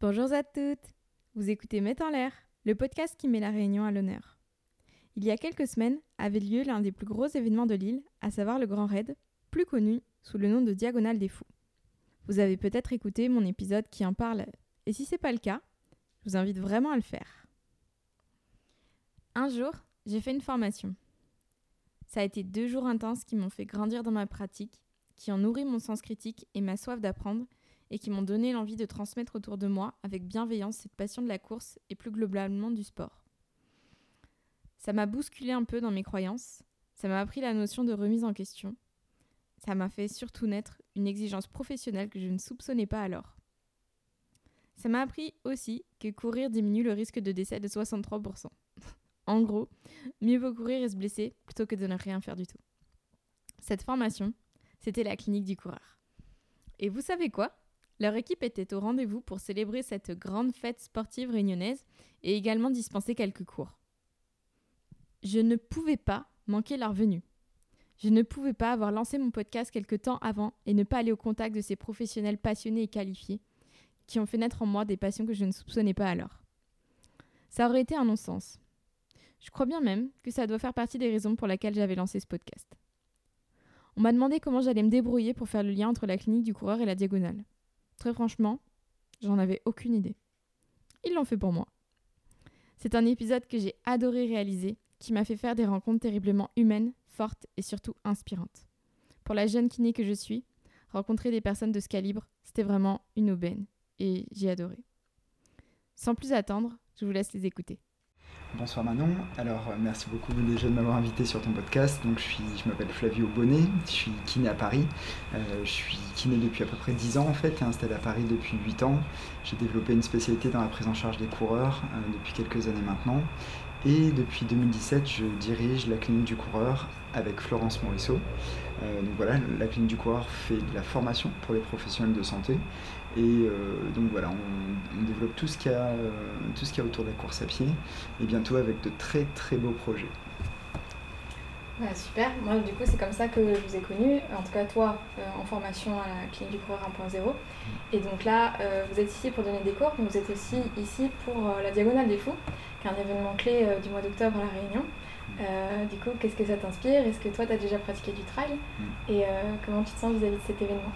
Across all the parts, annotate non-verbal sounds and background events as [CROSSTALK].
Bonjour à toutes Vous écoutez Mettre en l'air, le podcast qui met la Réunion à l'honneur. Il y a quelques semaines avait lieu l'un des plus gros événements de l'île, à savoir le Grand Raid, plus connu sous le nom de Diagonale des Fous. Vous avez peut-être écouté mon épisode qui en parle, et si c'est pas le cas, je vous invite vraiment à le faire. Un jour, j'ai fait une formation. Ça a été deux jours intenses qui m'ont fait grandir dans ma pratique, qui ont nourri mon sens critique et ma soif d'apprendre, et qui m'ont donné l'envie de transmettre autour de moi avec bienveillance cette passion de la course et plus globalement du sport. Ça m'a bousculé un peu dans mes croyances, ça m'a appris la notion de remise en question, ça m'a fait surtout naître une exigence professionnelle que je ne soupçonnais pas alors. Ça m'a appris aussi que courir diminue le risque de décès de 63%. [LAUGHS] en gros, mieux vaut courir et se blesser plutôt que de ne rien faire du tout. Cette formation, c'était la clinique du coureur. Et vous savez quoi? Leur équipe était au rendez-vous pour célébrer cette grande fête sportive réunionnaise et également dispenser quelques cours. Je ne pouvais pas manquer leur venue. Je ne pouvais pas avoir lancé mon podcast quelque temps avant et ne pas aller au contact de ces professionnels passionnés et qualifiés qui ont fait naître en moi des passions que je ne soupçonnais pas alors. Ça aurait été un non-sens. Je crois bien même que ça doit faire partie des raisons pour lesquelles j'avais lancé ce podcast. On m'a demandé comment j'allais me débrouiller pour faire le lien entre la clinique du coureur et la diagonale. Très franchement, j'en avais aucune idée. Ils l'ont fait pour moi. C'est un épisode que j'ai adoré réaliser, qui m'a fait faire des rencontres terriblement humaines, fortes et surtout inspirantes. Pour la jeune kiné que je suis, rencontrer des personnes de ce calibre, c'était vraiment une aubaine, et j'ai adoré. Sans plus attendre, je vous laisse les écouter. Bonsoir Manon, alors euh, merci beaucoup déjà de m'avoir invité sur ton podcast. Donc je, suis, je m'appelle Flavio Bonnet, je suis kiné à Paris. Euh, je suis kiné depuis à peu près 10 ans en fait et installé à Paris depuis 8 ans. J'ai développé une spécialité dans la prise en charge des coureurs euh, depuis quelques années maintenant. Et depuis 2017, je dirige la clinique du coureur avec Florence Morisseau. donc voilà, la clinique du coureur fait de la formation pour les professionnels de santé et euh, donc voilà, on, développe tout ce qu'il y, a, euh, tout ce qu'il y a autour de la course à pied et bientôt avec de très très beaux projets. super, moi du coup c'est comme ça que je vous ai connu, en tout cas toi euh, en formation à la clinique du coureur 1.0. Mm. Et donc là, vous êtes ici pour donner des cours, mais vous êtes aussi ici pour la Diagonale des Fous, qui est un événement clé du mois d'octobre à La Réunion. Mm. du coup, qu'est-ce que ça t'inspire? Est-ce que toi, tu as déjà pratiqué du trail? Mm. Et comment tu te sens vis-à-vis de cet événement?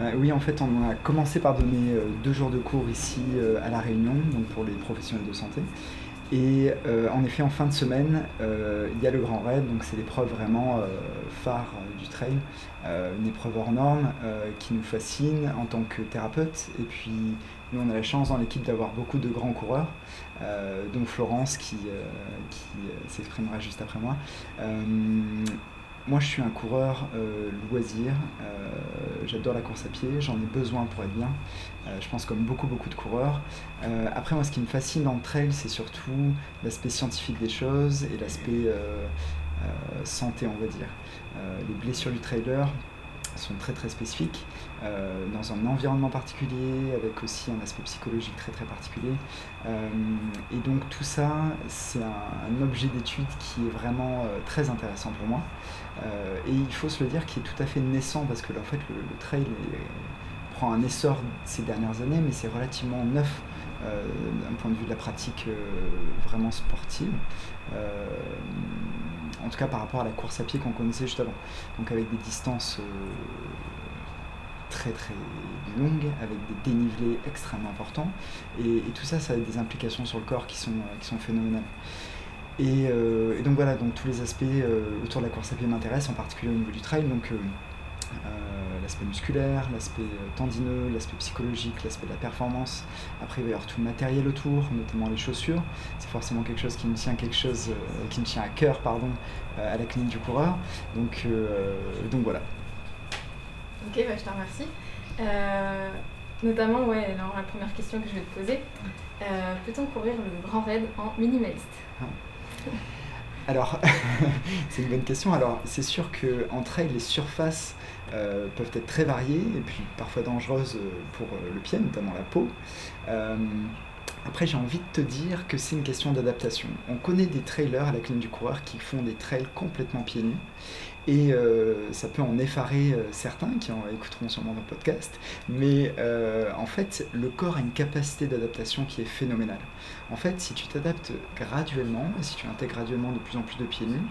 Euh, oui, en fait, on a commencé par donner euh, deux jours de cours ici euh, à La Réunion, donc pour les professionnels de santé. Et en effet, en fin de semaine, il y a le Grand Raid, donc c'est l'épreuve vraiment phare du trail, une épreuve hors norme qui nous fascine en tant que thérapeute. Et puis, nous, on a la chance dans l'équipe d'avoir beaucoup de grands coureurs, dont Florence qui, qui s'exprimera juste après moi. Moi, je suis un coureur euh, loisir. Euh, j'adore la course à pied. J'en ai besoin pour être bien. Euh, je pense comme beaucoup, beaucoup de coureurs. après, moi, ce qui me fascine dans le trail, c'est surtout l'aspect scientifique des choses et l'aspect santé, on va dire. les blessures du trailer, sont très très spécifiques, euh, dans un environnement particulier, avec aussi un aspect psychologique très très particulier. Euh, et donc tout ça, c'est un, objet d'étude qui est vraiment euh, très intéressant pour moi. et il faut se le dire, qui est tout à fait naissant, parce que en fait le, trail prend un essor ces dernières années, mais c'est relativement neuf d'un point de vue de la pratique vraiment sportive en tout cas par rapport à la course à pied qu'on connaissait juste avant. Donc avec des distances euh, très très longues, avec des dénivelés extrêmement importants. Et, tout ça, ça a des implications sur le corps qui sont, qui sont phénoménales. Et, euh, donc voilà, donc tous les aspects euh, autour de la course à pied m'intéressent, en particulier au niveau du trail. Donc l'aspect musculaire, l'aspect tendineux, l'aspect psychologique, l'aspect de la performance. Après, il va y avoir tout le matériel autour, notamment les chaussures. C'est forcément quelque chose qui me tient quelque chose, euh, qui me tient à cœur, pardon, euh, à la clinique du coureur. Donc, euh, donc voilà. Ok, bah, je te remercie. notamment, ouais, alors, la première question que je vais te poser, peut-on courir le grand raid en minimaliste? Ah. Alors, [LAUGHS] c'est une bonne question. Alors, c'est sûr qu'en trail, les surfaces euh, peuvent être très variées et puis parfois dangereuses euh, pour euh, le pied, notamment la peau. Après, j'ai envie de te dire que c'est une question d'adaptation. On connaît des trailers à la clinique du coureur qui font des trails complètement pieds nus. Et euh, ça peut en effarer euh, certains qui en écouteront sûrement dans le podcast. Mais euh, en fait, le corps a une capacité d'adaptation qui est phénoménale. En fait, si tu t'adaptes graduellement, et si tu intègres graduellement de plus en plus de pieds nus,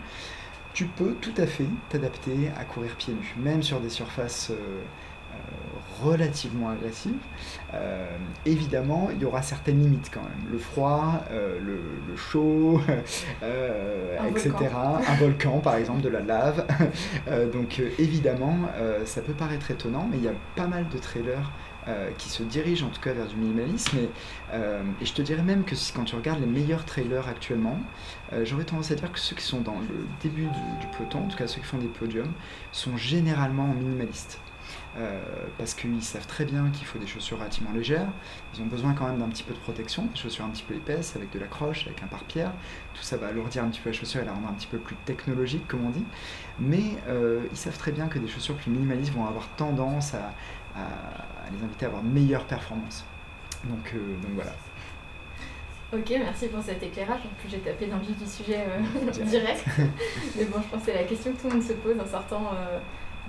tu peux tout à fait t'adapter à courir pieds nus, même sur des surfaces relativement agressive. Euh, évidemment, il y aura certaines limites quand même. Le froid, euh, le, chaud, [LAUGHS] euh, etc. Un volcan, par exemple, de la lave. [LAUGHS] donc évidemment, ça peut paraître étonnant, mais il y a pas mal de trailers qui se dirigent en tout cas vers du minimalisme. Et, et je te dirais même que si, quand tu regardes les meilleurs trailers actuellement, j'aurais tendance à dire que ceux qui sont dans le début du, peloton, en tout cas ceux qui font des podiums, sont généralement minimalistes. Euh, parce qu'ils savent très bien qu'il faut des chaussures relativement légères. Ils ont besoin quand même d'un petit peu de protection, des chaussures un petit peu épaisses, avec de la croche, avec un pare-pierre. Tout ça va alourdir un petit peu la chaussure et la rendre un petit peu plus technologique, comme on dit. Mais euh, ils savent très bien que des chaussures plus minimalistes vont avoir tendance à, les inviter à avoir performances. Donc, euh, donc voilà. Ok, merci pour cet éclairage. En plus, j'ai tapé dans le vif du sujet [LAUGHS] direct. Mais bon, je pense que c'est la question que tout le monde se pose en sortant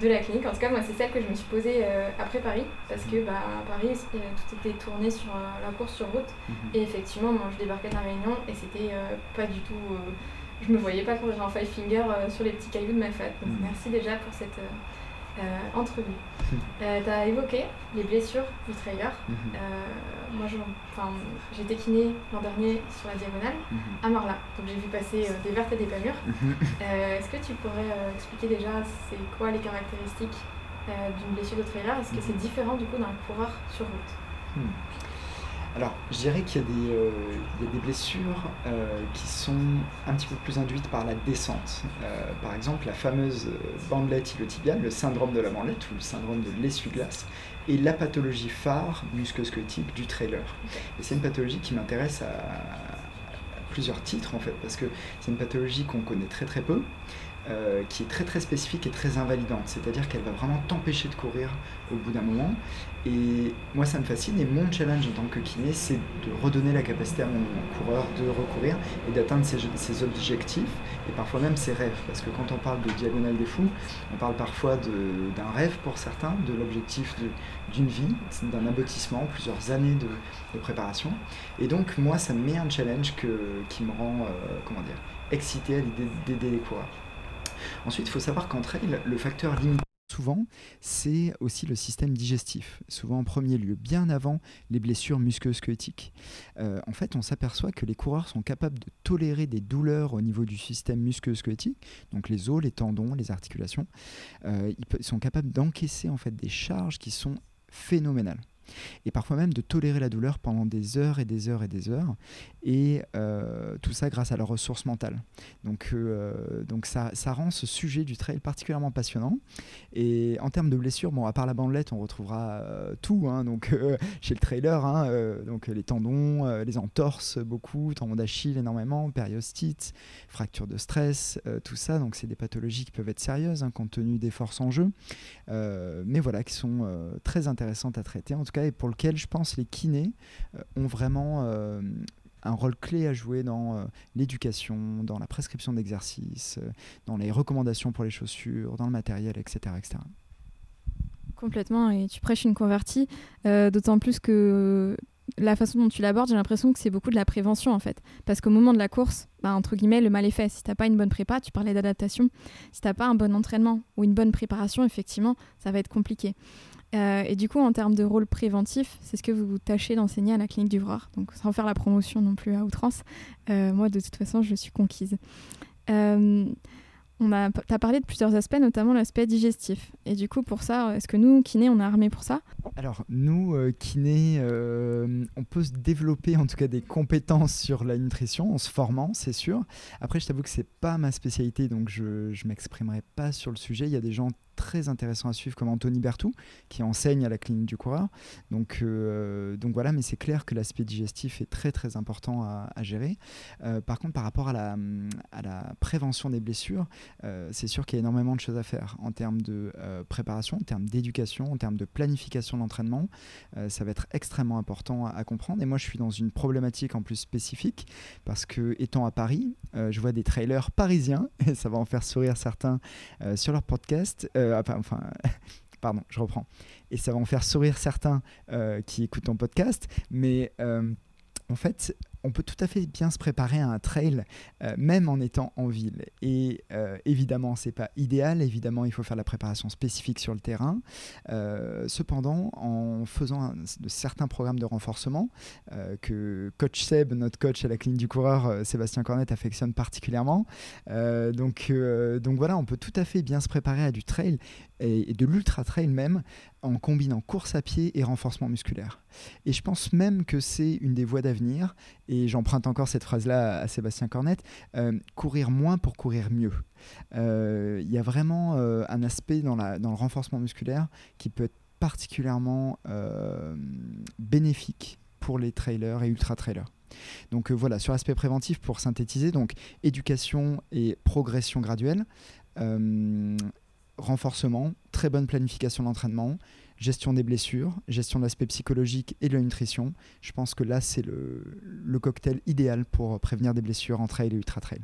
de la clinique. En tout cas, moi, c'est celle que je me suis posée euh, après Paris, parce que bah, à Paris, euh, tout était tourné sur euh, la course sur route. Mhm. Et effectivement, moi, je débarquais de la Réunion et c'était pas du tout. je me voyais pas courir en five finger sur les petits cailloux de ma fat. Donc, mhm. merci déjà pour cette entrevue. tu as évoqué les blessures du trailer. Moi, j'ai été kiné l'an dernier sur la diagonale mhm. à Marla. Donc, j'ai vu passer euh, des vertes et des pas mûres. Mhm. Euh, est-ce que tu pourrais euh, expliquer déjà c'est quoi les caractéristiques d'une blessure de trailer Est-ce que c'est mhm. différent du coup d'un coureur sur route? Hmm. Alors, je dirais qu'il y, a des blessures qui sont un petit peu plus induites par la descente. par exemple, la fameuse bandelette iliotibiale, le syndrome de la bandelette ou le syndrome de l'essuie-glace, et la pathologie phare musculosquelettique du trailer. Et c'est une pathologie qui m'intéresse à, plusieurs titres en fait, parce que c'est une pathologie qu'on connaît très très peu, euh, qui est très très spécifique et très invalidante. C'est-à-dire qu'elle va vraiment t'empêcher de courir au bout d'un moment. Et moi, ça me fascine. Et mon challenge en tant que kiné, c'est de redonner la capacité à mon coureur de recourir et d'atteindre ses, objectifs et parfois même ses rêves. Parce que quand on parle de diagonale des fous, on parle parfois d'un rêve pour certains, de l'objectif d'une vie, d'un aboutissement, plusieurs années de, préparation. Et donc, moi, ça me met un challenge qui me rend, euh, comment dire, excité à l'idée d'aider les coureurs. Ensuite, il faut savoir qu'entre elles, le facteur limitant souvent, c'est aussi le système digestif, souvent en premier lieu, bien avant les blessures musculo-squelettiques. Euh, en fait, on s'aperçoit que les coureurs sont capables de tolérer des douleurs au niveau du système musculo-squelettique, donc les os, les tendons, les articulations. Euh, ils sont capables d'encaisser en fait des charges qui sont phénoménales et parfois même de tolérer la douleur pendant des heures et des heures et des heures, et euh, tout ça grâce à leur ressources mentales. Donc, euh, donc ça, ça, rend ce sujet du trail particulièrement passionnant. Et en termes de blessures, bon, à part la bandelette, on retrouvera euh, tout, hein, donc [LAUGHS] chez le trailer, hein, donc les tendons, les entorses, beaucoup, tendons d'Achille énormément, périostite, fracture de stress, tout ça. Donc c'est des pathologies qui peuvent être sérieuses hein, compte tenu des forces en jeu, mais voilà, qui sont très intéressantes à traiter. En tout et pour lequel je pense les kinés ont vraiment un rôle clé à jouer dans euh, l'éducation, dans la prescription d'exercices, dans les recommandations pour les chaussures, dans le matériel, etc. etc. Complètement, et tu prêches une convertie, d'autant plus que la façon dont tu l'abordes, j'ai l'impression que c'est beaucoup de la prévention en fait. Parce qu'au moment de la course, bah, entre guillemets, le mal est fait. Si t'as pas une bonne prépa, tu parlais d'adaptation, si t'as pas un bon entraînement ou une bonne préparation, effectivement, ça va être compliqué. Euh, et du coup, en termes de rôle préventif, c'est ce que vous tâchez d'enseigner à la clinique du Vrard. Donc, sans faire la promotion non plus à outrance, euh, moi, de toute façon, je suis conquise. Euh, on as parlé de plusieurs aspects, notamment l'aspect digestif. Et du coup, pour ça, est-ce que nous, kinés, on est armés pour ça? Alors, nous, euh, kinés, on peut se développer en tout cas des compétences sur la nutrition en se formant, c'est sûr. Après, je t'avoue que c'est pas ma spécialité, donc je ne m'exprimerai pas sur le sujet. Il y a des gens très intéressants à suivre, comme Anthony Bertou, qui enseigne à la clinique du coureur. Donc, donc voilà, mais c'est clair que l'aspect digestif est très très important à, gérer. par contre, par rapport à la, à la prévention des blessures, c'est sûr qu'il y a énormément de choses à faire en termes de préparation, en termes d'éducation, en termes de planification d'entraînement. ça va être extrêmement important à, comprendre. Et moi, je suis dans une problématique en plus spécifique parce que, étant à Paris, je vois des trailers parisiens, [LAUGHS] et ça va en faire sourire certains sur leur podcast. Enfin, [LAUGHS] pardon, je reprends. Et ça va en faire sourire certains qui écoutent ton podcast. Mais en fait, on peut tout à fait bien se préparer à un trail, euh, même en étant en ville. Et euh, évidemment, c'est pas idéal. Évidemment, il faut faire la préparation spécifique sur le terrain. Euh, cependant, en faisant certains programmes de renforcement que coach Seb, notre coach à la clinique du coureur, Sébastien Cornet, affectionne particulièrement. donc voilà, on peut tout à fait bien se préparer à du trail et, de l'ultra trail même en combinant course à pied et renforcement musculaire. Et je pense même que c'est une des voies d'avenir et j'emprunte encore cette phrase-là à Sébastien Cornette, euh, courir moins pour courir mieux. Euh, il y a vraiment euh, un aspect dans le renforcement musculaire qui peut être particulièrement bénéfique pour les trailers et ultra-trailers. Donc voilà, sur l'aspect préventif, pour synthétiser, donc éducation et progression graduelle, renforcement, très bonne planification d'entraînement, gestion des blessures, gestion de l'aspect psychologique et de la nutrition. Je pense que là, c'est le, cocktail idéal pour prévenir des blessures en trail et ultra trail.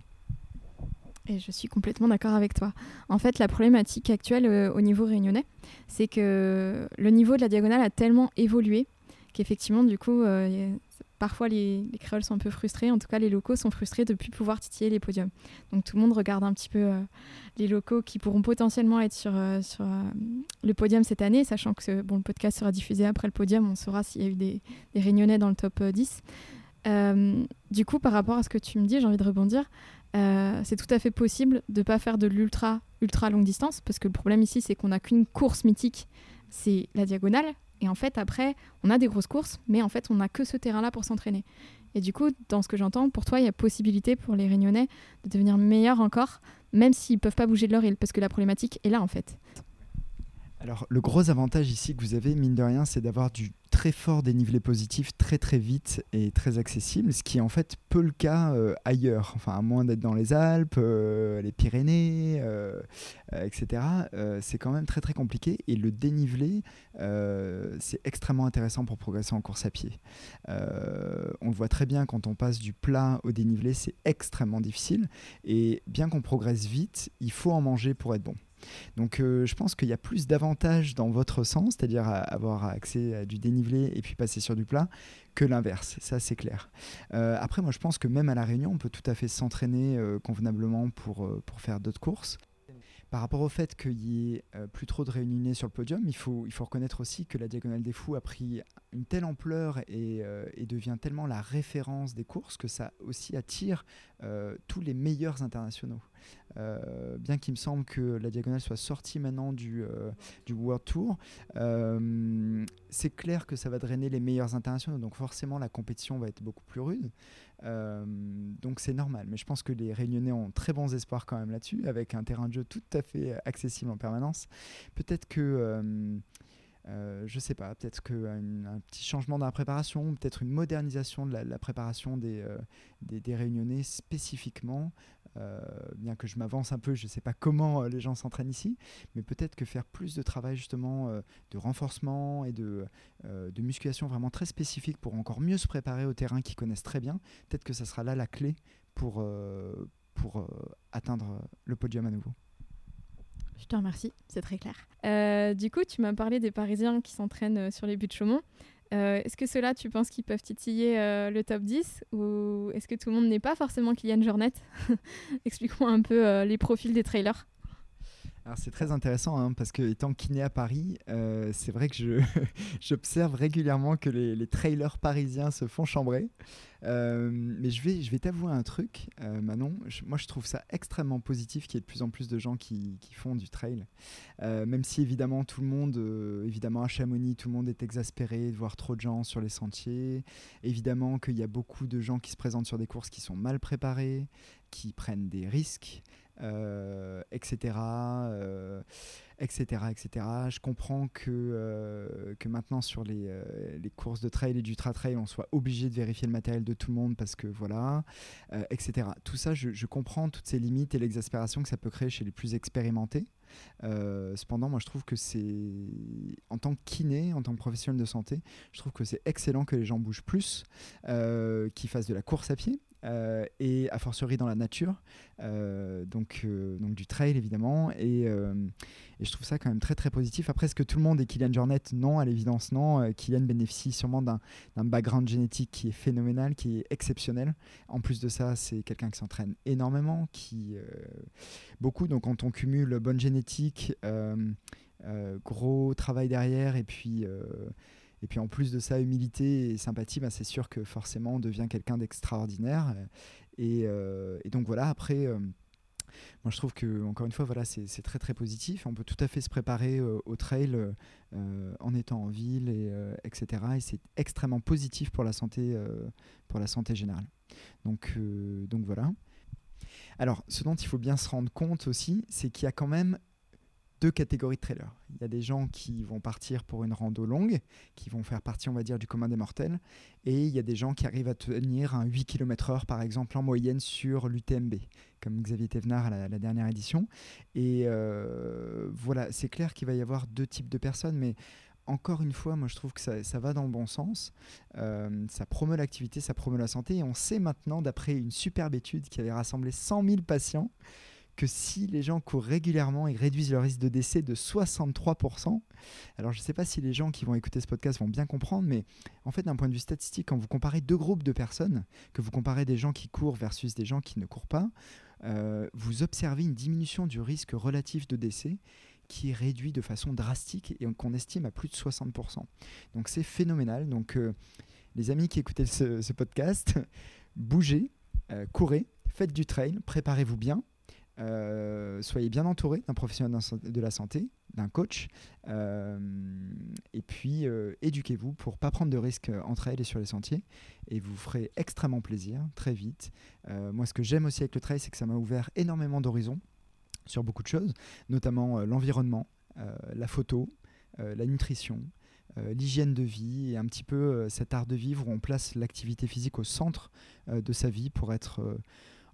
Et je suis complètement d'accord avec toi. En fait, la problématique actuelle euh, au niveau réunionnais, c'est que le niveau de la diagonale a tellement évolué qu'effectivement, du coup, euh, parfois les, créoles sont un peu frustrés, en tout cas les locaux sont frustrés de ne plus pouvoir titiller les podiums. Donc tout le monde regarde un petit peu euh, les locaux qui pourront potentiellement être sur, euh, euh, le podium cette année, sachant que bon, le podcast sera diffusé après le podium, on saura s'il y a eu des, des réunionnais dans le top 10. du coup, par rapport à ce que tu me dis, j'ai envie de rebondir. c'est tout à fait possible de ne pas faire de l'ultra ultra longue distance, parce que le problème ici, c'est qu'on n'a qu'une course mythique, c'est la diagonale, et en fait, après, on a des grosses courses, mais en fait, on n'a que ce terrain-là pour s'entraîner. Et du coup, dans ce que j'entends, pour toi, il y a possibilité pour les Réunionnais de devenir meilleurs encore, même s'ils ne peuvent pas bouger de leur île, parce que la problématique est là, en fait. Alors, le gros avantage ici que vous avez, mine de rien, c'est d'avoir du très fort dénivelé positif très très vite et très accessible, ce qui est en fait peu le cas euh, ailleurs, enfin à moins d'être dans les Alpes, euh, les Pyrénées, euh, etc. c'est quand même très très compliqué et le dénivelé, c'est extrêmement intéressant pour progresser en course à pied. on le voit très bien quand on passe du plat au dénivelé, c'est extrêmement difficile et bien qu'on progresse vite, il faut en manger pour être bon. Donc euh, je pense qu'il y a plus d'avantages dans votre sens, c'est-à-dire avoir accès à du dénivelé et puis passer sur du plat, que l'inverse, ça c'est clair. Euh, après moi je pense que même à la Réunion, on peut tout à fait s'entraîner euh, convenablement pour, pour faire d'autres courses. Par rapport au fait qu'il y ait plus trop de réunionnais sur le podium, il faut, il faut reconnaître aussi que la Diagonale des Fous a pris une telle ampleur et, et devient tellement la référence des courses que ça aussi attire tous les meilleurs internationaux. Euh, bien qu'il me semble que la diagonale soit sortie maintenant du, euh, du World Tour, euh, c'est clair que ça va drainer les meilleurs internationaux, donc forcément la compétition va être beaucoup plus rude. Donc c'est normal, mais je pense que les Réunionnais ont très bons espoirs quand même là-dessus, avec un terrain de jeu tout à fait accessible en permanence. Peut-être que euh, je sais pas, peut-être qu'un un petit changement dans la préparation, peut-être une modernisation de la, préparation des, des, réunionnais spécifiquement, euh, bien que je m'avance un peu, je ne sais pas comment euh, les gens s'entraînent ici, mais peut-être que faire plus de travail justement euh, de renforcement et de, de, musculation vraiment très spécifique pour encore mieux se préparer au terrain qu'ils connaissent très bien, peut-être que ça sera là la clé pour, pour atteindre le podium à nouveau. Je te remercie, c'est très clair. du coup, tu m'as parlé des Parisiens qui s'entraînent sur les buts de Chaumont. Euh, est-ce que ceux-là, tu penses qu'ils peuvent titiller euh, le top 10 ou est-ce que tout le monde n'est pas forcément Kylian Jornet? [LAUGHS] Explique-moi un peu euh, les profils des trailers. Alors c'est très intéressant hein, parce que étant kiné à Paris, c'est vrai que [LAUGHS] j'observe régulièrement que les, les, trailers parisiens se font chambrer. Euh, mais je vais, je vais t'avouer un truc, euh, Manon. moi, je trouve ça extrêmement positif qu'il y ait de plus en plus de gens qui, qui font du trail. Euh, même si, évidemment, tout le monde, évidemment, à Chamonix, tout le monde est exaspéré de voir trop de gens sur les sentiers. Évidemment qu'il y a beaucoup de gens qui se présentent sur des courses qui sont mal préparées, qui prennent des risques. Etc etc., etc. Je comprends que, euh, que maintenant sur les, euh, les, courses de trail et d'ultra trail, on soit obligé de vérifier le matériel de tout le monde parce que voilà, euh, etc. Tout ça, je, je, comprends toutes ces limites et l'exaspération que ça peut créer chez les plus expérimentés. cependant, moi, je trouve que c'est, en tant que kiné, en tant que professionnel de santé, je trouve que c'est excellent que les gens bougent plus, qu'ils fassent de la course à pied, euh, et a fortiori dans la nature, euh, donc, euh, donc du trail évidemment, et, et, je trouve ça quand même très très positif. Après, est-ce que tout le monde est Kylian Jornet Non, à l'évidence non. Kylian bénéficie sûrement d'un background génétique qui est phénoménal, qui est exceptionnel. En plus de ça, c'est quelqu'un qui s'entraîne énormément, qui beaucoup, donc quand on cumule bonne génétique, gros travail derrière, et puis et puis en plus de ça, humilité et sympathie, bah, c'est sûr que forcément on devient quelqu'un d'extraordinaire. Et, euh, donc voilà, après, euh, moi je trouve que encore une fois, voilà, c'est très très positif. On peut tout à fait se préparer euh, au trail en étant en ville, et, etc. Et c'est extrêmement positif pour la santé, pour la santé générale. Donc, donc voilà. Alors, ce dont il faut bien se rendre compte aussi, c'est qu'il y a quand même deux catégories de trailers. Il y a des gens qui vont partir pour une rando longue, qui vont faire partie, on va dire, du commun des mortels, et il y a des gens qui arrivent à tenir un 8 km/h, par exemple, en moyenne sur l'UTMB, comme Xavier Thévenard à la, dernière édition. Et euh, voilà, c'est clair qu'il va y avoir deux types de personnes, mais encore une fois, moi je trouve que ça, va dans le bon sens. Euh, ça promeut l'activité, ça promeut la santé. Et on sait maintenant, d'après une superbe étude qui avait rassemblé 100 000 patients, que si les gens courent régulièrement, ils réduisent leur risque de décès de 63%. Alors je ne sais pas si les gens qui vont écouter ce podcast vont bien comprendre, mais en fait d'un point de vue statistique, quand vous comparez deux groupes de personnes, que vous comparez des gens qui courent versus des gens qui ne courent pas, euh, vous observez une diminution du risque relatif de décès qui est réduit de façon drastique et qu'on estime à plus de 60%. Donc c'est phénoménal. Donc euh, les amis qui écoutez ce, podcast, [LAUGHS] bougez, euh, courez, faites du trail, préparez-vous bien. Euh, soyez bien entouré d'un professionnel de la santé, d'un coach, euh, et puis euh, éduquez-vous pour pas prendre de risques entre elles et sur les sentiers, et vous ferez extrêmement plaisir très vite. moi, ce que j'aime aussi avec le trail, c'est que ça m'a ouvert énormément d'horizons sur beaucoup de choses, notamment l'environnement, la photo, la nutrition. l'hygiène de vie et un petit peu cet art de vivre où on place l'activité physique au centre de sa vie pour être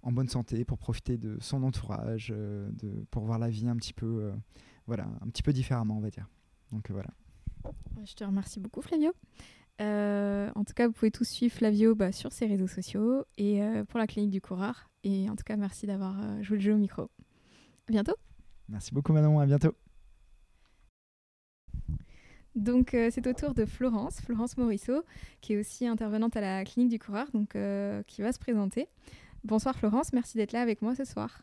en bonne santé, pour profiter de son entourage, euh, de, pour voir la vie un petit peu, euh, voilà, un petit peu différemment, on va dire. Donc euh, voilà. Je te remercie beaucoup, Flavio. en tout cas, vous pouvez tous suivre Flavio bah, sur ses réseaux sociaux et pour la clinique du coureur. Et en tout cas, merci d'avoir joué le jeu au micro. À bientôt. Merci beaucoup, Manon. À bientôt. Donc, c'est au tour de Florence, Florence Morisseau, qui est aussi intervenante à la clinique du coureur, donc qui va se présenter. Bonsoir Florence, merci d'être là avec moi ce soir.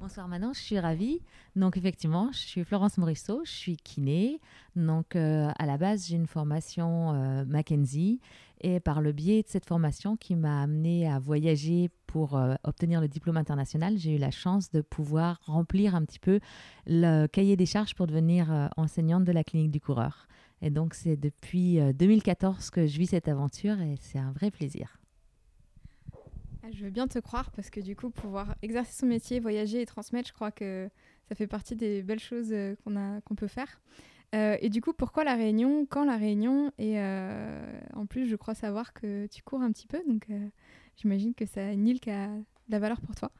Bonsoir Manon, je suis ravie. Donc effectivement, je suis Florence Morisseau, je suis kiné. Donc euh, à la base, j'ai une formation euh, Mackenzie et par le biais de cette formation qui m'a amené à voyager pour euh, obtenir le diplôme international, j'ai eu la chance de pouvoir remplir un petit peu le cahier des charges pour devenir enseignante de la clinique du coureur. Et donc c'est depuis 2014 que je vis cette aventure et c'est un vrai plaisir. Ah, je veux bien te croire parce que du coup, pouvoir exercer son métier, voyager et transmettre, je crois que ça fait partie des belles choses euh, qu'on peut faire. Euh, et du coup, pourquoi la Réunion? Quand la Réunion? Et euh, en plus, je crois savoir que tu cours un petit peu, donc j'imagine que une île qui a de la valeur pour toi.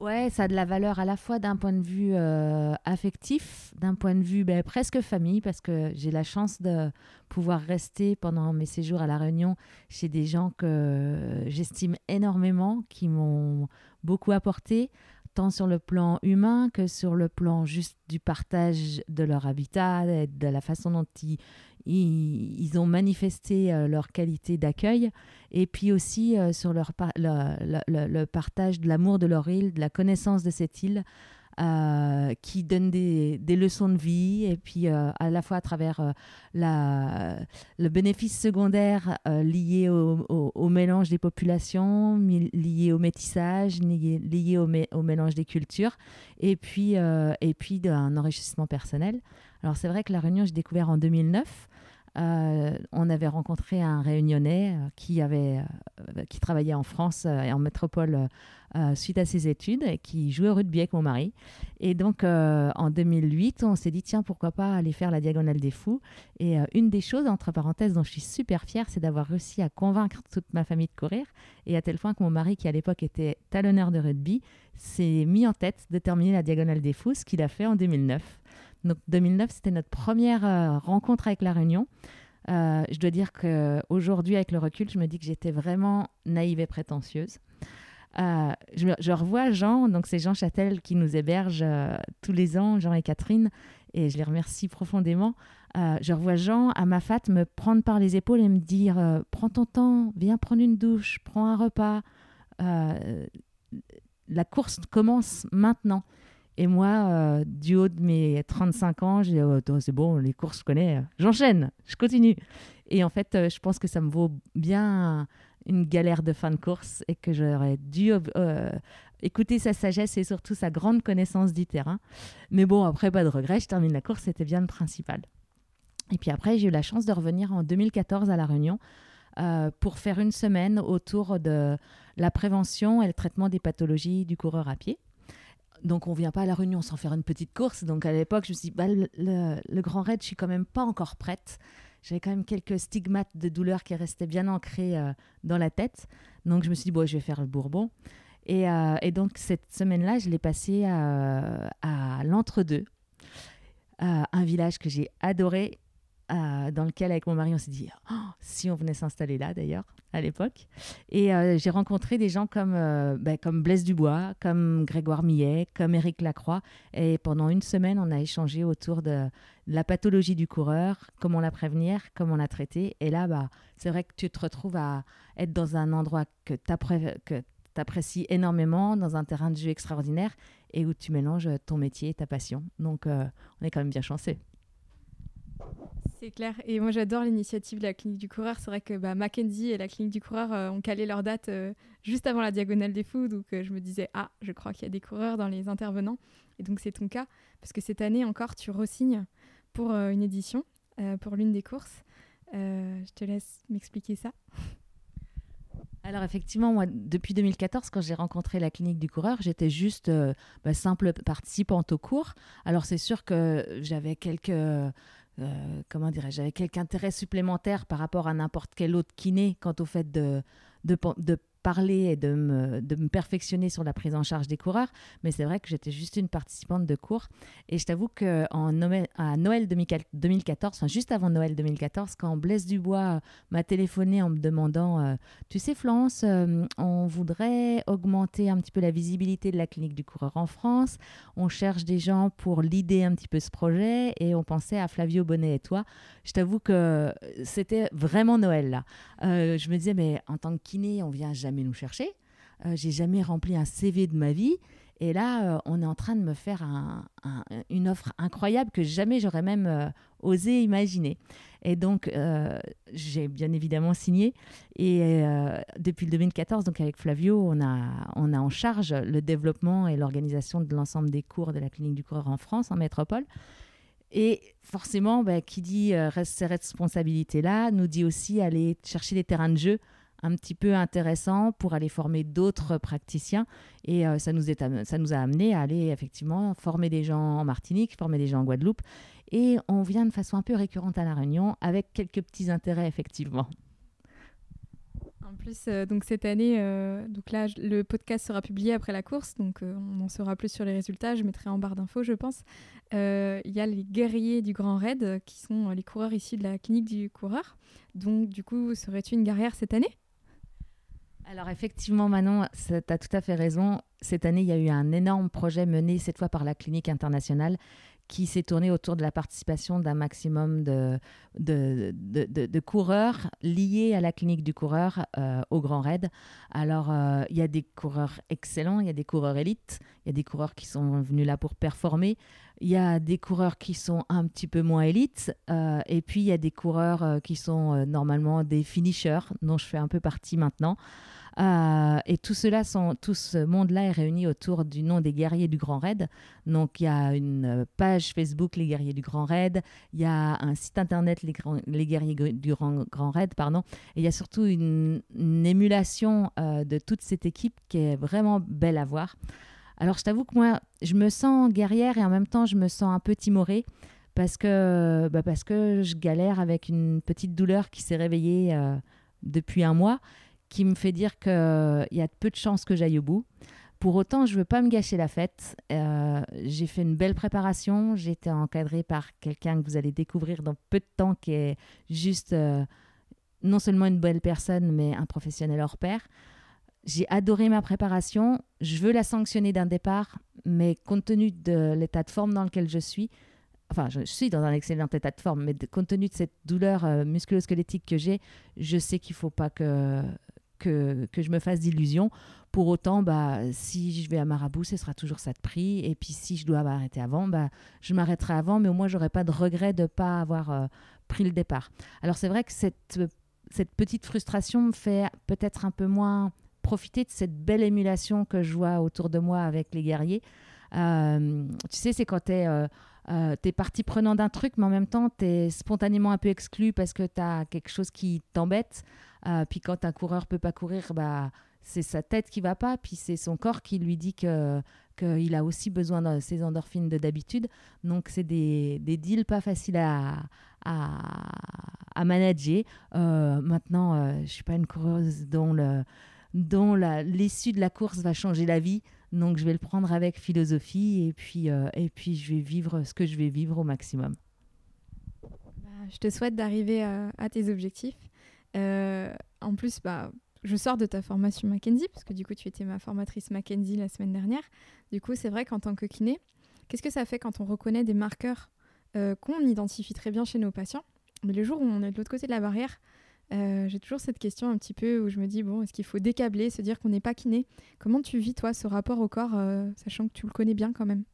Ouais, ça a de la valeur à la fois d'un point de vue euh, affectif, d'un point de vue ben, presque famille, parce que j'ai la chance de pouvoir rester pendant mes séjours à La Réunion chez des gens que j'estime énormément, qui m'ont beaucoup apporté, tant sur le plan humain que sur le plan juste du partage de leur habitat, et de la façon dont ils ils, ont manifesté euh, leur qualité d'accueil et puis aussi euh, sur leur le, partage de l'amour de leur île, de la connaissance de cette île. Euh, qui donne des, des, leçons de vie et puis à la fois à travers la, le bénéfice secondaire lié au, au, mélange des populations, lié au métissage, lié, lié au, au, mélange des cultures et puis, et puis d'un enrichissement personnel. Alors c'est vrai que la Réunion, j'ai découvert en 2009 on avait rencontré un réunionnais qui, avait, qui travaillait en France et en métropole suite à ses études et qui jouait au rugby avec mon mari. Et donc en 2008, on s'est dit tiens, pourquoi pas aller faire la Diagonale des Fous. Et une des choses, entre parenthèses, dont je suis super fière, c'est d'avoir réussi à convaincre toute ma famille de courir. Et à tel point que mon mari, qui à l'époque était talonneur de rugby, s'est mis en tête de terminer la Diagonale des Fous, ce qu'il a fait en 2009. Donc 2009, c'était notre première euh, rencontre avec La Réunion. Euh, je dois dire qu'aujourd'hui, avec le recul, je me dis que j'étais vraiment naïve et prétentieuse. Euh, je, revois Jean, donc c'est Jean Châtel qui nous héberge tous les ans, Jean et Catherine, et je les remercie profondément. je revois Jean à ma fat me prendre par les épaules et me dire Prends ton temps, viens prendre une douche, prends un repas. la course commence maintenant. Et moi, euh, du haut de mes 35 ans, j'ai dit, oh, c'est bon, les courses, je connais, j'enchaîne, je continue. Et en fait, euh, je pense que ça me vaut bien une galère de fin de course et que j'aurais dû euh, écouter sa sagesse et surtout sa grande connaissance du terrain. Mais bon, après, pas de regret, je termine la course, c'était bien le principal. Et puis après, j'ai eu la chance de revenir en 2014 à La Réunion pour faire une semaine autour de la prévention et le traitement des pathologies du coureur à pied donc on vient pas à la réunion sans faire une petite course. Donc à l'époque, je me suis dit, bah, le, grand raid, je suis quand même pas encore prête. J'avais quand même quelques stigmates de douleur qui restaient bien ancrés euh, dans la tête. Donc je me suis dit, bon, je vais faire le Bourbon. Et, euh, donc cette semaine-là, je l'ai passée à, à l'Entre-deux, un village que j'ai adoré euh, dans lequel, avec mon mari, on s'est dit oh, si on venait s'installer là, d'ailleurs, à l'époque. Et euh, j'ai rencontré des gens comme, euh, ben, comme Blaise Dubois, comme Grégoire Millet, comme Éric Lacroix. Et pendant une semaine, on a échangé autour de la pathologie du coureur, comment la prévenir, comment la traiter. Et là, bah, c'est vrai que tu te retrouves à être dans un endroit que tu apprécies énormément, dans un terrain de jeu extraordinaire et où tu mélanges ton métier et ta passion. Donc, on est quand même bien chanceux. C'est clair. Et moi, j'adore l'initiative de la clinique du coureur. C'est vrai que bah, Mackenzie et la clinique du coureur euh, ont calé leur date euh, juste avant la diagonale des fous. Donc, euh, je me disais, ah, je crois qu'il y a des coureurs dans les intervenants. Et donc, c'est ton cas. Parce que cette année encore, tu resignes pour une édition, pour l'une des courses. je te laisse m'expliquer ça. Alors effectivement, moi, depuis 2014, quand j'ai rencontré la clinique du coureur, j'étais juste bah, simple participante au cours. Alors c'est sûr que j'avais quelques euh, comment dirais-je, j'avais quelques intérêt supplémentaire par rapport à n'importe quel autre kiné quant au fait de, de parler et de me, perfectionner sur la prise en charge des coureurs, mais c'est vrai que j'étais juste une participante de cours. Et je t'avoue qu'à Noël, Noël 2014, enfin juste avant Noël 2014, quand Blaise Dubois m'a téléphoné en me demandant euh, Tu sais, Florence, euh, on voudrait augmenter un petit peu la visibilité de la clinique du coureur en France, on cherche des gens pour l'idée un petit peu ce projet, et on pensait à Flavio Bonnet et toi. Je t'avoue que c'était vraiment Noël là. Euh, je me disais, mais en tant que kiné, on vient jamais nous chercher. Euh, j'ai jamais rempli un CV de ma vie. Et là, euh, on est en train de me faire une offre incroyable que jamais j'aurais même euh, osé imaginer. Et donc, j'ai bien évidemment signé. Et depuis le 2014, donc avec Flavio, on a, on a en charge le développement et l'organisation de l'ensemble des cours de la clinique du coureur en France, en métropole. Et forcément, bah, qui dit ces responsabilités-là, nous dit aussi aller chercher des terrains de jeu un petit peu intéressant pour aller former d'autres praticiens. Et euh, ça, nous est, ça nous a amené à aller effectivement former des gens en Martinique, former des gens en Guadeloupe. Et on vient de façon un peu récurrente à La Réunion avec quelques petits intérêts, effectivement. En plus, euh, donc cette année, euh, donc là, le podcast sera publié après la course, donc on en saura plus sur les résultats. Je mettrai en barre d'infos, je pense. Il y a les guerriers du Grand Raid, qui sont les coureurs ici de la clinique du coureur. Donc, du coup, serais-tu une guerrière cette année? Alors effectivement, Manon, tu as tout à fait raison. Cette année, il y a eu un énorme projet mené cette fois par la clinique internationale qui s'est tourné autour de la participation d'un maximum de, coureurs liés à la clinique du coureur euh, au Grand Raid. Alors, euh, il y a des coureurs excellents, il y a des coureurs élites, il y a des coureurs qui sont venus là pour performer, il y a des coureurs qui sont un petit peu moins élites, euh, et puis il y a des coureurs qui sont normalement des finishers, dont je fais un peu partie maintenant. Euh, et tout cela tout ce monde-là est réuni autour du nom des guerriers du Grand Raid. Donc il y a une page Facebook Les Guerriers du Grand Raid, il y a un site internet Les, Guerriers du Grand, Grand Raid, pardon. Et il y a surtout une, émulation euh, de toute cette équipe qui est vraiment belle à voir. Alors je t'avoue que moi, je me sens guerrière et en même temps je me sens un peu timorée parce que, bah parce que je galère avec une petite douleur qui s'est réveillée euh, depuis un mois, qui me fait dire qu'il y a peu de chances que j'aille au bout. Pour autant, je ne veux pas me gâcher la fête. Euh, j'ai fait une belle préparation. J'ai été encadrée par quelqu'un que vous allez découvrir dans peu de temps, qui est juste euh, non seulement une belle personne, mais un professionnel hors pair. J'ai adoré ma préparation. Je veux la sanctionner d'un départ, mais compte tenu de l'état de forme dans lequel je suis, enfin, je suis dans un excellent état de forme, mais compte tenu de cette douleur euh, que j'ai, je sais qu'il ne faut pas que, que, je me fasse d'illusions. Pour autant, bah, si je vais à Marabout, ce sera toujours ça de prix. Et puis, si je dois m'arrêter avant, bah, je m'arrêterai avant, mais au moins, j'aurai pas de regret de ne pas avoir euh, pris le départ. Alors, c'est vrai que cette, cette petite frustration me fait peut-être un peu moins profiter de cette belle émulation que je vois autour de moi avec les guerriers. Euh, tu sais, c'est quand tu es euh, es partie prenant d'un truc, mais en même temps, tu es spontanément un peu exclu parce que tu as quelque chose qui t'embête. Euh, puis quand un coureur peut pas courir, bah, c'est sa tête qui va pas, puis c'est son corps qui lui dit que qu'il a aussi besoin de ses endorphines de d'habitude. Donc, c'est des, deals pas faciles à, à, manager. Euh, maintenant, euh, je suis pas une coureuse dont le dont l'issue de la course va changer la vie. Donc je vais le prendre avec philosophie et puis, euh, et puis je vais vivre ce que je vais vivre au maximum. Bah, je te souhaite d'arriver à, tes objectifs. Euh, en plus, bah, je sors de ta formation Mackenzie, parce que du coup tu étais ma formatrice Mackenzie la semaine dernière. Du coup, c'est vrai qu'en tant que kiné, qu'est-ce que ça fait quand on reconnaît des marqueurs euh, qu'on identifie très bien chez nos patients? Mais le jour où on est de l'autre côté de la barrière, euh, j'ai toujours cette question un petit peu où je me dis bon, est-ce qu'il faut décabler, se dire qu'on n'est pas kiné? Comment tu vis toi ce rapport au corps, sachant que tu le connais bien quand même?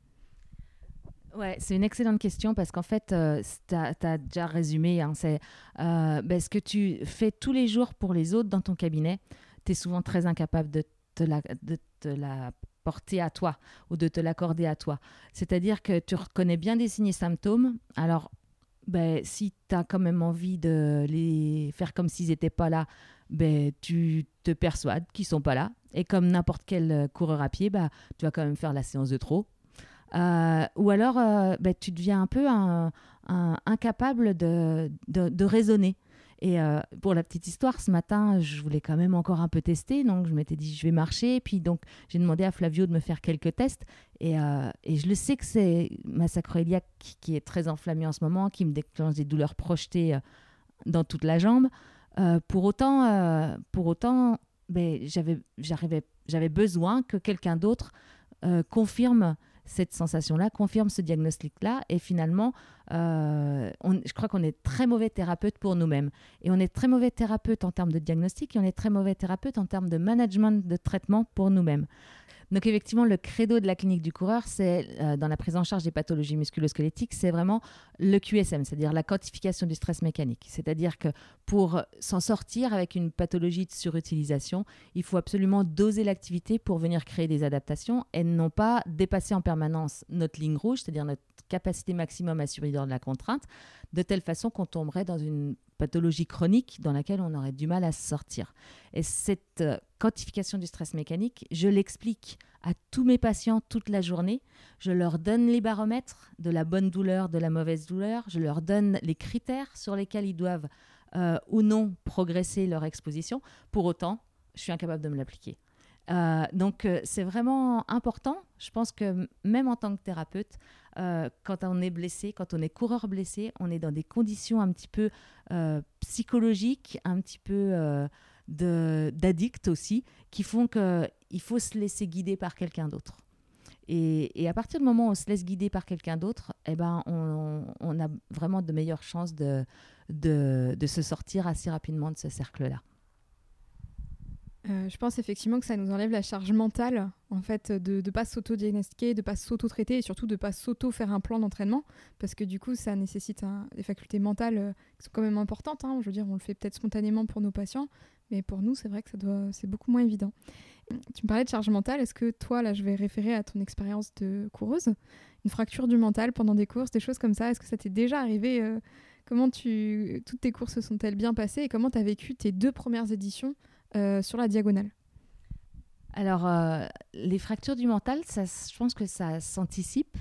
Ouais, c'est une excellente question parce qu'en fait, euh, tu as, déjà résumé. Hein, c'est ben, ce que tu fais tous les jours pour les autres dans ton cabinet. Tu es souvent très incapable de te, la, porter à toi ou de te l'accorder à toi. C'est-à-dire que tu reconnais bien des signes et symptômes. Alors, ben, si tu as quand même envie de les faire comme s'ils n'étaient pas là, ben, tu te persuades qu'ils sont pas là. Et comme n'importe quel coureur à pied, bah, tu vas quand même faire la séance de trop. Euh, ou alors, euh, ben, tu deviens un peu incapable de, raisonner. Et euh, pour la petite histoire, ce matin, je voulais quand même encore un peu tester, donc je m'étais dit je vais marcher. Puis donc j'ai demandé à Flavio de me faire quelques tests. Et, et je le sais que c'est ma sacroiliaque qui, est très enflammée en ce moment, qui me déclenche des douleurs projetées dans toute la jambe. pour autant, pour autant ben, j'avais besoin que quelqu'un d'autre confirme cette sensation-là, confirme ce diagnostic-là. Et finalement, euh, je crois qu'on est très mauvais thérapeute pour nous-mêmes. Et on est très mauvais thérapeute en termes de diagnostic et on est très mauvais thérapeute en termes de management de traitement pour nous-mêmes. Donc effectivement, le credo de la clinique du coureur, c'est euh, dans la prise en charge des pathologies musculo-squelettiques, c'est vraiment le QSM, c'est-à-dire la quantification du stress mécanique. C'est-à-dire que pour s'en sortir avec une pathologie de surutilisation, il faut absolument doser l'activité pour venir créer des adaptations et non pas dépasser en permanence notre ligne rouge, c'est-à-dire notre capacité maximum à survivre de la contrainte, de telle façon qu'on tomberait dans une pathologie chronique dans laquelle on aurait du mal à sortir. Et cette euh, quantification du stress mécanique, je l'explique à tous mes patients toute la journée. Je leur donne les baromètres de la bonne douleur, de la mauvaise douleur. Je leur donne les critères sur lesquels ils doivent euh, ou non progresser leur exposition. Pour autant, je suis incapable de me l'appliquer. Euh, donc c'est vraiment important. Je pense que même en tant que thérapeute, euh, quand on est blessé, quand on est coureur blessé, on est dans des conditions un petit peu euh, psychologiques, un petit peu euh, d'addict aussi, qui font qu'il faut se laisser guider par quelqu'un d'autre. Et, à partir du moment où on se laisse guider par quelqu'un d'autre, eh ben, on, a vraiment de meilleures chances de, se sortir assez rapidement de ce cercle-là. Euh, je pense effectivement que ça nous enlève la charge mentale, en fait, de ne pas s'auto-diagnostiquer, de pas s'auto-traiter et surtout de ne pas s'auto-faire un plan d'entraînement, parce que du coup, ça nécessite des facultés mentales euh, qui sont quand même importantes. Hein. Je veux dire, on le fait peut-être spontanément pour nos patients, mais pour nous, c'est vrai que ça doit, c'est beaucoup moins évident. Tu me parlais de charge mentale. Est-ce que toi, là, je vais référer à ton expérience de coureuse, une fracture du mental pendant des courses, des choses comme ça? Est-ce que ça t'est déjà arrivé euh, Comment tu, toutes tes courses se sont-elles bien passées et comment tu as vécu tes deux premières éditions sur la diagonale Alors, euh, les fractures du mental, ça, je pense que ça s'anticipe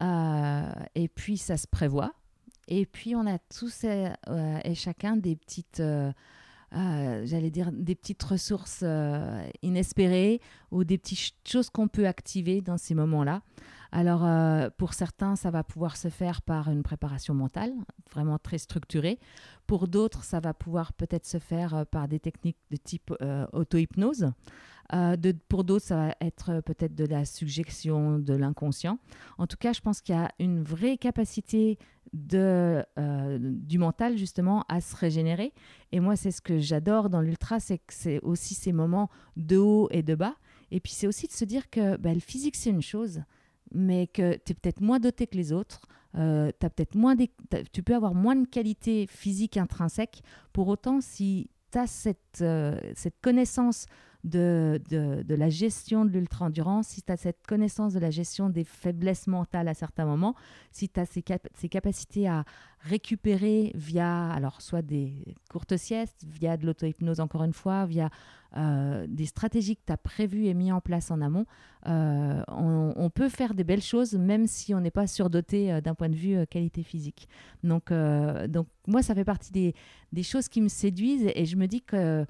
et puis ça se prévoit. Et puis, on a tous et chacun des petites euh, j'allais dire, des petites ressources euh, inespérées ou des petites choses qu'on peut activer dans ces moments-là. Alors, euh, pour certains, ça va pouvoir se faire par une préparation mentale, vraiment très structurée. Pour d'autres, ça va pouvoir peut-être se faire par des techniques de type auto-hypnose. De, pour d'autres, ça va être peut-être de la suggestion de l'inconscient. En tout cas, je pense qu'il y a une vraie capacité euh, du mental justement à se régénérer. Et moi, c'est ce que j'adore dans l'ultra, c'est que c'est aussi ces moments de haut et de bas. Et puis c'est aussi de se dire que bah, le physique, c'est une chose, mais que tu es peut-être moins doté que les autres. Euh, as peut-être moins tu peux avoir moins de qualité physique intrinsèque. Pour autant, si tu as cette, euh, cette connaissance de, de, la gestion de l'ultra-endurance, si tu as cette connaissance de la gestion des faiblesses mentales à certains moments, si tu as ces, ces, capacités à récupérer via, alors soit des courtes siestes, via de l'auto-hypnose encore une fois, via euh, des stratégies que tu as prévues et mis en place en amont, euh, on, peut faire des belles choses même si on n'est pas surdoté euh, d'un point de vue qualité physique. Donc, donc moi, ça fait partie des, des, choses qui me séduisent et je me dis que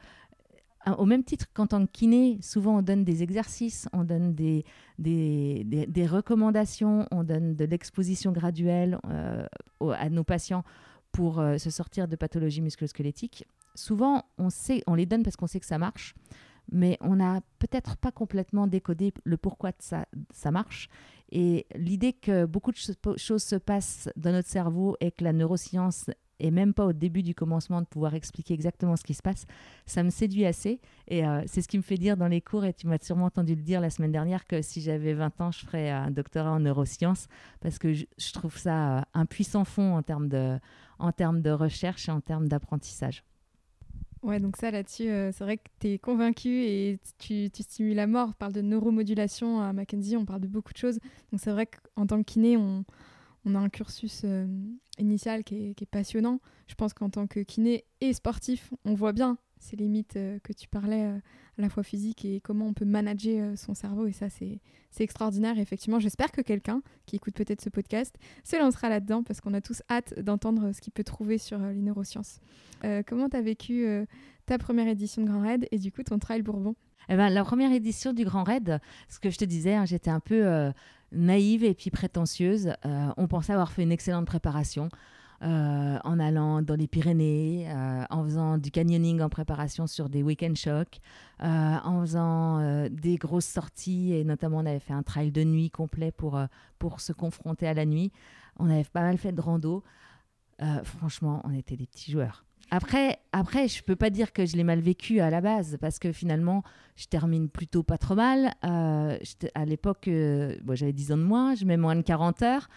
au même titre qu'en tant que kiné, souvent on donne des exercices, on donne des, des, recommandations, on donne de l'exposition graduelle euh, à nos patients pour euh, se sortir de pathologies musculosquelettiques. Souvent, on, sait, on les donne parce qu'on sait que ça marche, mais on n'a peut-être pas complètement décodé le pourquoi ça, ça marche. Et l'idée que beaucoup de choses se passent dans notre cerveau et que la neuroscience et même pas au début du commencement de pouvoir expliquer exactement ce qui se passe, ça me séduit assez. Et euh, c'est ce qui me fait dire dans les cours, et tu m'as sûrement entendu le dire la semaine dernière, que si j'avais 20 ans, je ferais un doctorat en neurosciences, parce que je, trouve ça euh, un puissant fond en termes de, en termes de recherche et en termes d'apprentissage. Ouais, donc ça là-dessus, euh, c'est vrai que tu es convaincu et tu, tu, stimules la mort. On parle de neuromodulation à Mackenzie, on parle de beaucoup de choses. Donc c'est vrai qu'en tant que kiné, on, on a un cursus euh, initial qui est, passionnant. Je pense qu'en tant que kiné et sportif, on voit bien ces limites euh, que tu parlais euh, à la fois physique et comment on peut manager son cerveau. Et ça, c'est extraordinaire. Et effectivement, j'espère que quelqu'un qui écoute peut-être ce podcast se lancera là-dedans parce qu'on a tous hâte d'entendre ce qu'il peut trouver sur les neurosciences. comment tu as vécu ta première édition de Grand Raid et du coup ton Trail Bourbon? Eh ben, la première édition du Grand Raid, ce que je te disais, hein, j'étais un peu naïve et puis prétentieuse. Euh, on pensait avoir fait une excellente préparation. Euh, en allant dans les Pyrénées, euh, en faisant du canyoning en préparation sur des week-end shocks, en faisant des grosses sorties, et notamment on avait fait un trail de nuit complet pour, pour se confronter à la nuit. On avait pas mal fait de rando. franchement, on était des petits joueurs. Après, après, je peux pas dire que je l'ai mal vécu à la base, parce que finalement, je termine plutôt pas trop mal. Euh, à l'époque, euh, j'avais 10 ans de moins, je mets moins de 40 heures.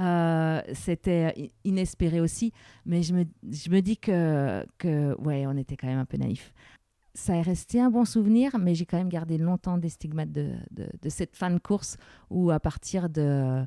Euh, c'était inespéré aussi, mais je me, je me dis que, que, ouais, on était quand même un peu naïf. Ça est resté un bon souvenir, mais j'ai quand même gardé longtemps des stigmates de, de, de cette fin de course où, à partir de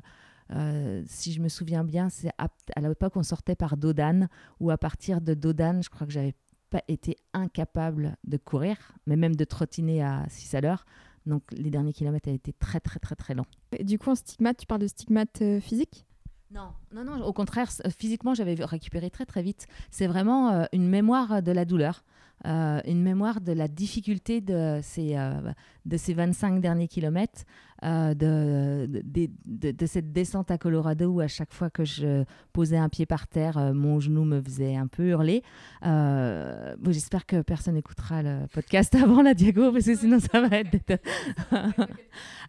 euh, si je me souviens bien, c'est à, l'époque on sortait par Dodane, ou à partir de Dodane, je crois que j'avais pas été incapable de courir, mais même de trottiner à 6 à l'heure. Donc les derniers kilomètres avaient été très très très très longs. du coup, en stigmate, tu parles de stigmate euh, physique? Non, non, non, au contraire, physiquement, j'avais récupéré très très vite. C'est vraiment euh, une mémoire de la douleur. Euh, une mémoire de la difficulté de ces, euh, de ces 25 derniers kilomètres. Euh, de, de, de, de, cette descente à Colorado où à chaque fois que je posais un pied par terre, euh, mon genou me faisait un peu hurler. Euh, bon, J'espère que personne n'écoutera le podcast [LAUGHS] avant la Diago parce que sinon ça va être...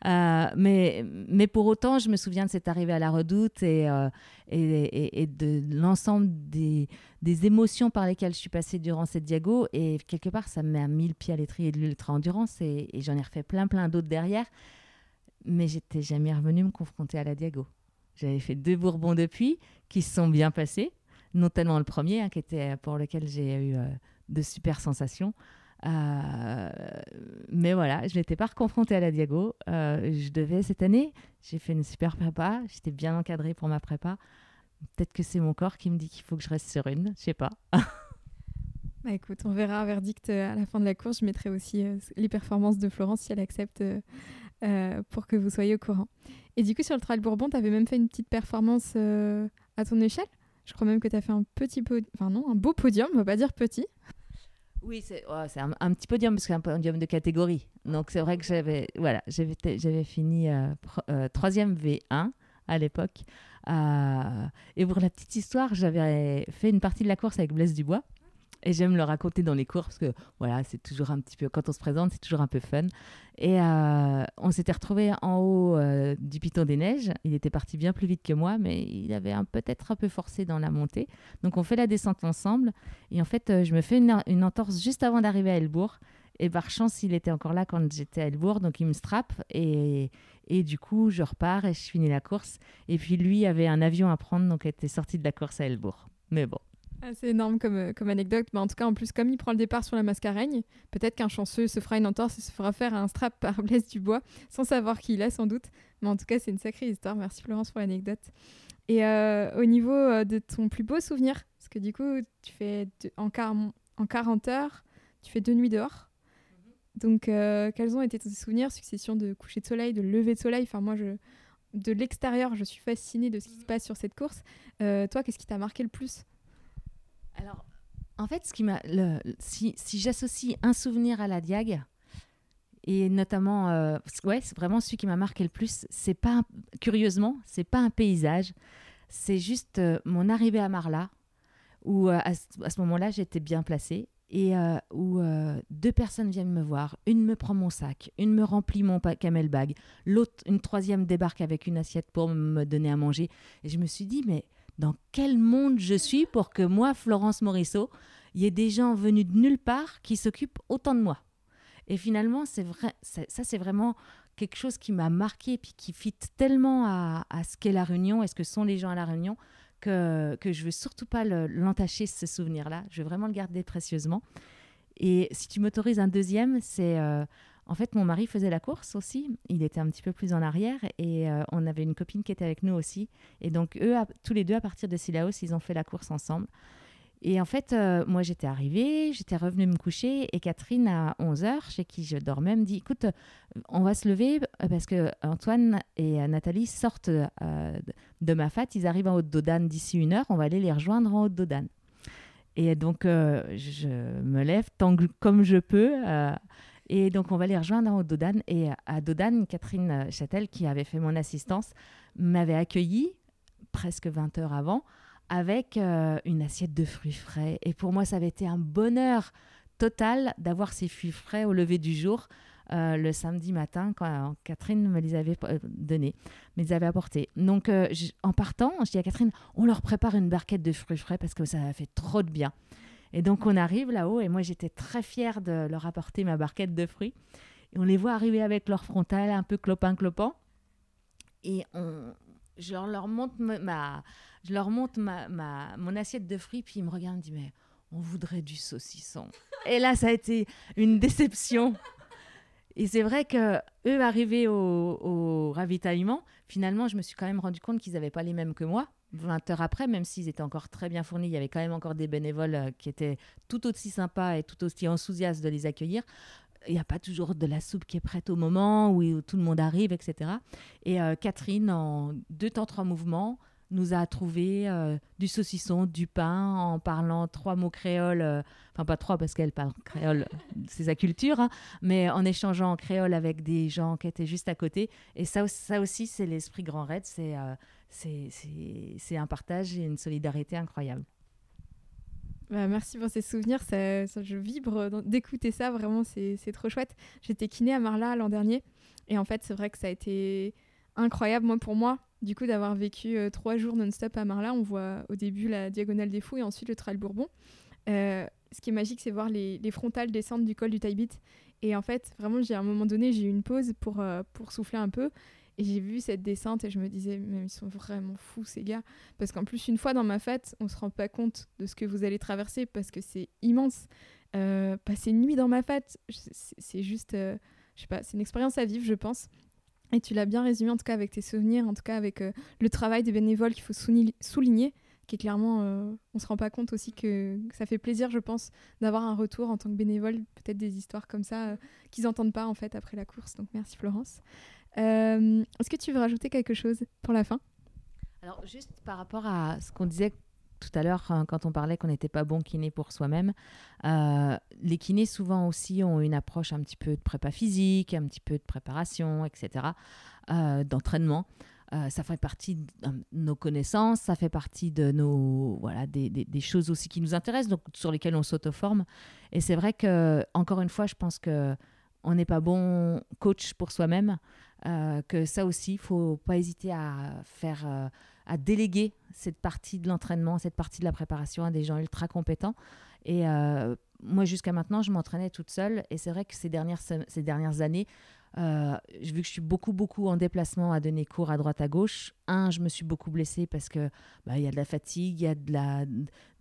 [LAUGHS] mais, mais pour autant, je me souviens de cette arrivée à la redoute et, et, et, et, de l'ensemble des, des émotions par lesquelles je suis passée durant cette Diago. Et quelque part, ça me met à mille pieds à l'étrier de l'ultra-endurance et, et j'en ai refait plein, plein d'autres derrière mais j'étais jamais revenue me confronter à la Diago. J'avais fait deux Bourbons depuis qui se sont bien passés, notamment le premier, hein, qui était pour lequel j'ai eu euh, de super sensations. Euh, mais voilà, je n'étais pas reconfrontée à la Diago. Euh, je devais cette année, j'ai fait une super prépa, j'étais bien encadrée pour ma prépa. Peut-être que c'est mon corps qui me dit qu'il faut que je reste sur une, je sais pas. [LAUGHS] bah écoute, on verra un verdict à la fin de la course. Je mettrai aussi les performances de Florence si elle accepte euh, pour que vous soyez au courant. Et du coup, sur le Trail Bourbon, tu avais même fait une petite performance euh, à ton échelle? Je crois même que tu as fait un petit enfin non, un beau podium, on va pas dire petit. Oui, c'est oh, un, petit podium parce que c'est un podium de catégorie. Donc c'est vrai que j'avais voilà, j'avais fini euh, euh, troisième V1 à l'époque. Et pour la petite histoire, j'avais fait une partie de la course avec Blaise Dubois. Et j'aime le raconter dans les cours parce que voilà, c'est toujours un petit peu, quand on se présente, c'est toujours un peu fun. Et euh, on s'était retrouvé en haut euh, du Piton des Neiges. Il était parti bien plus vite que moi, mais il avait peut-être un peu forcé dans la montée. Donc on fait la descente ensemble. Et en fait, euh, je me fais une, une entorse juste avant d'arriver à Elbourg. Et par chance, il était encore là quand j'étais à Elbourg, donc il me strappe. Et, et du coup, je repars et je finis la course. Et puis lui avait un avion à prendre, donc il était sorti de la course à Elbourg. Mais bon, c'est énorme comme, euh, comme anecdote. Mais en tout cas, en plus, comme il prend le départ sur la mascareigne, peut-être qu'un chanceux se fera une entorse et se fera faire un strap [LAUGHS] par Blaise Dubois, sans savoir qui il est sans doute. Mais en tout cas, c'est une sacrée histoire. Merci Florence pour l'anecdote. Et euh, au niveau euh, de ton plus beau souvenir, parce que du coup, tu fais en, en 40 heures, tu fais deux nuits dehors. Mhm. Donc, quels ont été tes souvenirs? Succession de coucher de soleil, de lever de soleil. Enfin, moi, je, de l'extérieur, je suis fascinée de ce qui se mhm. passe sur cette course. toi, qu'est-ce qui t'a marqué le plus? Alors, en fait, ce qui si, si j'associe un souvenir à la Diag, et notamment, euh, ouais, c'est vraiment celui qui m'a marqué le plus. C'est pas, curieusement, c'est pas un paysage, c'est juste euh, mon arrivée à Marla, où euh, à, ce moment-là, j'étais bien placée et où deux personnes viennent me voir. Une me prend mon sac, une me remplit mon camel bag, l'autre, une troisième débarque avec une assiette pour me donner à manger. Et je me suis dit, mais dans quel monde je suis pour que moi, Florence Morisseau, il y ait des gens venus de nulle part qui s'occupent autant de moi? Et finalement, c'est vrai, ça, c'est vraiment quelque chose qui m'a marqué et qui fit tellement à, ce qu'est la Réunion et ce que sont les gens à la Réunion que, que je veux surtout pas l'entacher, ce souvenir-là. Je veux vraiment le garder précieusement. Et si tu m'autorises un deuxième, c'est euh, en fait, mon mari faisait la course aussi. Il était un petit peu plus en arrière et euh, on avait une copine qui était avec nous aussi. Et donc, eux, tous les deux, à partir de Silaos, ils ont fait la course ensemble. Et en fait, euh, moi, j'étais arrivée, j'étais revenue me coucher et Catherine, à 11h, chez qui je dormais, me dit Écoute, on va se lever parce que Antoine et Nathalie sortent euh, de ma fat. Ils arrivent en Haute-Dodane d'ici une heure. On va aller les rejoindre en Haute-Dodane. Et donc, je me lève tant que, comme je peux et donc, on va les rejoindre en Dodane. Et à Dodane, Catherine Châtel, qui avait fait mon assistance, m'avait accueilli presque 20 heures avant avec euh, une assiette de fruits frais. Et pour moi, ça avait été un bonheur total d'avoir ces fruits frais au lever du jour. Euh, le samedi matin quand Catherine me les avait euh, donnés, me les avait apportés. Donc en partant, je dis à Catherine, on leur prépare une barquette de fruits frais parce que ça fait trop de bien. Et donc on arrive là-haut et moi j'étais très fière de leur apporter ma barquette de fruits. Et on les voit arriver avec leur frontal un peu clopin-clopant. Et on, je leur montre, ma, je leur montre ma, ma, mon assiette de fruits, puis ils me regardent et disent Mais on voudrait du saucisson. [LAUGHS] et là, ça a été une déception. Et c'est vrai que eux arrivés au, au, ravitaillement, finalement, je me suis quand même rendu compte qu'ils n'avaient pas les mêmes que moi. 20 heures après, même s'ils étaient encore très bien fournis, il y avait quand même encore des bénévoles euh, qui étaient tout aussi sympas et tout aussi enthousiastes de les accueillir. Il n'y a pas toujours de la soupe qui est prête au moment où, tout le monde arrive, etc. Et euh, Catherine, en deux temps, trois mouvements, nous a trouvé euh, du saucisson, du pain, en parlant trois mots créoles, euh, enfin pas trois parce qu'elle parle créole, [LAUGHS] c'est sa culture, hein, mais en échangeant en créole avec des gens qui étaient juste à côté. Et ça, ça aussi, c'est l'esprit Grand Raid, euh, c'est un partage et une solidarité incroyable. Bah, merci pour ces souvenirs, ça, je vibre d'écouter ça, vraiment c'est trop chouette. J'étais kiné à Marla l'an dernier et en fait c'est vrai que ça a été incroyable moi pour moi du coup d'avoir vécu euh, trois jours non-stop à Marla. On voit au début la diagonale des fous et ensuite le trail Bourbon. Euh, ce qui est magique, c'est voir les, frontales descendre du col du Taibit. Et en fait, vraiment, j'ai à un moment donné, j'ai eu une pause pour, euh, pour souffler un peu. Et j'ai vu cette descente et je me disais, mais ils sont vraiment fous ces gars. Parce qu'en plus, une fois dans ma fête, on se rend pas compte de ce que vous allez traverser parce que c'est immense. passer une nuit dans ma fête, c'est juste, je sais pas, c'est une expérience à vivre, je pense. Et tu l'as bien résumé, en tout cas avec tes souvenirs, en tout cas avec euh, le travail des bénévoles qu'il faut souligner, qui est clairement, euh, on se rend pas compte aussi que, ça fait plaisir, je pense, d'avoir un retour en tant que bénévole, peut-être des histoires comme ça euh, qu'ils n'entendent pas en fait après la course. Donc merci Florence. Est-ce que tu veux rajouter quelque chose pour la fin? Alors juste par rapport à ce qu'on disait tout à l'heure, hein, quand on parlait qu'on n'était pas bon kiné pour soi-même, euh, les kinés souvent aussi ont une approche un petit peu de prépa physique, un petit peu de préparation, etc., euh, d'entraînement. Euh, ça fait partie de nos connaissances, ça fait partie de nos voilà des, des, choses aussi qui nous intéressent, donc sur lesquelles on s'auto-forme. Et c'est vrai que encore une fois, je pense que on n'est pas bon coach pour soi-même, que ça aussi, il faut pas hésiter à faire à déléguer cette partie de l'entraînement, cette partie de la préparation à des gens ultra compétents. Et euh, moi, jusqu'à maintenant, je m'entraînais toute seule. Et c'est vrai que ces dernières, ces dernières années, euh, vu que je suis beaucoup, beaucoup en déplacement à donner cours à droite, à gauche, un, je me suis beaucoup blessée parce que bah, y a de la fatigue, il y a de la,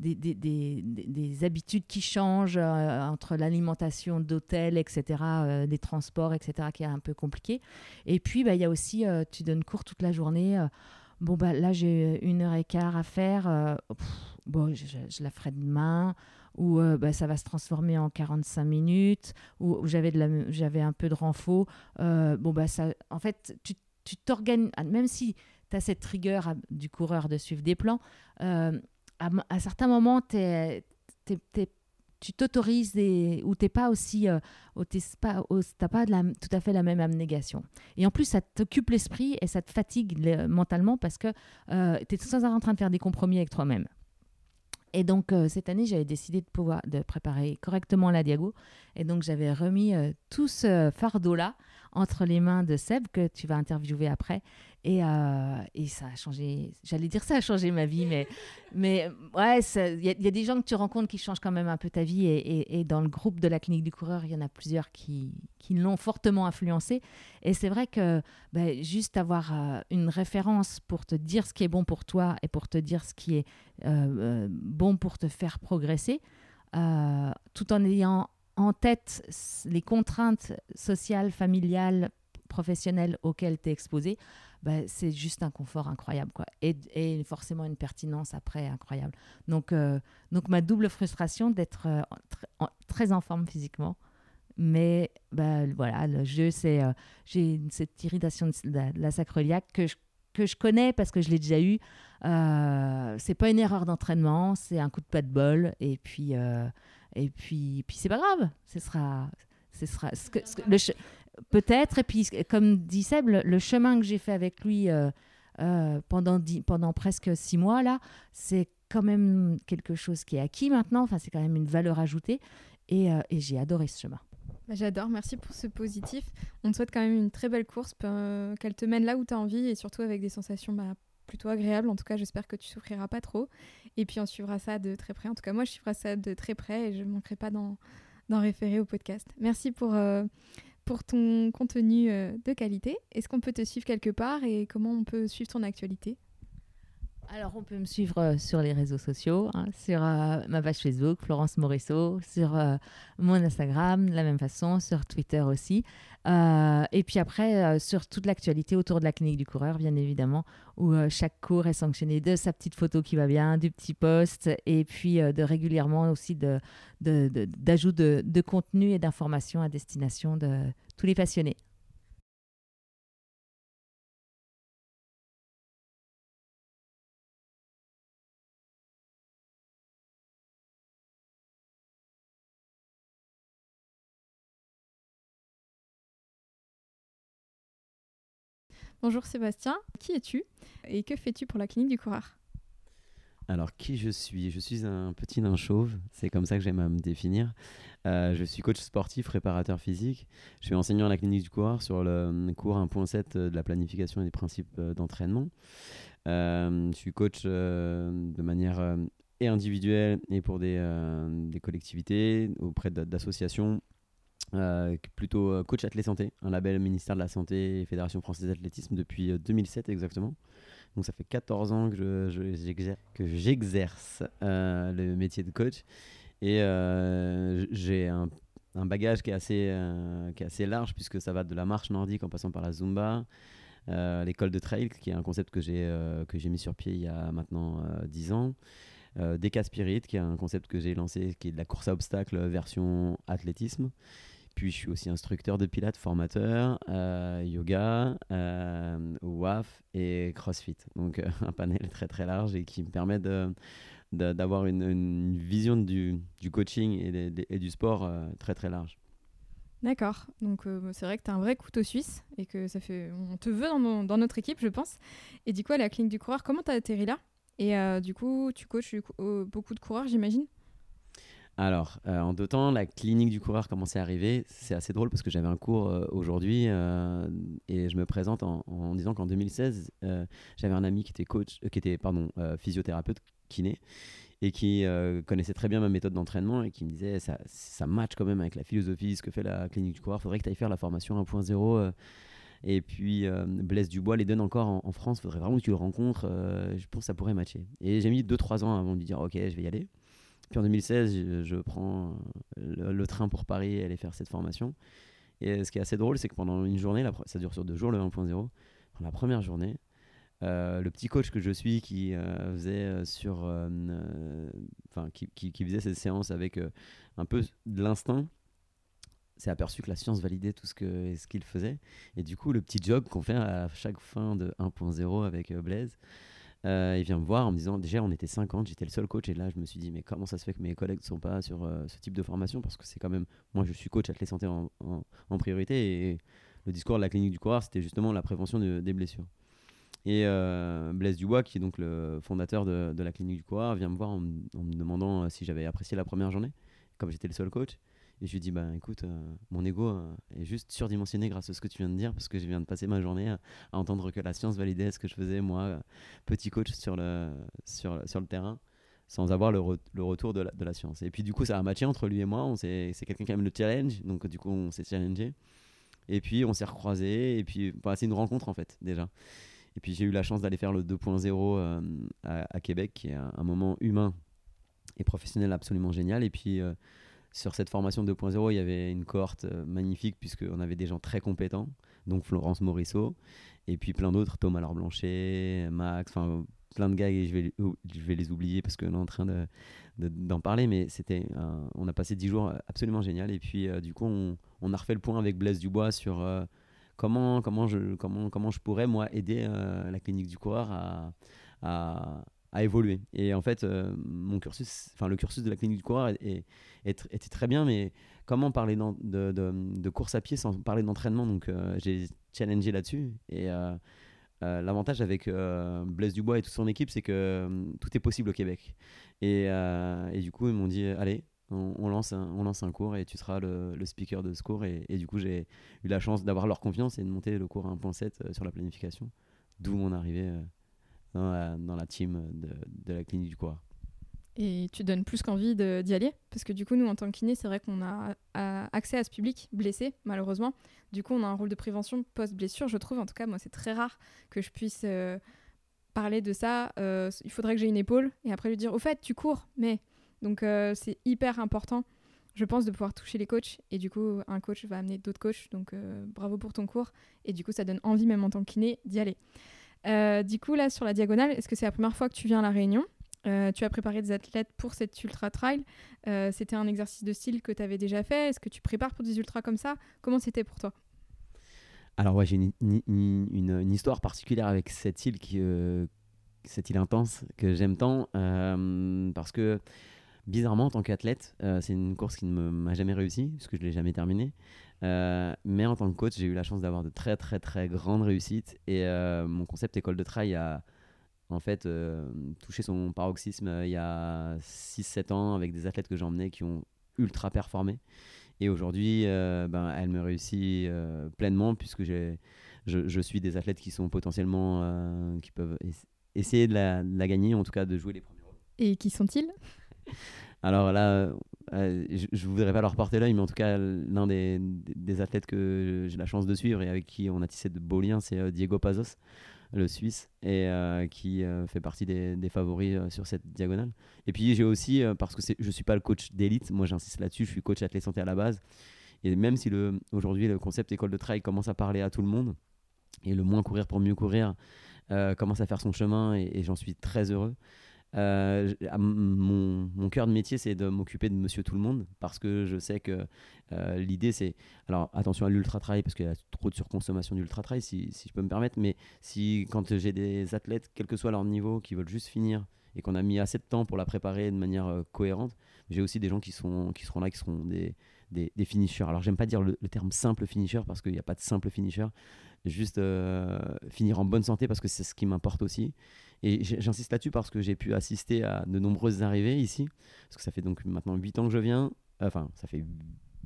des, des, des, des habitudes qui changent euh, entre l'alimentation d'hôtel, etc., des transports, etc., qui est un peu compliqué. Et puis, bah, il y a aussi, tu donnes cours toute la journée bon, bah, là, j'ai une heure et quart à faire. Euh, bon, je, la ferai demain. Ou euh, bah, ça va se transformer en 45 minutes. Ou, j'avais, j'avais un peu de renfort. Euh, bon, bah, ça, en fait, tu, tu t'organises. Même si tu as cette rigueur du coureur de suivre des plans, à, à, certains moments, tu es tu t'autorises des... ou t'es pas aussi, euh, t'as pas de la, tout à fait la même abnégation. Et en plus, ça t'occupe l'esprit et ça te fatigue mentalement parce que tu es sans arrêt en train de faire des compromis avec toi-même. Et donc euh, cette année, j'avais décidé de pouvoir de préparer correctement la Diago, et donc j'avais remis euh, tout ce fardeau là entre les mains de Seb que tu vas interviewer après, euh, et, ça a changé, j'allais dire ça a changé ma vie, mais, [LAUGHS] mais ouais, il y, a des gens que tu rencontres qui changent quand même un peu ta vie. Et, dans le groupe de la clinique du coureur, il y en a plusieurs qui, qui l'ont fortement influencé. Et c'est vrai que ben, juste avoir euh, une référence pour te dire ce qui est bon pour toi et pour te dire ce qui est euh, bon pour te faire progresser, tout en ayant en tête les contraintes sociales, familiales, professionnelles auxquelles tu es exposé, bah, c'est juste un confort incroyable. Quoi. Et, forcément une pertinence après incroyable. Donc, euh, donc ma double frustration d'être euh, très en forme physiquement. Mais bah, voilà, le jeu, c'est euh, j'ai cette irritation de la, sacroiliaque que je, que je connais parce que je l'ai déjà eu. c'est pas une erreur d'entraînement, c'est un coup de pas de bol. Et puis, et puis, puis c'est pas grave. Ce sera, ce sera Peut-être, et puis comme dit Seb, le, chemin que j'ai fait avec lui euh, euh, pendant, pendant presque six mois, là, c'est quand même quelque chose qui est acquis maintenant, enfin c'est quand même une valeur ajoutée, et, euh, j'ai adoré ce chemin. Bah, j'adore, merci pour ce positif. On te souhaite quand même une très belle course, qu'elle te mène là où tu as envie, et surtout avec des sensations bah, plutôt agréables. En tout cas, j'espère que tu souffriras pas trop. Et puis on suivra ça de très près. En tout cas, moi, je suivrai ça de très près et je ne manquerai pas d'en référer au podcast. Merci pour, pour ton contenu euh, de qualité. Est-ce qu'on peut te suivre quelque part et comment on peut suivre ton actualité? Alors, on peut me suivre euh, sur les réseaux sociaux, hein, sur euh, ma page Facebook, Florence Morisseau, sur mon Instagram, de la même façon, sur Twitter aussi. et puis après, sur toute l'actualité autour de la clinique du coureur, bien évidemment, où chaque cours est sanctionné de sa petite photo qui va bien, du petit post, et puis de régulièrement aussi d'ajout de, de, de contenu et d'informations à destination de tous les passionnés. Bonjour Sébastien, qui es-tu et que fais-tu pour la clinique du coureur alors, qui je suis? Je suis un petit nain chauve, c'est comme ça que j'aime à me définir. Euh, je suis coach sportif, préparateur physique. Je suis enseignant à la clinique du coureur sur le cours 1.7 de la planification et des principes euh, d'entraînement. Euh, je suis coach de manière et individuelle et pour des collectivités, auprès d'associations. Plutôt coach athlète santé, un label ministère de la Santé et Fédération française d'athlétisme depuis 2007 exactement. Donc ça fait 14 ans que j'exerce euh, le métier de coach. Et euh, j'ai un, bagage qui est, assez, euh, qui est assez large puisque ça va de la marche nordique en passant par la Zumba, l'école de trail qui est un concept que j'ai j'ai mis sur pied il y a maintenant 10 ans. Deca Spirit, qui est un concept que j'ai lancé, qui est de la course à obstacles version athlétisme. Puis je suis aussi instructeur de pilates, formateur, euh, yoga, euh, WAF et CrossFit. Donc euh, [LAUGHS] un panel très très large et qui me permet d'avoir une, vision du, coaching et, et, du sport très très large. D'accord, donc c'est vrai que tu as un vrai couteau suisse et que ça fait, on te veut dans, dans notre équipe, je pense. Et du coup, à la clinique du coureur, comment tu as atterri là? Et du coup, tu coaches beaucoup de coureurs, j'imagine? Alors, euh, en deux temps, la clinique du coureur commençait à arriver. C'est assez drôle parce que j'avais un cours euh, aujourd'hui euh, et je me présente en, disant qu'en 2016, j'avais un ami qui était coach, qui était pardon, physiothérapeute kiné et qui connaissait très bien ma méthode d'entraînement et qui me disait ça, ça match quand même avec la philosophie, ce que fait la clinique du coureur. Faudrait que tu ailles faire la formation 1.0. et puis Blaise Dubois les donne encore en, France. Faudrait vraiment que tu le rencontres. je pense que ça pourrait matcher. Et j'ai mis 2-3 ans avant de lui dire ok, je vais y aller. Puis en 2016, je, prends le, train pour Paris et aller faire cette formation. Et ce qui est assez drôle, c'est que pendant une journée, ça dure sur deux jours le 1.0, la première journée, euh, le petit coach que je suis qui euh, faisait euh, sur, enfin qui, qui, faisait cette séance avec un peu de l'instinct, s'est aperçu que la science validait tout ce que ce qu'il faisait. Et du coup, le petit job qu'on fait à chaque fin de 1.0 avec Blaise, euh, il vient me voir en me disant déjà on était 50, j'étais le seul coach et là je me suis dit mais comment ça se fait que mes collègues ne sont pas sur euh, ce type de formation? Parce que c'est quand même moi je suis coach athlète santé en, priorité et le discours de la clinique du coureur c'était justement la prévention des blessures. Et euh, Blaise Dubois qui est donc le fondateur de, la clinique du coureur vient me voir en me demandant si j'avais apprécié la première journée comme j'étais le seul coach et je lui dis, bah écoute, euh, mon ego euh, est juste surdimensionné grâce à ce que tu viens de dire, parce que je viens de passer ma journée à, entendre que la science validait ce que je faisais, moi, euh, petit coach sur le, sur, sur le terrain, sans avoir le, le retour de la, de la, science. Et puis du coup, ça a matché entre lui et moi. C'est quelqu'un qui aime le challenge, donc du coup, on s'est challengé. Et puis, on s'est recroisés, et puis, bah, c'est une rencontre en fait, déjà. Et puis, j'ai eu la chance d'aller faire le 2.0 à, Québec, qui est un, un, moment humain et professionnel absolument génial. Et puis, sur cette formation 2.0, il y avait une cohorte euh, magnifique puisqu'on avait des gens très compétents, donc Florence Morisseau, et puis plein d'autres, Thomas Laure Max, enfin plein de gars et je vais, les oublier parce qu'on est en train d'en de, d'en parler, mais c'était, on a passé 10 jours absolument génial et puis euh, du coup on, a refait le point avec Blaise Dubois sur euh, comment, comment, je, comment, comment je pourrais moi aider la clinique du coureur à à évoluer. Et en fait, euh, mon cursus, enfin le cursus de la clinique du coureur était très bien, mais comment parler de, course à pied sans parler d'entraînement? Donc euh, j'ai challengé là-dessus. Et euh, l'avantage avec Blaise Dubois et toute son équipe, c'est que tout est possible au Québec. Et, et du coup, ils m'ont dit, allez. On, lance un, on lance un cours et tu seras le, speaker de ce cours. Et, et du coup, j'ai eu la chance d'avoir leur confiance et de monter le cours 1.7 sur la planification. D'où mon arrivée dans la, team de, la clinique du coureur. Et tu donnes plus qu'envie d'y aller? Parce que du coup, nous, en tant que kiné, c'est vrai qu'on a, accès à ce public blessé, malheureusement. Du coup, on a un rôle de prévention post-blessure, je trouve. En tout cas, moi, c'est très rare que je puisse euh, parler de ça. Euh, il faudrait que j'ai une épaule et après lui dire Au fait, tu cours, mais. Donc, euh, c'est hyper important, je pense, de pouvoir toucher les coachs. Et du coup, un coach va amener d'autres coachs. Donc, bravo pour ton cours. Et du coup, ça donne envie, même en tant que kiné, d'y aller. Euh, du coup, là, sur la diagonale, est-ce que c'est la première fois que tu viens à La Réunion? Euh, tu as préparé des athlètes pour cette ultra trail. Euh, c'était un exercice de style que tu avais déjà fait. Est-ce que tu prépares pour des ultras comme ça? Comment c'était pour toi? Alors ouais, j'ai une, histoire particulière avec cette île cette île intense que j'aime tant parce que bizarrement, en tant qu'athlète, c'est une course qui ne m'a jamais réussi, puisque je l'ai jamais terminée. Euh, mais en tant que coach, j'ai eu la chance d'avoir de très, très, très grandes réussites. Et euh, mon concept école de trail a en fait touché son paroxysme il y a 6-7 ans avec des athlètes que j'emmenais qui ont ultra performé. Et aujourd'hui, ben, elle me réussit pleinement, puisque je, je, suis des athlètes qui sont potentiellement, qui peuvent essayer de la, de la, gagner, en tout cas de jouer les premiers rôles. Et qui sont-ils? [LAUGHS] alors là, euh, je ne voudrais pas leur porter l'œil, mais en tout cas, l'un des, athlètes que j'ai la chance de suivre et avec qui on a tissé de beaux liens, c'est euh, Diego Pazos, le Suisse, et euh, qui fait partie des, des favoris sur cette diagonale. Et puis j'ai aussi, parce que je ne suis pas le coach d'élite, moi j'insiste là-dessus, je suis coach athlète santé à la base. Et même si aujourd'hui le concept école de trail commence à parler à tout le monde, et le moins courir pour mieux courir commence à faire son chemin, et j'en suis très heureux. Euh, mon, mon cœur de métier, c'est de m'occuper de monsieur tout le monde parce que je sais que euh, l'idée, c'est. Alors, attention à l'ultra-trail parce qu'il y a trop de surconsommation d'ultra-trail, si, si, je peux me permettre. Mais si, quand j'ai des athlètes, quel que soit leur niveau, qui veulent juste finir et qu'on a mis assez de temps pour la préparer de manière euh, cohérente, j'ai aussi des gens qui, sont, qui seront là, qui seront des, des, des finishers. Alors, j'aime pas dire le, terme simple finisher parce qu'il n'y a pas de simple finisher. Juste finir en bonne santé parce que c'est ce qui m'importe aussi. Et j'insiste là-dessus parce que j'ai pu assister à de nombreuses arrivées ici, parce que ça fait donc maintenant 8 ans que je viens, enfin ça fait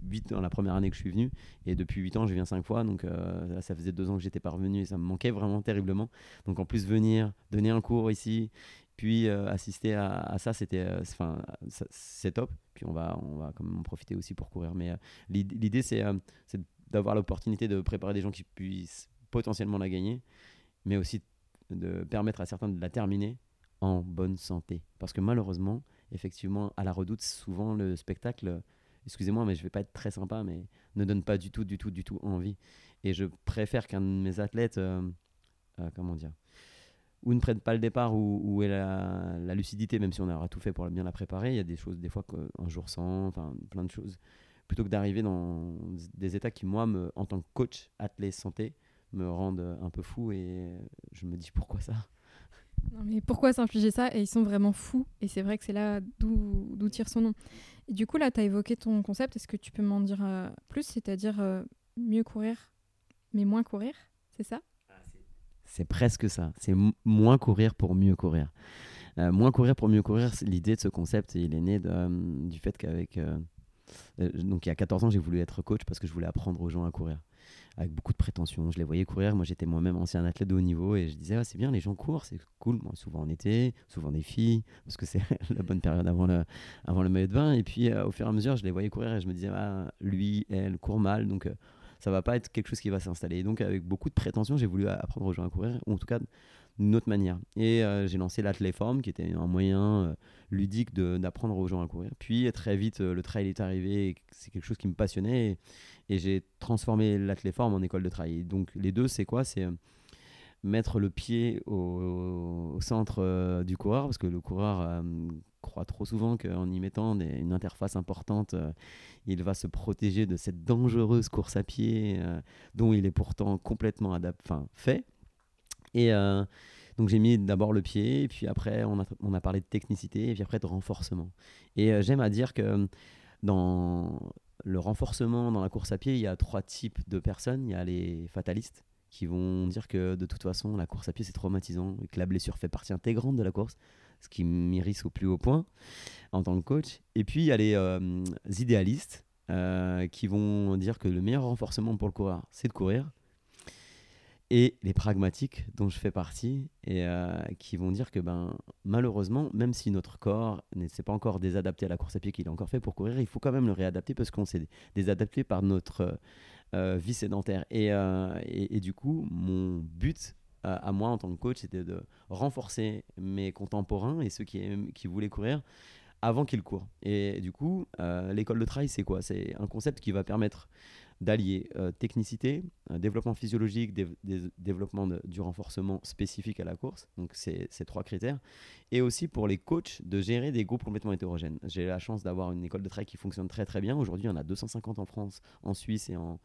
8 ans la première année que je suis venu, et depuis 8 ans je viens 5 fois, donc euh, ça faisait 2 ans que j'étais pas revenu et ça me manquait vraiment terriblement. Donc en plus venir, donner un cours ici, puis euh, assister à, ça, c'était, euh, c'est top. Puis on va, on va quand même en profiter aussi pour courir. Mais l'idée c'est d'avoir l'opportunité de préparer des gens qui puissent potentiellement la gagner, mais aussi de permettre à certains de la terminer en bonne santé. Parce que malheureusement, effectivement, à la redoute, souvent le spectacle, excusez-moi, mais je vais pas être très sympa, mais ne donne pas du tout, du tout, du tout envie. Et je préfère qu'un de mes athlètes, euh, euh, comment dire, ou ne prenne pas le départ, ou, ou ait la, la, lucidité, même si on aura tout fait pour bien la préparer. Il y a des choses, des fois, un jour sans, enfin, plein de choses. Plutôt que d'arriver dans des états qui, moi, en tant que coach, athlète santé, me rendent un peu fou et je me dis pourquoi ça? Non mais pourquoi s'infliger ça? Et ils sont vraiment fous. Et c'est vrai que c'est là d'où tire son nom. Et du coup, là, tu as évoqué ton concept. Est-ce que tu peux m'en dire euh, plus? C'est-à-dire euh, mieux courir, mais moins courir C'est ça? C'est presque ça. C'est moins courir pour mieux courir. Euh, moins courir pour mieux courir, l'idée de ce concept, il est né de, du fait qu'avec. donc, il y a 14 ans, j'ai voulu être coach parce que je voulais apprendre aux gens à courir avec beaucoup de prétention. Je les voyais courir. Moi, j'étais moi-même ancien athlète de haut niveau et je disais, ah, c'est bien, les gens courent, c'est cool. Moi, souvent en été, souvent des filles, parce que c'est [LAUGHS] la bonne période avant le, avant le maillot de bain. Et puis, euh, au fur et à mesure, je les voyais courir et je me disais, ah, lui, elle court mal. Donc, euh, ça va pas être quelque chose qui va s'installer. Donc, avec beaucoup de prétention, j'ai voulu apprendre aux gens à courir, ou en tout cas d'une autre manière. Et euh, j'ai lancé l'Athléform, qui était un moyen ludique d'apprendre aux gens à courir. Puis, très vite, le trail est arrivé c'est quelque chose qui me passionnait. Et, j'ai transformé l'Athléforme en école de trail. Donc les deux, c'est quoi? C'est euh, mettre le pied au, centre euh, du coureur, parce que le coureur euh, croit trop souvent qu'en y mettant une interface importante, il va se protéger de cette dangereuse course à pied dont il est pourtant complètement fait. Et donc j'ai mis d'abord le pied, et puis après on a, parlé de technicité, et puis après de renforcement. Et j'aime à dire que dans le renforcement dans la course à pied, il y a trois types de personnes. Il y a les fatalistes qui vont dire que de toute façon, la course à pied, c'est traumatisant et que la blessure fait partie intégrante de la course, ce qui m'irrisse au plus haut point en tant que coach. Et puis, il y a les euh, idéalistes euh, qui vont dire que le meilleur renforcement pour le coureur, c'est de courir et les pragmatiques dont je fais partie et euh, qui vont dire que ben malheureusement même si notre corps ne s'est pas encore désadapté à la course à pied qu'il est encore fait pour courir il faut quand même le réadapter parce qu'on s'est désadapté par notre euh, vie sédentaire. Euh, et, et, du coup mon but à moi en tant que coach c'était de renforcer mes contemporains et ceux qui, qui voulaient courir avant qu'ils courent. Et du coup l'école de trail c'est quoi? C'est un concept qui va permettre d'allier euh, technicité, développement physiologique, développement du renforcement spécifique à la course, donc ces trois critères, et aussi pour les coachs de gérer des groupes complètement hétérogènes. J'ai la chance d'avoir une école de trail qui fonctionne très très bien. Aujourd'hui, il y en a 250 en France, en Suisse et en,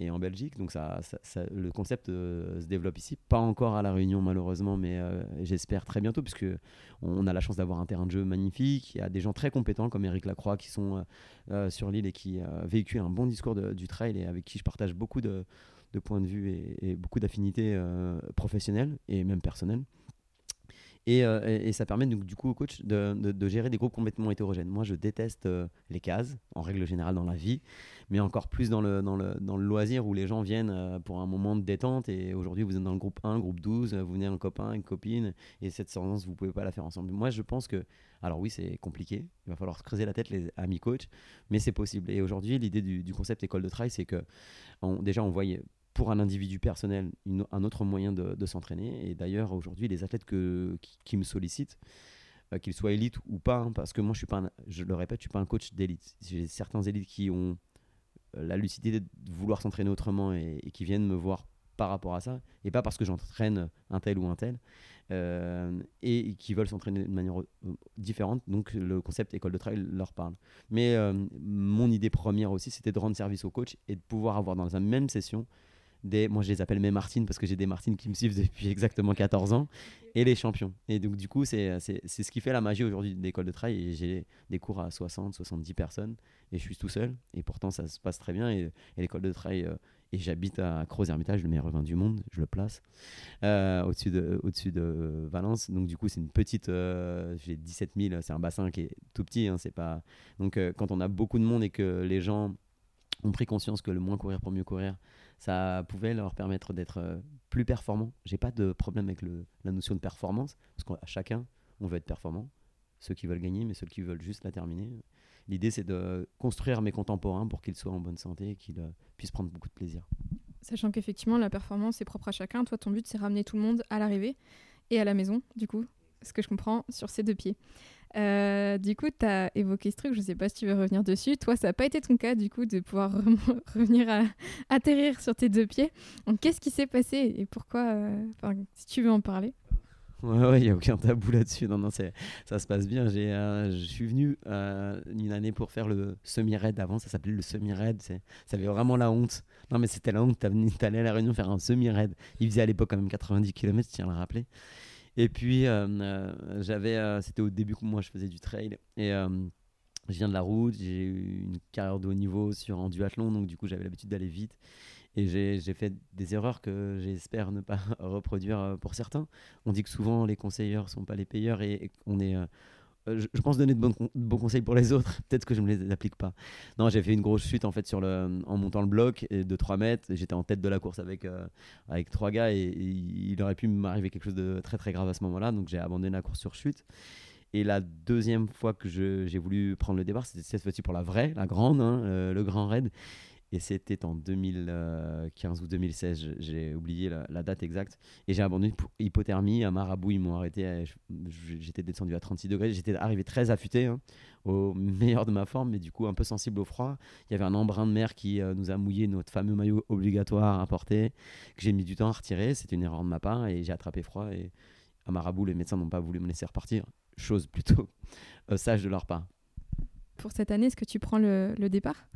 et en Belgique. Donc ça, le concept euh, se développe ici, pas encore à la Réunion malheureusement, mais euh, j'espère très bientôt puisque on a la chance d'avoir un terrain de jeu magnifique. Il y a des gens très compétents comme Eric Lacroix qui sont euh, sur l'île et qui véhiculent un bon discours du trail et avec qui je partage beaucoup de, points de vue et, beaucoup d'affinités professionnelles et même personnelles. Et, ça permet donc, du coup au coach de, gérer des groupes complètement hétérogènes. Moi, je déteste les cases, en règle générale dans la vie mais encore plus dans le, dans le, dans le loisir où les gens viennent euh, pour un moment de détente. Et aujourd'hui, vous êtes dans le groupe 1, groupe 12, vous venez un copain, une copine, et cette séance, vous pouvez pas la faire ensemble. Moi, je pense que, alors oui, c'est compliqué, il va falloir se creuser la tête, les amis coach, mais c'est possible. Et aujourd'hui, l'idée du, concept école de trail, c'est que déjà, on voyait pour un individu personnel un autre moyen de, s'entraîner. Et d'ailleurs, aujourd'hui, les athlètes qui, me sollicitent, euh, qu'ils soient élites ou pas, hein, parce que moi, je suis pas, je le répète, je suis pas un coach d'élite. J'ai certains élites qui ont euh, la lucidité de vouloir s'entraîner autrement et, qui viennent me voir par rapport à ça, et pas parce que j'entraîne un tel ou un tel, euh, et qui veulent s'entraîner de manière différente. Donc le concept école de trail leur parle. Mais mon idée première aussi, c'était de rendre service au coach et de pouvoir avoir dans la même session des, moi je les appelle mes Martines parce que j'ai des Martines qui me suivent depuis exactement 14 ans, et les champions. Et donc du coup, c'est ce qui fait la magie aujourd'hui d'école de trail. J'ai des cours à 60, 70 personnes, et je suis tout seul, et pourtant ça se passe très bien. Et, l'école de trail, euh, et j'habite à Crozes-Hermitage, le meilleur revin du monde, je le place, euh, au-dessus de, au de Valence. Donc du coup, c'est une petite, euh, j'ai 17 000, c'est un bassin qui est tout petit, hein, c'est pas... Donc quand on a beaucoup de monde et que les gens ont pris conscience que le moins courir pour mieux courir, ça pouvait leur permettre d'être euh, plus performants. J'ai pas de problème avec la notion de performance, parce qu'à chacun, on veut être performant. Ceux qui veulent gagner, mais ceux qui veulent juste la terminer. L'idée, c'est de construire mes contemporains pour qu'ils soient en bonne santé et qu'ils euh, puissent prendre beaucoup de plaisir. Sachant qu'effectivement, la performance est propre à chacun. Toi, ton but, c'est ramener tout le monde à l'arrivée et à la maison, du coup, ce que je comprends, sur ses deux pieds. Euh, du coup, tu as évoqué ce truc, je sais pas si tu veux revenir dessus. Toi, ça n'a pas été ton cas, du coup, de pouvoir [LAUGHS] revenir à [LAUGHS] atterrir sur tes deux pieds. Qu'est-ce qui s'est passé et pourquoi euh, Si tu veux en parler. Ouais, il n'y a aucun tabou là-dessus. Non, non, ça se passe bien. J'ai, euh, je suis venu une année pour faire le semi-raid. Avant, ça s'appelait le semi-raid. Ça avait vraiment la honte. Non, mais c'était la honte. Allé à La Réunion faire un semi-raid. Il faisait à l'époque quand même 90 km, tiens à le rappeler. Et puis, euh, euh, j'avais, euh, c'était au début que moi je faisais du trail. Et je viens de la route, j'ai eu une carrière de haut niveau sur un duathlon, donc du coup j'avais l'habitude d'aller vite. Et j'ai fait des erreurs que j'espère ne pas [LAUGHS] reproduire pour certains. On dit que souvent les conseilleurs ne sont pas les payeurs et, on est euh, je, pense donner de bons, conseils pour les autres. [LAUGHS] Peut-être que je ne me les applique pas. Non, j'ai fait une grosse chute en fait sur le, en montant le bloc de 3 mètres. J'étais en tête de la course avec, euh, avec trois gars et, il aurait pu m'arriver quelque chose de très très grave à ce moment-là. Donc j'ai abandonné la course sur chute. Et la deuxième fois que j'ai voulu prendre le départ, c'était cette fois-ci pour la vraie, la grande, hein, euh, le grand raid. Et c'était en 2015 ou 2016, j'ai oublié la, date exacte. Et j'ai abandonné pour hypothermie. À Marabout, ils m'ont arrêté. J'étais descendu à 36 degrés. J'étais arrivé très affûté, hein, au meilleur de ma forme, mais du coup un peu sensible au froid. Il y avait un embrun de mer qui euh, nous a mouillé notre fameux maillot obligatoire à porter, que j'ai mis du temps à retirer. C'était une erreur de ma part et j'ai attrapé froid. Et à Marabout, les médecins n'ont pas voulu me laisser repartir. Chose plutôt euh, sage de leur part. Pour cette année, est-ce que tu prends le départ?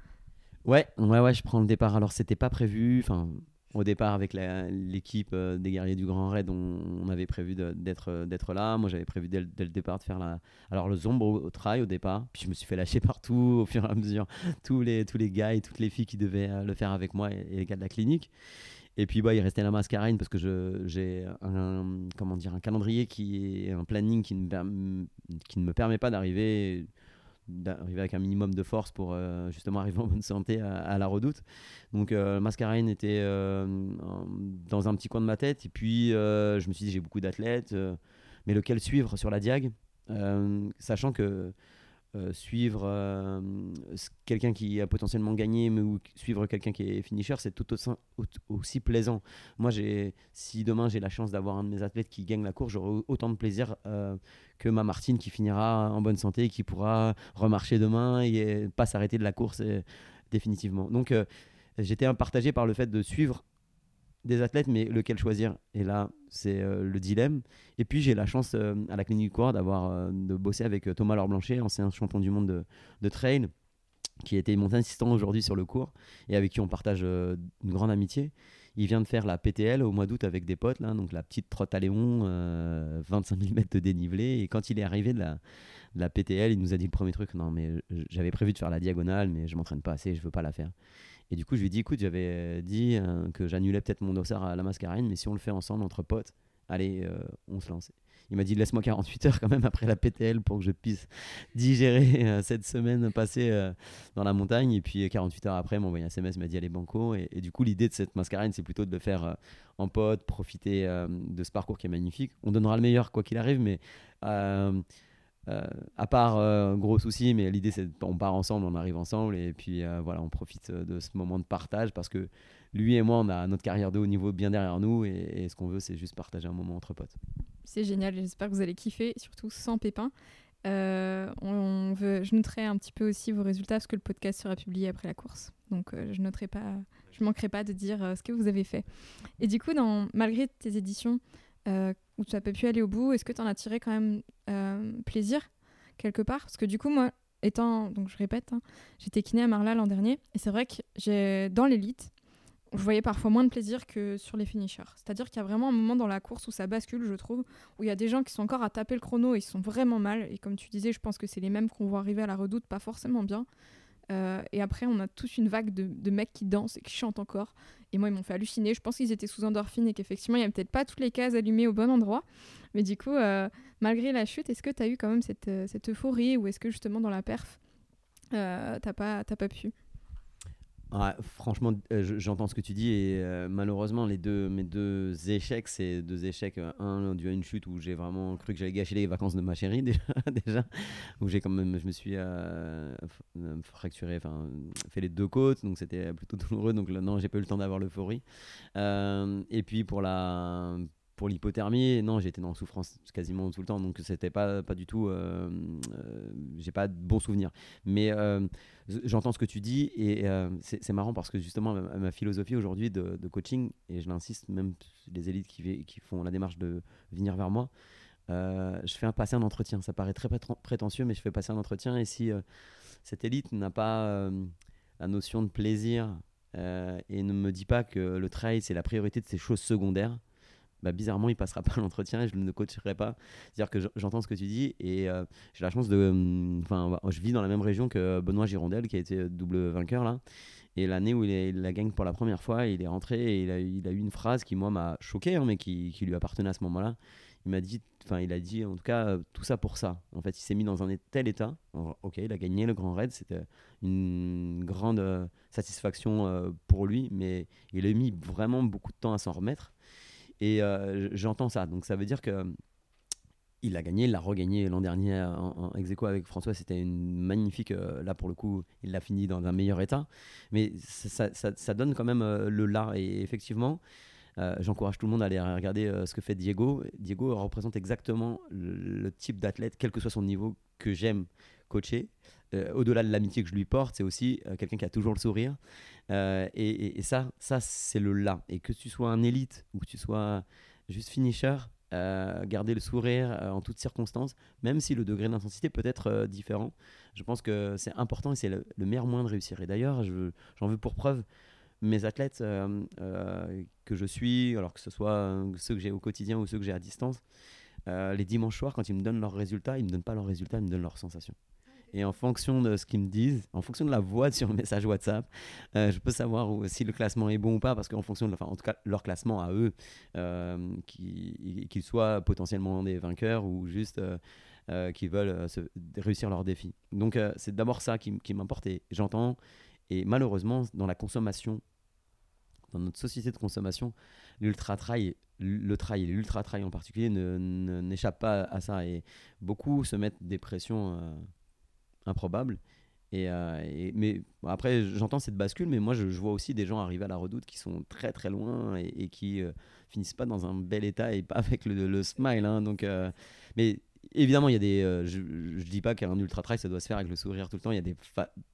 Ouais, ouais, ouais, je prends le départ. Alors, c'était pas prévu. Enfin, au départ, avec l'équipe euh, des guerriers du Grand Raid, on, avait prévu euh, d'être là. Moi, j'avais prévu dès, le départ de faire la. Alors, le Zombre au, trail au départ. Puis, je me suis fait lâcher [LAUGHS] partout au fur et à mesure. Tous les, tous les gars et toutes les filles qui devaient euh, le faire avec moi et, les gars de la clinique. Et puis, bah, il restait la mascarine parce que j'ai un, comment un calendrier qui un planning qui ne, qui ne me permet pas d'arriver d'arriver avec un minimum de force pour euh, justement [LAUGHS] arriver en bonne santé à, la redoute. Donc euh, Mascarine était euh, dans un petit coin de ma tête et puis je me suis dit j'ai beaucoup d'athlètes, mais lequel suivre sur la diag, sachant que euh, suivre euh, quelqu'un qui a potentiellement gagné mais ou suivre quelqu'un qui est finisher c'est tout aussi, plaisant. Moi j'ai si demain j'ai la chance d'avoir un de mes athlètes qui gagne la course j'aurai autant de plaisir euh, que ma Martine qui finira en bonne santé qui pourra remarcher demain et pas s'arrêter de la course définitivement. Donc j'étais partagé par le fait de suivre des athlètes, mais lequel choisir? Et là, c'est euh, le dilemme. Et puis, j'ai la chance euh, à la clinique du d'avoir euh, de bosser avec Thomas Laure Blanchet, ancien champion du monde de, trail, qui était mon assistant aujourd'hui sur le cours et avec qui on partage une grande amitié. Il vient de faire la PTL au mois d'août avec des potes, donc la petite trotte à Léon, 25 000 mètres de dénivelé. Et quand il est arrivé de la, la PTL, il nous a dit le premier truc non, mais j'avais prévu de faire la diagonale, mais je m'entraîne pas assez, je veux pas la faire. Et du coup, je lui ai dit écoute, j'avais dit euh, que j'annulais peut-être mon dossard à la mascarine, mais si on le fait ensemble entre potes, allez, euh, on se lance. Il m'a dit laisse-moi 48 heures quand même après la PTL pour que je puisse [LAUGHS] digérer euh, cette semaine passée dans la montagne. Et puis 48 heures après, il m'a envoyé un SMS, il m'a dit allez banco. Et, et du coup, l'idée de cette mascarine, c'est plutôt de le faire en pote, profiter de ce parcours qui est magnifique. On donnera le meilleur quoi qu'il arrive, mais euh, à part euh, gros souci, mais l'idée c'est on part ensemble, on arrive ensemble et puis euh, voilà, on profite de ce moment de partage parce que lui et moi on a notre carrière de haut niveau bien derrière nous et, ce qu'on veut c'est juste partager un moment entre potes. C'est génial, j'espère que vous allez kiffer, surtout sans pépin. on veut, je noterai un petit peu aussi vos résultats parce que le podcast sera publié après la course. Donc je noterai pas, je manquerai pas de dire ce que vous avez fait. Et du coup, dans, malgré tes éditions, euh, où n'as pas pu aller au bout Est-ce que tu en as tiré quand même euh, plaisir quelque part? Parce que du coup, moi, étant, donc je répète, hein, j'étais kiné à Marla l'an dernier, et c'est vrai que j'ai dans l'élite, je voyais parfois moins de plaisir que sur les finishers. C'est-à-dire qu'il y a vraiment un moment dans la course où ça bascule, je trouve, où il y a des gens qui sont encore à taper le chrono et ils sont vraiment mal. Et comme tu disais, je pense que c'est les mêmes qu'on voit arriver à la redoute, pas forcément bien. Euh, et après, on a tous une vague de, mecs qui dansent et qui chantent encore. Et moi, ils m'ont fait halluciner. Je pense qu'ils étaient sous endorphine et qu'effectivement, il n'y avait peut-être pas toutes les cases allumées au bon endroit. Mais du coup, euh, malgré la chute, est-ce que tu as eu quand même cette, euh, cette euphorie ou est-ce que justement dans la perf, t'as pas pu? Franchement, euh, j'entends ce que tu dis et euh, malheureusement, les deux, mes deux échecs, c'est deux échecs. Euh, un dû à une chute où j'ai vraiment cru que j'allais gâcher les vacances de ma chérie [LAUGHS] déjà, où j'ai quand même, je me suis fracturé, enfin fait les deux côtes, donc c'était plutôt [LAUGHS] douloureux. Donc là, non, j'ai pas eu le temps d'avoir l'euphorie. et puis pour la l'hypothermie, non, j'étais en souffrance quasiment tout le temps, donc c'était pas, pas du tout. Euh, euh, j'ai pas de bons souvenirs. Mais euh, j'entends ce que tu dis et c'est marrant parce que justement, ma, philosophie aujourd'hui de, coaching, et je l'insiste, même les élites qui, font la démarche de venir vers moi, je fais un, passer un entretien. Ça paraît très prétentieux, mais je fais passer un entretien et si cette élite n'a pas la notion de plaisir et ne me dit pas que le trail c'est la priorité de ces choses secondaires, bah, bizarrement, il passera [LAUGHS] pas l'entretien et je ne le coacherai pas. C'est-à-dire que j'entends ce que tu dis et euh, j'ai la chance de. Hum, enfin, je vis dans la même région que Benoît Girondel qui a été double vainqueur là. Et l'année où il, la gagne pour la première fois, il est rentré et il a, il eu une phrase qui, moi, m'a choqué, hein, mais qui, lui appartenait à ce moment-là. Il m'a dit, enfin, il a dit, en tout cas, tout ça pour ça. En fait, il s'est mis dans un tel état. ok, il a gagné le Grand Raid, c'était une grande euh, satisfaction euh, pour lui, mais il a mis vraiment beaucoup de temps à s'en remettre. Et euh, j'entends ça. Donc ça veut dire que il a gagné, il l'a regagné l'an dernier en, en ex avec François. C'était une magnifique. Euh, là, pour le coup, il l'a fini dans un meilleur état. Mais ça, ça, donne quand même euh, le là. Et effectivement, j'encourage tout le monde à aller regarder ce que fait Diego. Diego représente exactement le type d'athlète, quel que soit son niveau, que j'aime coacher. Au-delà de l'amitié que je lui porte, c'est aussi quelqu'un qui a toujours le sourire. Euh, et, ça, ça c'est le là. Et que tu sois un élite ou que tu sois juste finisher, garder le sourire en toutes circonstances, même si le degré d'intensité peut être différent. Je pense que c'est important et c'est le, meilleur moyen de réussir. Et d'ailleurs, j'en veux pour preuve mes athlètes que je suis, alors que ce soit ceux que j'ai au quotidien ou ceux que j'ai à distance, les dimanches soirs, quand ils me donnent leurs résultats, ils ne me donnent pas leurs résultats, ils me donnent leurs sensations. Et en fonction de ce qu'ils me disent, en fonction de la voix sur le message WhatsApp, euh, je peux savoir si le classement est bon ou pas, parce qu'en fonction de, enfin, en tout cas, leur classement à eux, euh, qu'ils soient potentiellement des vainqueurs ou juste euh, qui veulent réussir leur défi. Donc, c'est d'abord ça qui, qui m'importe. Et j'entends, et malheureusement, dans la consommation, dans notre société de consommation, l'ultra-trail, le trail et l'ultra-trail en particulier n'échappent pas à ça. Et beaucoup se mettent des pressions improbable. Et, euh, mais après, j'entends cette bascule, mais moi, je, vois aussi des gens arriver à la redoute qui sont très très loin et, qui euh, finissent pas dans un bel état et pas [LAUGHS] avec le, smile. Hein. donc, euh, mais évidemment, il y a des. je, je dis pas qu'un ultra trail ça doit se faire avec le sourire tout le temps. Il y a des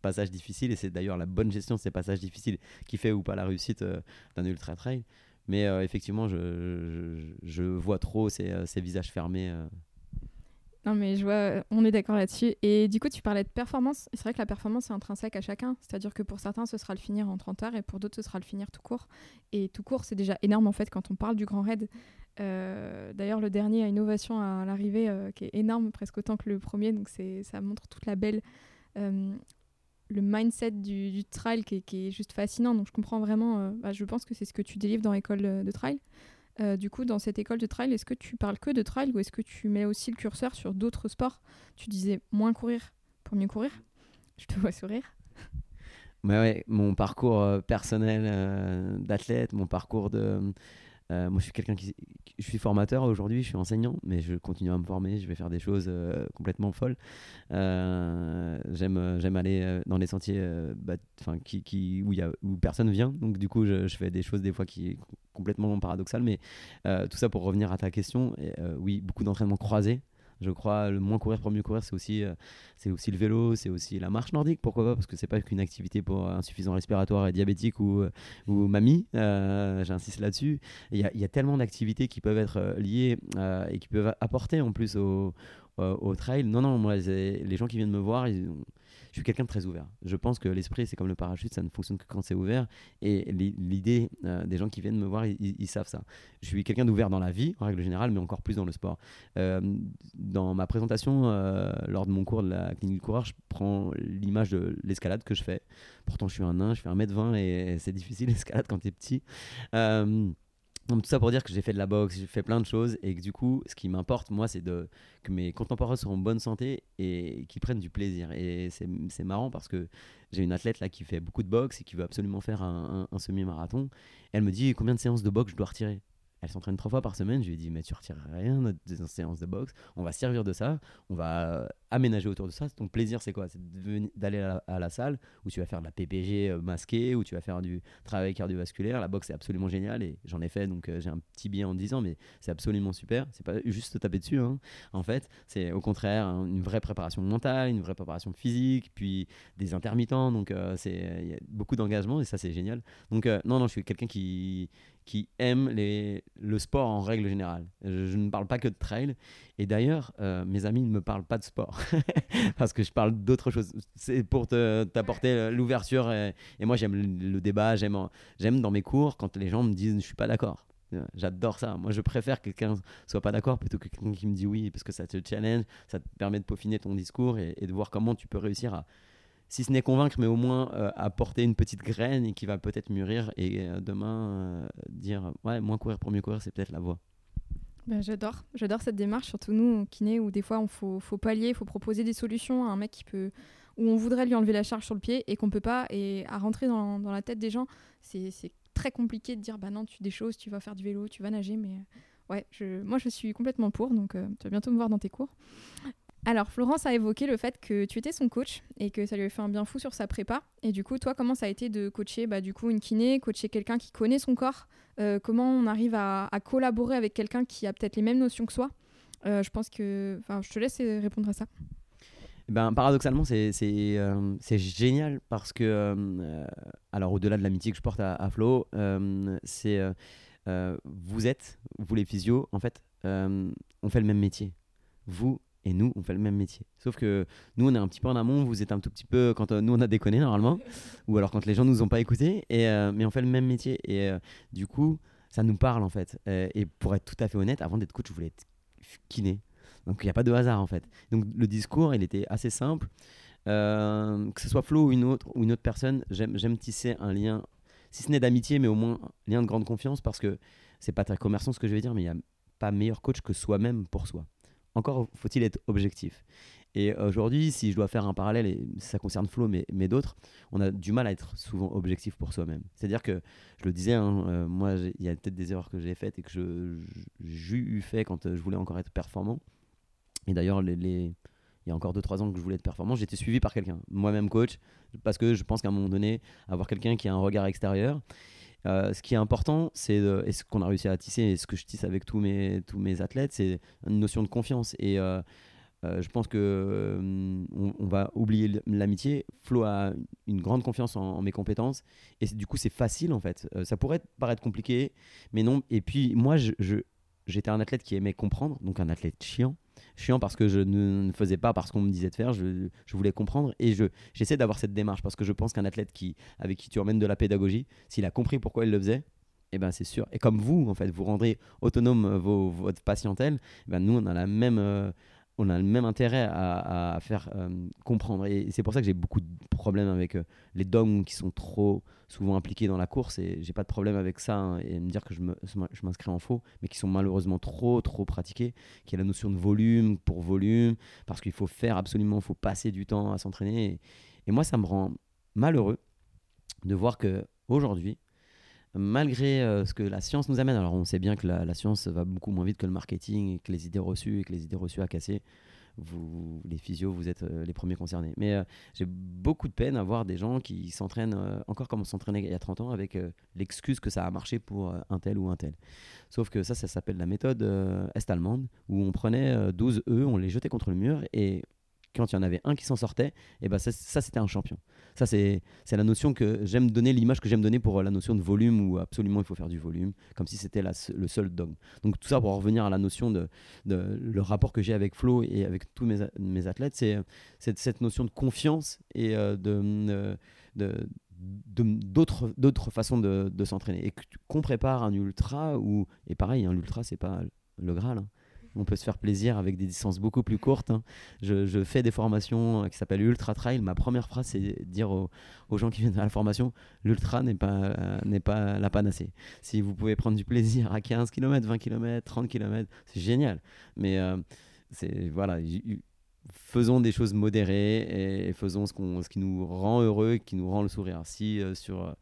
passages difficiles et c'est d'ailleurs la bonne gestion de ces passages difficiles qui fait ou pas la réussite d'un ultra trail. Mais effectivement, je, je, vois trop ces, ces visages fermés Non, mais je vois, on est d'accord là-dessus. Et du coup, tu parlais de performance. C'est vrai que la performance est intrinsèque à chacun. C'est-à-dire que pour certains, ce sera le finir en 30 heures et pour d'autres, ce sera le finir tout court. Et tout court, c'est déjà énorme en fait quand on parle du grand raid. Euh, D'ailleurs, le dernier a une ovation à l'arrivée euh, qui est énorme, presque autant que le premier. Donc, ça montre toute la belle. Euh, le mindset du, du trail qui est, juste fascinant. Donc, je comprends vraiment. euh, bah, je pense que c'est ce que tu délivres dans l'école de trail. Euh, du coup, dans cette école de trail, est-ce que tu parles que de trail ou est-ce que tu mets aussi le curseur sur d'autres sports? Tu disais moins courir pour mieux courir? Je te vois sourire. Ouais, mon parcours euh, personnel euh, d'athlète, mon parcours de. Euh, moi, je suis quelqu'un qui. Je suis formateur aujourd'hui, je suis enseignant, mais je continue à me former, je vais faire des choses euh, complètement folles. Euh, j'aime, j'aime aller dans les sentiers bah, 'fin, qui, qui, où, y a, où personne vient, donc du coup, je, je fais des choses des fois qui complètement paradoxales, mais tout ça pour revenir à ta question, oui, beaucoup d'entraînement croisé. Je crois le moins courir pour mieux courir, c'est aussi, euh, c'est aussi le vélo, c'est aussi la marche nordique, pourquoi pas, parce que c'est pas qu'une activité pour insuffisant respiratoire et diabétique ou, euh, ou mamie, euh, j'insiste là-dessus. Il y, a- y a tellement d'activités qui peuvent être liées et qui peuvent apporter en plus au, au, trail. Non, non, moi, les gens qui viennent me voir, ils je suis quelqu'un de très ouvert. Je pense que l'esprit, c'est comme le parachute, ça ne fonctionne que quand c'est ouvert. Et l'i- l'idée euh, des gens qui viennent me voir, ils savent ça. Je suis quelqu'un d'ouvert dans la vie, en règle générale, mais encore plus dans le sport. Euh, dans ma présentation, euh, lors de mon cours de la clinique du coureur, je prends l'image de l'escalade que je fais. Pourtant, je suis un nain, je fais 1m20 et c'est difficile [LAUGHS] l'escalade quand t'es petit. Donc tout ça pour dire que j'ai fait de la boxe, j'ai fait plein de choses et que du coup, ce qui m'importe, moi, c'est de que mes contemporains soient en bonne santé et qu'ils prennent du plaisir. Et c'est marrant parce que j'ai une athlète là qui fait beaucoup de boxe et qui veut absolument faire un semi-marathon. Elle me dit combien de séances de boxe je dois retirer? Elle s'entraîne trois fois par semaine. Je lui ai dit, mais tu retires rien de- séances de boxe. On va servir de ça. On va euh, aménager autour de ça. Ton plaisir, c'est quoi? C'est d'aller à, la- salle où tu vas faire de la PPG euh, masquée, où tu vas faire du travail cardiovasculaire. La boxe, c'est absolument génial et j'en ai fait. Donc, euh, j'ai un petit billet en 10 ans, mais c'est absolument super. C'est pas juste se taper dessus. hein. En fait, c'est au contraire hein, une vraie préparation mentale, une vraie préparation physique, puis des intermittents. Donc, il y a beaucoup d'engagement et ça, c'est génial. Donc, non, non, je suis quelqu'un qui qui aime les, le sport en règle générale. Je, ne parle pas que de trail. Et d'ailleurs, euh, mes amis ne me parlent pas de sport [LAUGHS] parce que je parle d'autres choses. C'est pour te- t'apporter l'ouverture. Et, moi, j'aime le, débat. J'aime dans mes cours quand les gens me disent je suis pas d'accord. Euh, J'adore ça. Moi, je préfère que quelqu'un soit pas d'accord plutôt que quelqu'un qui me dit oui parce que ça te challenge, ça te permet de peaufiner ton discours et de voir comment tu peux réussir à, si ce n'est convaincre, mais au moins euh, apporter une petite graine qui va peut-être mûrir et euh, demain euh, dire ouais, moins courir pour mieux courir, c'est peut-être la voie. Ben, j'adore, j'adore cette démarche, surtout nous, kinés, où des fois, il faut, faut pallier, il faut proposer des solutions à un mec qui peut, où on voudrait lui enlever la charge sur le pied et qu'on peut pas, et à rentrer dans, dans la tête des gens, c'est très compliqué de dire, bah non, tu des choses, tu vas faire du vélo, tu vas nager, mais ouais, je, moi je suis complètement pour, donc tu vas bientôt me voir dans tes cours. Alors, Florence a évoqué le fait que tu étais son coach et que ça lui avait fait un bien fou sur sa prépa. Et du coup, toi, comment ça a été de coacher bah, du coup, une kiné, coacher quelqu'un qui connaît son corps? Euh, Comment on arrive à, collaborer avec quelqu'un qui a peut-être les mêmes notions que soi? Euh, Je pense que. Enfin, je te laisse euh, répondre à ça. Eh Ben, paradoxalement, c'est euh, génial parce que, alors au-delà de l'amitié que je porte à, à Flo, c'est vous êtes, vous les physios, en fait, on fait le même métier. Vous et nous, on fait le même métier. Sauf que nous, on est un petit peu en amont, vous êtes un tout petit peu quand euh, nous, on a déconné normalement, ou alors quand les gens nous ont pas écoutés, euh, mais on fait le même métier. Et euh, du coup, ça nous parle en fait. Et pour être tout à fait honnête, avant d'être coach, je voulais être kiné. Donc il n'y a pas de hasard en fait. Donc le discours, il était assez simple. Que ce soit Flo ou une autre, ou une autre personne, j'aime tisser un lien, si ce n'est d'amitié, mais au moins un lien de grande confiance, parce que c'est pas très commerçant ce que je vais dire, mais il n'y a pas meilleur coach que soi-même pour soi. Encore faut-il être objectif. Et aujourd'hui, si je dois faire un parallèle, et ça concerne Flo, mais, mais d'autres, on a du mal à être souvent objectif pour soi-même. C'est-à-dire que, je le disais, hein, euh, moi, il y a peut-être des erreurs que j'ai faites et que j'ai eu fait quand euh, je voulais encore être performant. Et d'ailleurs, il y a encore 2-3 ans que je voulais être performant, j'étais suivi par quelqu'un, moi-même coach, parce que je pense qu'à un moment donné, avoir quelqu'un qui a un regard extérieur, euh, ce qui est important, c'est et ce qu'on a réussi à tisser, et ce que je tisse avec tous mes, tous mes athlètes, c'est une notion de confiance. Et euh, euh, je pense que on, va oublier l'amitié. Flo a une grande confiance en, mes compétences, et du coup, c'est facile en fait. Ça pourrait paraître compliqué, mais non. Et puis moi, je, j'étais un athlète qui aimait comprendre, donc un athlète chiant. Chiant parce que je ne faisais pas parce qu'on me disait de faire, je, voulais comprendre et je, j'essaie d'avoir cette démarche parce que je pense qu'un athlète avec qui tu emmènes de la pédagogie, s'il a compris pourquoi il le faisait, eh ben c'est sûr. Et comme vous, en fait, vous rendrez autonome vos, votre patientèle, eh ben nous, on a la même, euh, on a le même intérêt à, faire euh, comprendre. Et c'est pour ça que j'ai beaucoup de problèmes avec euh, les dogmes qui sont trop souvent impliqués dans la course. Et j'ai pas de problème avec ça hein, et me dire que je m'inscris en faux, mais qui sont malheureusement trop, trop pratiqués. Qui est la notion de volume pour volume, parce qu'il faut faire absolument, il faut passer du temps à s'entraîner. Et, et moi, ça me rend malheureux de voir que aujourd'hui, malgré euh, ce que la science nous amène, alors on sait bien que la, science va beaucoup moins vite que le marketing et que les idées reçues et que les idées reçues à casser, vous, les physios, vous êtes euh, les premiers concernés. Mais euh, j'ai beaucoup de peine à voir des gens qui s'entraînent encore comme on s'entraînait il y a 30 ans avec l'excuse que ça a marché pour un tel ou un tel. Sauf que ça, ça s'appelle la méthode est-allemande où on prenait 12 œufs, on les jetait contre le mur et quand il y en avait un qui s'en sortait, et ben ça, c'était un champion. Ça c'est la notion que j'aime donner, l'image que j'aime donner pour euh, la notion de volume où absolument il faut faire du volume, comme si c'était le seul dogme. Donc tout ça pour revenir à la notion de, de le rapport que j'ai avec Flo et avec tous mes, mes athlètes, c'est cette notion de confiance et euh, de, de d'autres façons de, s'entraîner et qu'on prépare un ultra ou et pareil un ultra c'est pas le graal hein on peut se faire plaisir avec des distances beaucoup plus courtes. Hein. Je, fais des formations euh, qui s'appellent Ultra Trail. Ma première phrase, c'est dire aux, gens qui viennent à la formation l'ultra n'est pas, euh, pas la panacée. Si vous pouvez prendre du plaisir à 15 km, 20 km, 30 km, c'est génial. Mais euh, c'est voilà, faisons des choses modérées et, faisons ce, ce qui nous rend heureux et qui nous rend le sourire. Si sur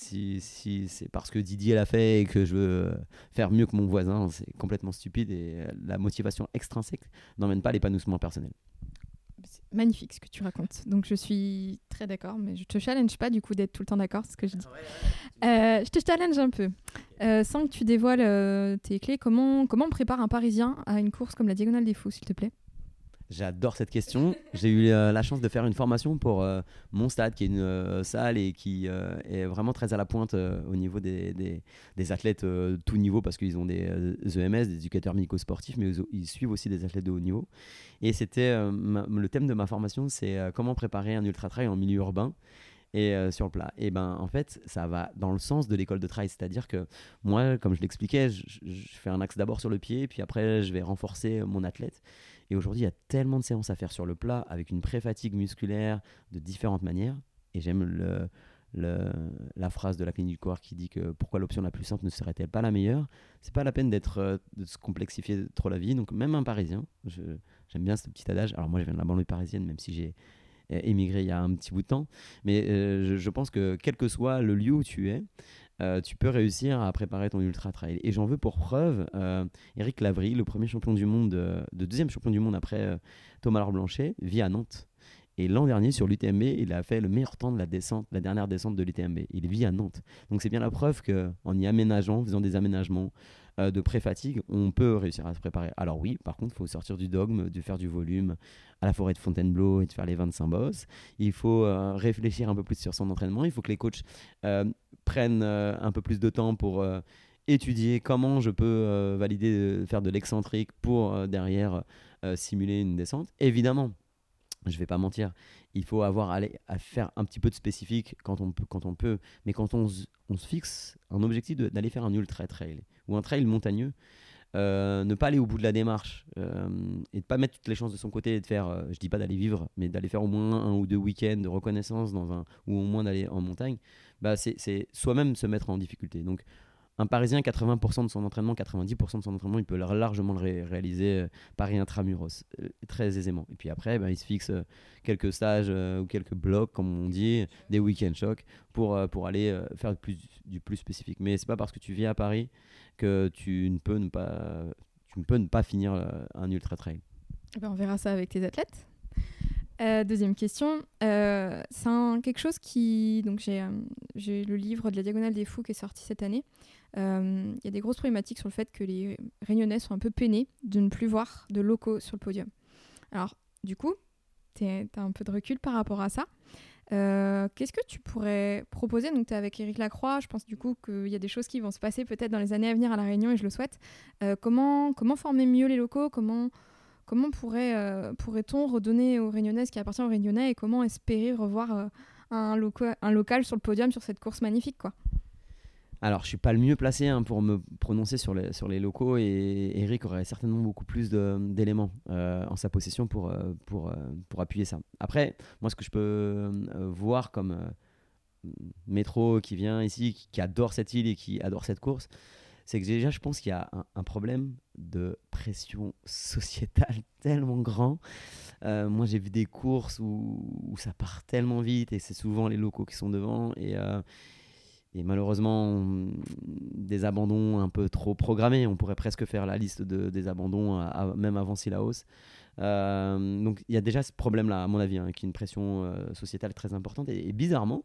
si, si c'est parce que Didier l'a fait et que je veux faire mieux que mon voisin, c'est complètement stupide et la motivation extrinsèque n'emmène pas l'épanouissement personnel. C'est magnifique ce que tu racontes. Donc je suis très d'accord, mais je te challenge pas du coup d'être tout le temps d'accord, c'est ce que je dis. Euh, je te challenge un peu. Euh, sans que tu dévoiles euh, tes clés, comment, comment on prépare un Parisien à une course comme la Diagonale des Fous, s'il te plaît? J'adore cette question. J'ai eu euh, la chance de faire une formation pour euh, mon stade, qui est une euh, salle et qui est vraiment très à la pointe au niveau des, des, athlètes tout niveau, parce qu'ils ont des EMS, e des éducateurs médico-sportifs, mais ils, suivent aussi des athlètes de haut niveau. Et c'était le thème de ma formation, c'est comment préparer un ultra-trail en milieu urbain et sur le plat. Et ben en fait, ça va dans le sens de l'école de trail, c'est-à-dire que moi, comme je l'expliquais, je, fais un axe d'abord sur le pied, puis après je vais renforcer mon athlète. Et aujourd'hui, il y a tellement de séances à faire sur le plat avec une pré-fatigue musculaire de différentes manières. Et j'aime la phrase de la clinique du corps qui dit que pourquoi l'option la plus simple ne serait-elle pas la meilleure? C'est pas la peine d'être euh, de se complexifier trop la vie. Donc même un Parisien, j'aime bien ce petit adage. Alors moi, je viens de la banlieue parisienne, même si j'ai euh, émigré il y a un petit bout de temps. Mais euh, je, je, pense que quel que soit le lieu où tu es, euh, tu peux réussir à préparer ton ultra trail. Et j'en veux pour preuve euh, Eric Lavry, le premier champion du monde, euh, de deuxième champion du monde après Thomas Laure Blanchet, vit à Nantes. Et l'an dernier, sur l'UTMB, il a fait le meilleur temps de la descente, la dernière descente de l'UTMB. Il vit à Nantes. Donc c'est bien la preuve qu'en y aménageant, en faisant des aménagements de pré-fatigue, on peut réussir à se préparer. Alors oui, par contre, il faut sortir du dogme, de faire du volume à la forêt de Fontainebleau et de faire les 25 bosses. Il faut réfléchir un peu plus sur son entraînement. Il faut que les coachs prennent euh, un peu plus de temps pour euh, étudier comment je peux euh, valider, faire de l'excentrique pour derrière simuler une descente. Évidemment, je vais pas mentir, il faut avoir à faire un petit peu de spécifique quand on peut, quand on peut. mais quand on, on se fixe un objectif d'aller faire un ultra trail ou un trail montagneux, ne pas aller au bout de la démarche et de pas mettre toutes les chances de son côté et de faire, je dis pas d'aller vivre, mais d'aller faire au moins un ou deux week-ends de reconnaissance dans un, ou au moins d'aller en montagne, bah c'est soi-même se mettre en difficulté. Donc, un Parisien, 80% de son entraînement, 90% de son entraînement, il peut largement le réaliser euh, Paris intramuros, euh, très aisément. Et puis après, bah, il se fixe euh, quelques stages ou quelques blocs, comme on dit, des week-end shocks, pour, pour aller faire du plus, spécifique. Mais c'est pas parce que tu vis à Paris que tu ne peux ne pas, tu ne peux ne pas finir un ultra trail. Eh ben on verra ça avec tes athlètes. Euh, deuxième question. Euh, c'est quelque chose qui. Donc, j'ai euh, le livre de la Diagonale des Fous qui est sorti cette année. Il y a des grosses problématiques sur le fait que les Réunionnais sont un peu peinés de ne plus voir de locaux sur le podium. Alors, du coup, tu as un peu de recul par rapport à ça. Euh, Qu'est-ce que tu pourrais proposer? Donc, tu es avec Éric Lacroix. Je pense du coup qu'il y a des choses qui vont se passer peut-être dans les années à venir à La Réunion et je le souhaite. Euh, comment, comment former mieux les locaux? Comment, comment pourrait, euh, pourrait-on redonner aux Réunionnais ce qui appartient aux Réunionnais et comment espérer revoir euh, un, loco- un local sur le podium sur cette course magnifique quoi? Alors, je suis pas le mieux placé hein, pour me prononcer sur les, sur les locaux et Eric aurait certainement beaucoup plus d'éléments euh, en sa possession pour, euh, pour, euh, pour appuyer ça. Après, moi, ce que je peux voir comme métro qui vient ici, qui, adore cette île et qui adore cette course, c'est que déjà, je pense qu'il y a un, problème de pression sociétale [LAUGHS] tellement grand. Moi, j'ai vu des courses où, où ça part tellement vite et c'est souvent les locaux qui sont devant. Et, et malheureusement, des abandons un peu trop programmés. On pourrait presque faire la liste de, des abandons, à- même avant Sillaos. Euh, donc il y a déjà ce problème-là, à mon avis, hein, qui est une pression euh, sociétale très importante. Et, bizarrement,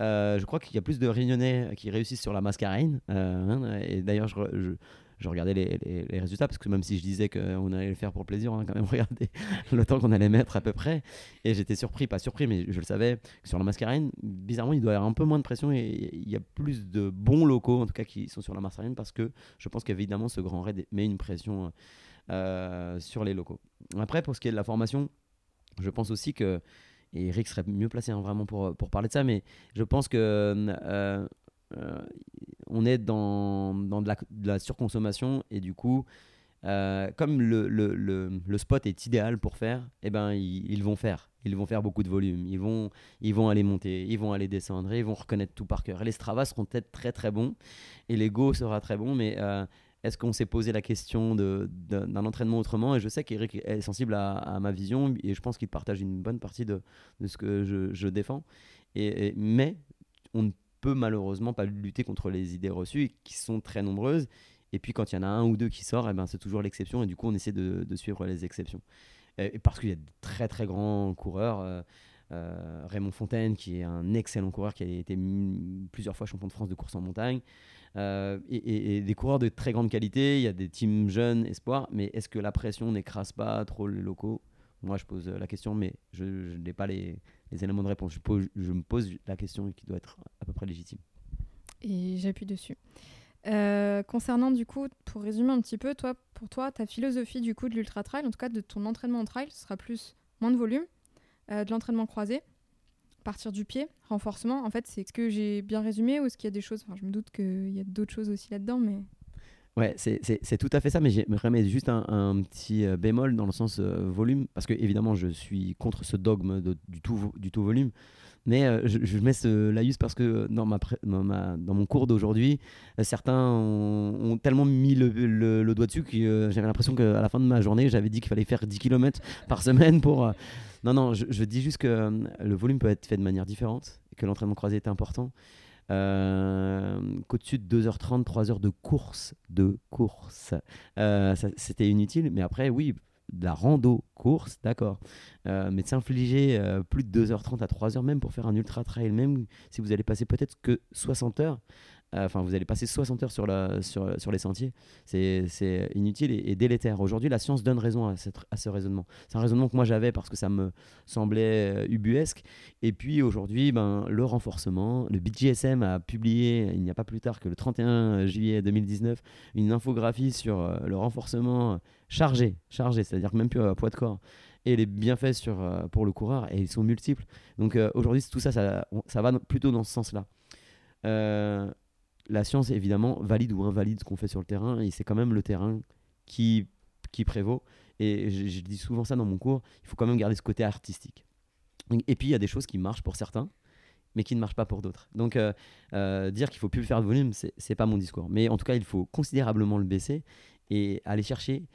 euh, je crois qu'il y a plus de Réunionnais qui réussissent sur la mascarine. Euh, hein, et d'ailleurs, je- je regardais les, résultats, parce que même si je disais qu'on allait le faire pour plaisir, on a quand même [LAUGHS] regardé le temps qu'on allait mettre à peu près. Et j'étais surpris, pas surpris, mais je le savais, que sur la mascarine, bizarrement, il doit y avoir un peu moins de pression et il y a plus de bons locaux, en tout cas, qui sont sur la mascarine, parce que je pense qu'évidemment, ce grand raid met une pression euh, sur les locaux. Après, pour ce qui est de la formation, je pense aussi que, et Eric serait mieux placé hein, vraiment pour, pour parler de ça, mais je pense que euh, on est dans, dans de, la, surconsommation et du coup, euh, comme le, le, le, spot est idéal pour faire, eh ben, ils, vont faire. Ils vont faire beaucoup de volume. Ils vont, ils vont aller monter, ils vont aller descendre ils vont reconnaître tout par cœur. Les Stravas seront peut-être très très bons et l'ego sera très bon, mais euh, est-ce qu'on s'est posé la question d'un entraînement autrement? Et je sais qu'Eric est sensible à, ma vision et je pense qu'il partage une bonne partie de, de ce que je, défends. Et- mais on ne peut malheureusement pas lutter contre les idées reçues qui sont très nombreuses. Et puis quand il y en a un ou deux qui sort, eh ben, c'est toujours l'exception et du coup on essaie de, suivre les exceptions. Parce qu'il y a de très très grands coureurs. euh, euh, Raymond Fontaine, qui est un excellent coureur, qui a été plusieurs fois champion de France de course en montagne, euh, et, des coureurs de très grande qualité. Il y a des teams jeunes, espoirs, mais est-ce que la pression n'écrase pas trop les locaux? Moi, je pose la question, mais je n'ai pas les, les éléments de réponse. Je, me pose la question qui doit être à peu près légitime. Et j'appuie dessus. Euh, concernant du coup, pour résumer un petit peu, toi, pour toi, ta philosophie du coup de l'ultra trail, en tout cas de ton entraînement en trail, ce sera plus moins de volume, euh, de l'entraînement croisé, partir du pied, renforcement. En fait, c'est ce que j'ai bien résumé ou est-ce qu'il y a des choses Enfin, je me doute qu'il y a d'autres choses aussi là-dedans, mais Ouais, c'est- tout à fait ça, mais j'aimerais mettre juste un, petit euh, bémol dans le sens euh, volume, parce que évidemment je suis contre ce dogme du, tout, volume, mais euh, je, je mets ce laïus parce que dans, mon cours d'aujourd'hui, certains ont, tellement mis le, doigt dessus que j'avais l'impression qu'à la fin de ma journée, j'avais dit qu'il fallait faire 10 km par semaine pour... Non, non, je, je dis juste que le volume peut être fait de manière différente, que l'entraînement croisé est important. Euh, qu'au-dessus de 2h30, 3 heures de course, de course, euh, c'était inutile. Mais après, oui, de la rando, course, d'accord. Euh, mais de s'infliger euh, plus de 2h30 à 3h même pour faire un ultra trail, même si vous allez passer peut-être que 60 heures, enfin vous allez passer 60 heures sur, les sentiers, c'est inutile et, délétère. Aujourd'hui, la science donne raison à, ce raisonnement. C'est un raisonnement que moi j'avais parce que ça me semblait euh, ubuesque. Et puis aujourd'hui, ben, le renforcement, le BGSM a publié il n'y a pas plus tard que le 31 juillet 2019 une infographie sur euh, le renforcement chargé, chargé, c'est-à-dire même plus à poids de corps, et les bienfaits sur, euh, pour le coureur, et ils sont multiples. Donc euh, aujourd'hui, tout ça, ça, va plutôt dans ce sens-là. Euh, la science, évidemment, valide ou invalide ce qu'on fait sur le terrain, et c'est quand même le terrain qui, prévaut. Et je, dis souvent ça dans mon cours, il faut quand même garder ce côté artistique. Et puis, il y a des choses qui marchent pour certains, mais qui ne marchent pas pour d'autres. Donc, euh, euh, dire qu'il faut plus faire de volume, c'est pas mon discours. Mais en tout cas, il faut considérablement le baisser et aller chercher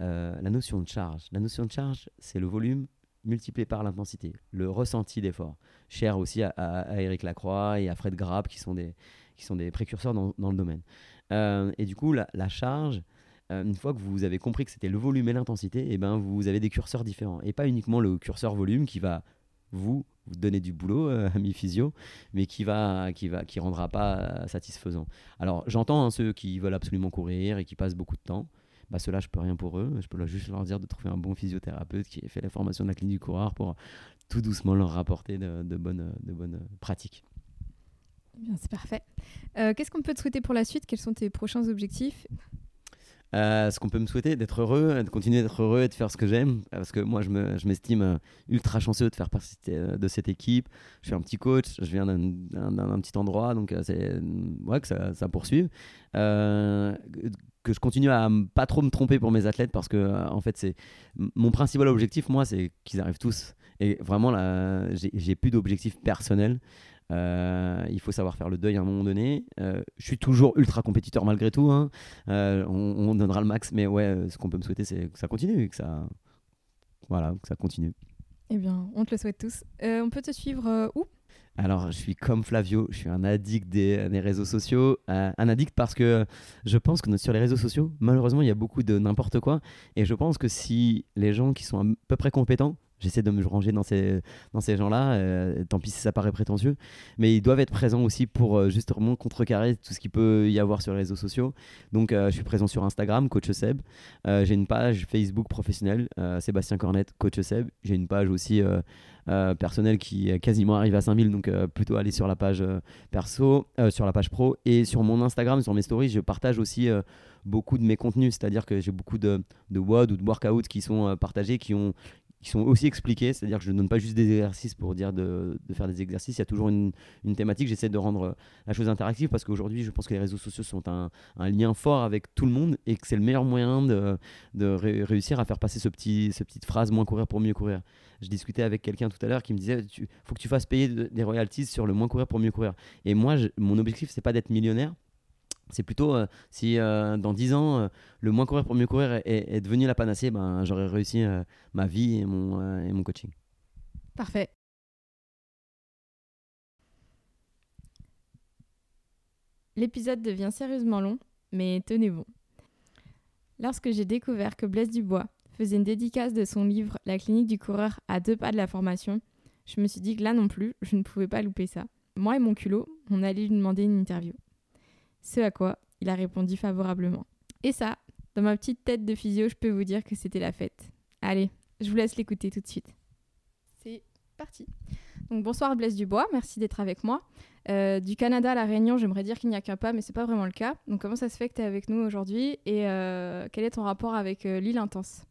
euh, la notion de charge. La notion de charge, c'est le volume multiplié par l'intensité, le ressenti d'effort. Cher aussi à, à Eric Lacroix et à Fred Grapp, qui sont des, qui sont des précurseurs dans, dans le domaine. Euh, et du coup, la, charge, euh, une fois que vous avez compris que c'était le volume et l'intensité, et ben vous avez des curseurs différents. Et pas uniquement le curseur volume qui va vous, donner du boulot, euh, [LAUGHS] ami physio, mais qui va, qui va, qui rendra pas satisfaisant. Alors j'entends hein, ceux qui veulent absolument courir et qui passent beaucoup de temps, bah, ceux-là, je peux rien pour eux. Je peux juste leur dire de trouver un bon physiothérapeute qui ait fait la formation de la clinique du coureur pour tout doucement leur rapporter de, bonnes, de bonnes pratiques. Eh c'est parfait. Euh, qu'est-ce qu'on peut te souhaiter pour la suite? Quels sont tes prochains objectifs? Euh, ce qu'on peut me souhaiter, d'être heureux, de continuer d'être heureux et de faire ce que j'aime. Parce que moi, je m'estime euh, ultra chanceux de faire partie de cette équipe. Je suis un petit coach, je viens d'un petit endroit, donc c'est ouais, que ça, ça poursuive. que je continue à pas trop me tromper pour mes athlètes parce que, en fait, c'est mon principal objectif, moi, c'est qu'ils arrivent tous. Et vraiment, là, j'ai plus d'objectif personnel. Euh, il faut savoir faire le deuil à un moment donné. Euh, je suis toujours ultra compétiteur malgré tout. Hein. Euh, on, donnera le max, mais ouais, ce qu'on peut me souhaiter, c'est que ça continue, que ça, voilà, que ça continue. Eh bien, on te le souhaite tous. on peut te suivre où? Alors, je suis comme Flavio, je suis un addict des, des réseaux sociaux. un addict parce que je pense que sur les réseaux sociaux, malheureusement, il y a beaucoup de n'importe quoi. Et je pense que si les gens qui sont à peu près compétents J'essaie de me ranger dans ces, dans ces gens-là. Euh, tant pis si ça paraît prétentieux. Mais ils doivent être présents aussi pour euh, justement contrecarrer tout ce qu'il peut y avoir sur les réseaux sociaux. Donc, euh, je suis présent sur Instagram, Coach Seb. J'ai une page Facebook professionnelle, Sébastien Cornette, Coach Seb. J'ai une page aussi personnelle qui quasiment arrive à 5000. Donc, plutôt aller sur la page perso, sur la page pro. Et sur mon Instagram, sur mes stories, je partage aussi beaucoup de mes contenus, c'est-à-dire que j'ai beaucoup de, de WOD ou de workouts qui sont partagés, qui ont, qui sont aussi expliqués, c'est-à-dire que je ne donne pas juste des exercices pour dire de, de faire des exercices, il y a toujours une, une thématique, j'essaie de rendre euh, la chose interactive parce qu'aujourd'hui je pense que les réseaux sociaux sont un, un, lien fort avec tout le monde et que c'est le meilleur moyen de, de réussir à faire passer ce petit, cette petite phrase moins courir pour mieux courir. Je discutais avec quelqu'un tout à l'heure qui me disait il faut que tu fasses payer des royalties sur le moins courir pour mieux courir. Et moi, mon objectif, c'est pas d'être millionnaire, c'est plutôt euh, si euh, dans 10 ans, euh, le moins courir pour mieux courir est, devenu la panacée, ben, j'aurais réussi ma vie et mon, et mon coaching. Parfait. L'épisode devient sérieusement long, mais tenez bon. Lorsque j'ai découvert que Blaise Dubois faisait une dédicace de son livre La clinique du coureur à deux pas de la formation, je me suis dit que là non plus, je ne pouvais pas louper ça. Moi et mon culot, on allait lui demander une interview. Ce à quoi il a répondu favorablement. Et ça, dans ma petite tête de physio, je peux vous dire que c'était la fête. Allez, je vous laisse l'écouter tout de suite. C'est parti. Donc bonsoir Blaise Dubois, merci d'être avec moi. Euh, du Canada à la Réunion, j'aimerais dire qu'il n'y a qu'un pas, mais c'est pas vraiment le cas. Donc comment ça se fait que tu es avec nous aujourd'hui? Et euh, quel est ton rapport avec euh, l'île Intense?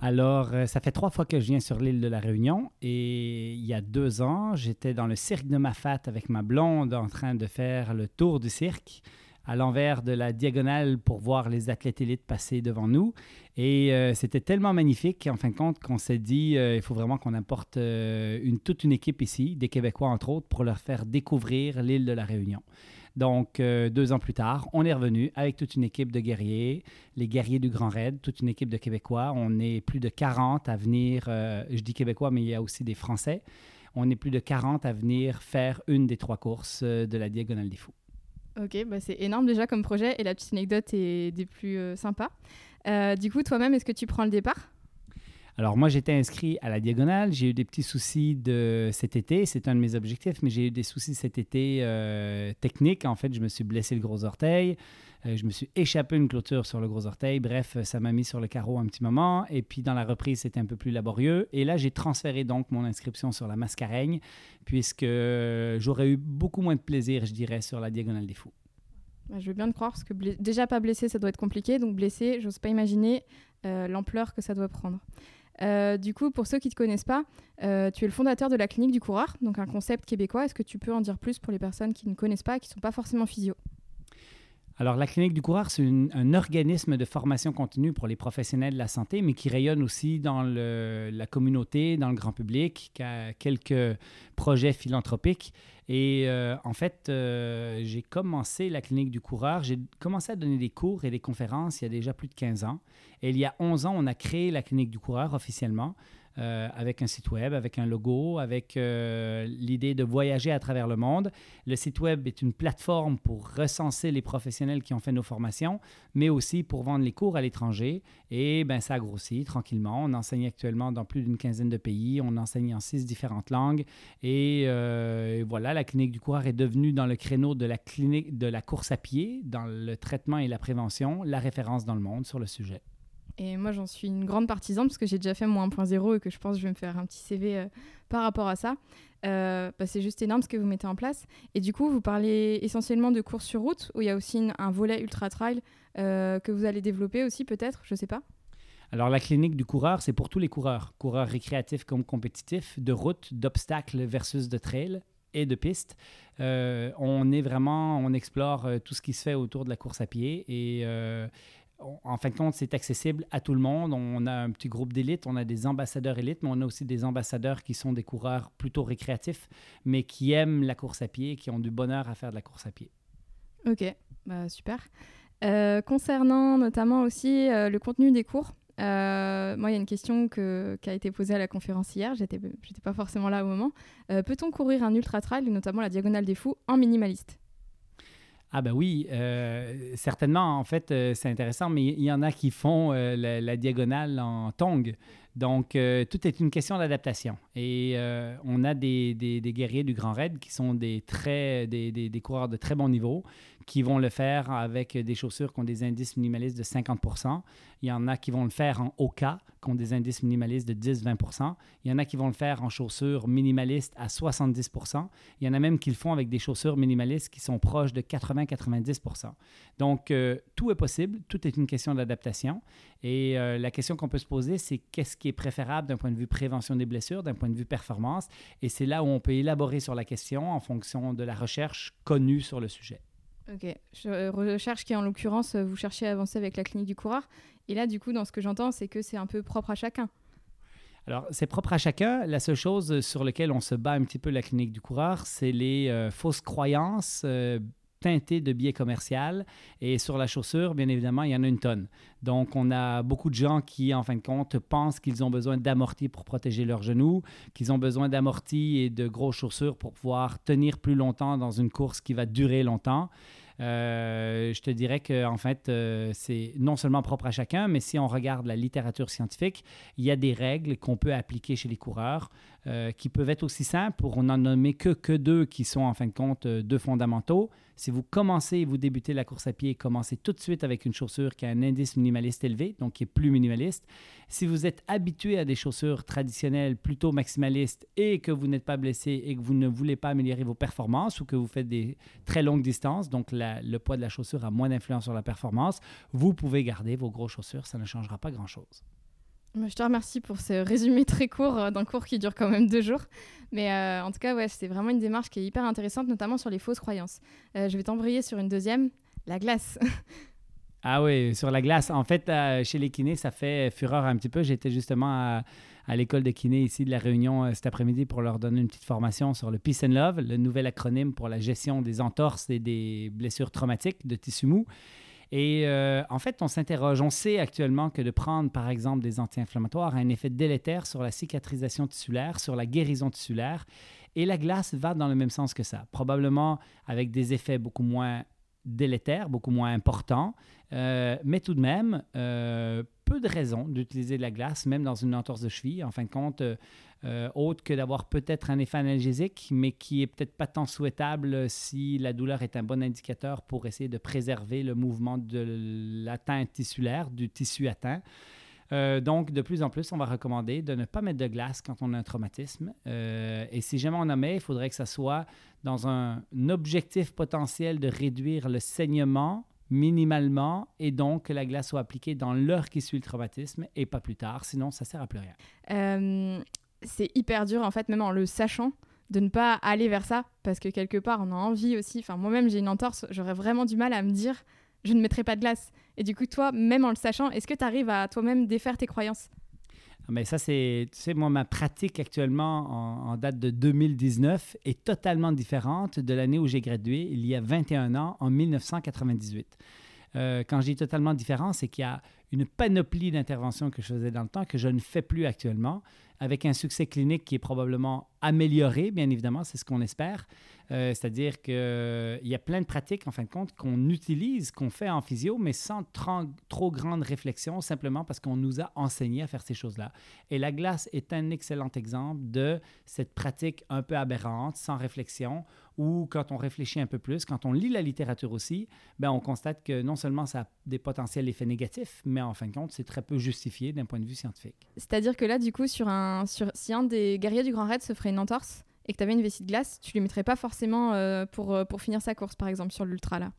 Alors, ça fait trois fois que je viens sur l'île de la Réunion et il y a deux ans, j'étais dans le cirque de Mafat avec ma blonde en train de faire le tour du cirque à l'envers de la diagonale pour voir les athlètes élites passer devant nous. Et euh, c'était tellement magnifique, en fin de compte, qu'on s'est dit euh, il faut vraiment qu'on apporte euh, une, toute une équipe ici, des Québécois entre autres, pour leur faire découvrir l'île de la Réunion. Donc, deux ans plus tard, on est revenu avec toute une équipe de guerriers, les guerriers du Grand Raid, toute une équipe de Québécois. On est plus de 40 à venir, je dis Québécois, mais il y a aussi des Français. On est plus de 40 à venir faire une des trois courses de la Diagonale des Fous. Ok, bah c'est énorme déjà comme projet et la petite anecdote est des plus euh, sympas. Euh, du coup, toi-même, est-ce que tu prends le départ? Alors moi, j'étais inscrit à la diagonale. J'ai eu des petits soucis de cet été. C'est un de mes objectifs, mais j'ai eu des soucis cet été euh, techniques. En fait, je me suis blessé le gros orteil. Euh, je me suis échappé une clôture sur le gros orteil. Bref, ça m'a mis sur le carreau un petit moment. Et puis dans la reprise, c'était un peu plus laborieux. Et là, j'ai transféré donc mon inscription sur la mascareigne, puisque j'aurais eu beaucoup moins de plaisir, je dirais, sur la diagonale des fous. Bah, je veux bien te croire, parce que déjà pas blessé, ça doit être compliqué. Donc blessé, j'ose pas imaginer euh, l'ampleur que ça doit prendre. Euh, du coup, pour ceux qui ne te connaissent pas, tu es le fondateur de la clinique du coureur, donc un concept québécois. Est-ce que tu peux en dire plus pour les personnes qui ne connaissent pas et qui ne sont pas forcément physio? Alors, la Clinique du coureur, c'est un organisme de formation continue pour les professionnels de la santé, mais qui rayonne aussi dans la communauté, dans le grand public, qui a quelques projets philanthropiques. Et euh, en fait, euh, j'ai commencé la Clinique du coureur. J'ai commencé à donner des cours et des conférences il y a déjà plus de 15 ans. Et il y a 11 ans, on a créé la Clinique du coureur officiellement. Euh, avec un site web, avec un logo, avec euh, l'idée de voyager à travers le monde. Le site web est une plateforme pour recenser les professionnels qui ont fait nos formations, mais aussi pour vendre les cours à l'étranger. Et ben, ça grossit tranquillement. On enseigne actuellement dans plus d'une quinzaine de pays. On enseigne en six différentes langues. Et euh, voilà, la clinique du coureur est devenue dans le créneau de la clinique de la course à pied, dans le traitement et la prévention, la référence dans le monde sur le sujet. Et moi, j'en suis une grande partisane parce que j'ai déjà fait mon 1.0 et que je pense que je vais me faire un petit CV euh, par rapport à ça. Euh, bah, c'est juste énorme ce que vous mettez en place. Et du coup, vous parlez essentiellement de courses sur route où il y a aussi un volet ultra trail euh, que vous allez développer aussi, peut-être, je sais pas. Alors, la clinique du coureur, c'est pour tous les coureurs, coureurs récréatifs comme compétitifs, de route, d'obstacles versus de trail et de piste. on est vraiment, on explore tout ce qui se fait autour de la course à pied et en fin de compte, c'est accessible à tout le monde. On a un petit groupe d'élite, on a des ambassadeurs élites, mais on a aussi des ambassadeurs qui sont des coureurs plutôt récréatifs, mais qui aiment la course à pied, qui ont du bonheur à faire de la course à pied. Ok, bah, super. Euh, concernant notamment aussi euh, le contenu des cours, euh, moi, il y a une question qui a été posée à la conférence hier, j'étais pas forcément là au moment. Peut-on courir un ultra trail, notamment la Diagonale des Fous, en minimaliste? Ah ben oui, euh, certainement. En fait, euh, c'est intéressant, mais il y en a qui font euh, la, diagonale en tong. Donc, tout est une question d'adaptation. Et on a des, des, guerriers du Grand Raid qui sont des, très, des, des, coureurs de très bon niveau, qui vont le faire avec des chaussures qui ont des indices minimalistes de 50 Il y en a qui vont le faire en Oka, qui ont des indices minimalistes de 10-20 Il y en a qui vont le faire en chaussures minimalistes à 70 Il y en a même qui le font avec des chaussures minimalistes qui sont proches de 80-90% Donc, euh, tout est possible. Tout est une question d'adaptation. Et euh, la question qu'on peut se poser, c'est qu'est-ce qui est préférable d'un point de vue prévention des blessures, d'un point de vue performance? Et c'est là où on peut élaborer sur la question en fonction de la recherche connue sur le sujet. Ok, je euh, recherche qui en l'occurrence, euh, vous cherchez à avancer avec la clinique du coureur. Et là, du coup, dans ce que j'entends, c'est que c'est un peu propre à chacun. Alors, c'est propre à chacun. La seule chose sur laquelle on se bat un petit peu la clinique du coureur, c'est les euh, fausses croyances teintées de biais commercial. Et sur la chaussure, bien évidemment, il y en a une tonne. Donc, on a beaucoup de gens qui, en fin de compte, pensent qu'ils ont besoin d'amortis pour protéger leurs genoux, qu'ils ont besoin d'amortis et de grosses chaussures pour pouvoir tenir plus longtemps dans une course qui va durer longtemps. Euh, je te dirais que en fait, euh, c'est non seulement propre à chacun, mais si on regarde la littérature scientifique, il y a des règles qu'on peut appliquer chez les coureurs euh, qui peuvent être aussi simples pour n'en nommer que, deux qui sont en fin de compte deux fondamentaux. Si vous commencez et vous débutez la course à pied, commencez tout de suite avec une chaussure qui a un indice minimaliste élevé, donc qui est plus minimaliste. Si vous êtes habitué à des chaussures traditionnelles plutôt maximalistes et que vous n'êtes pas blessé et que vous ne voulez pas améliorer vos performances ou que vous faites des très longues distances, donc le poids de la chaussure a moins d'influence sur la performance, vous pouvez garder vos grosses chaussures, ça ne changera pas grand-chose. Je te remercie pour ce résumé très court euh, d'un cours qui dure quand même deux jours. Mais euh, en tout cas, ouais, c'est vraiment une démarche qui est hyper intéressante, notamment sur les fausses croyances. Euh, je vais t'embrayer sur une deuxième, la glace. [LAUGHS] ah oui, sur la glace. En fait, chez les kinés, ça fait fureur un petit peu. J'étais justement à, l'école de kiné ici de la Réunion cet après-midi pour leur donner une petite formation sur le Peace and Love, le nouvel acronyme pour la gestion des entorses et des blessures traumatiques de tissu mou. Et euh, en fait, on s'interroge. On sait actuellement que de prendre, par exemple, des anti-inflammatoires a un effet délétère sur la cicatrisation tissulaire, sur la guérison tissulaire. Et la glace va dans le même sens que ça, probablement avec des effets beaucoup moins délétères, beaucoup moins importants, euh, mais tout de même, euh, peu de raisons d'utiliser de la glace, même dans une entorse de cheville. En fin de compte, euh, autre que d'avoir peut-être un effet analgésique, mais qui est peut-être pas tant souhaitable si la douleur est un bon indicateur pour essayer de préserver le mouvement de l'atteinte tissulaire, du tissu atteint. Euh, donc, de plus en plus, on va recommander de ne pas mettre de glace quand on a un traumatisme. Euh, et si jamais on en met, il faudrait que ça soit dans un, objectif potentiel de réduire le saignement minimalement et donc que la glace soit appliquée dans l'heure qui suit le traumatisme et pas plus tard, sinon ça sert à plus rien c'est hyper dur, en fait, même en le sachant, de ne pas aller vers ça, parce que quelque part, on a envie aussi. Enfin, moi-même, j'ai une entorse, j'aurais vraiment du mal à me dire, je ne mettrai pas de glace. Et du coup, toi, même en le sachant, est-ce que tu arrives à toi-même défaire tes croyances? Mais ça, c'est, tu sais, moi, ma pratique actuellement en, date de 2019 est totalement différente de l'année où j'ai gradué, il y a 21 ans, en 1998. Euh, quand je dis totalement différent, c'est qu'il y a une panoplie d'interventions que je faisais dans le temps que je ne fais plus actuellement. avec un succès clinique qui est probablement amélioré, bien évidemment, c'est ce qu'on espère. Euh, c'est-à-dire qu'il y a plein de pratiques, en fin de compte, qu'on utilise, qu'on fait en physio, mais sans trop, grande réflexion, simplement parce qu'on nous a enseigné à faire ces choses-là. Et la glace est un excellent exemple de cette pratique un peu aberrante, sans réflexion, ou quand on réfléchit un peu plus, quand on lit la littérature aussi, ben on constate que non seulement ça a des potentiels effets négatifs, mais en fin de compte, c'est très peu justifié d'un point de vue scientifique. C'est-à-dire que là, du coup, sur un, sur, si un des guerriers du Grand Raid se ferait une entorse, et que tu avais une vessie de glace, tu lui mettrais pas forcément euh, pour, euh, pour finir sa course, par exemple, sur l'ultra là?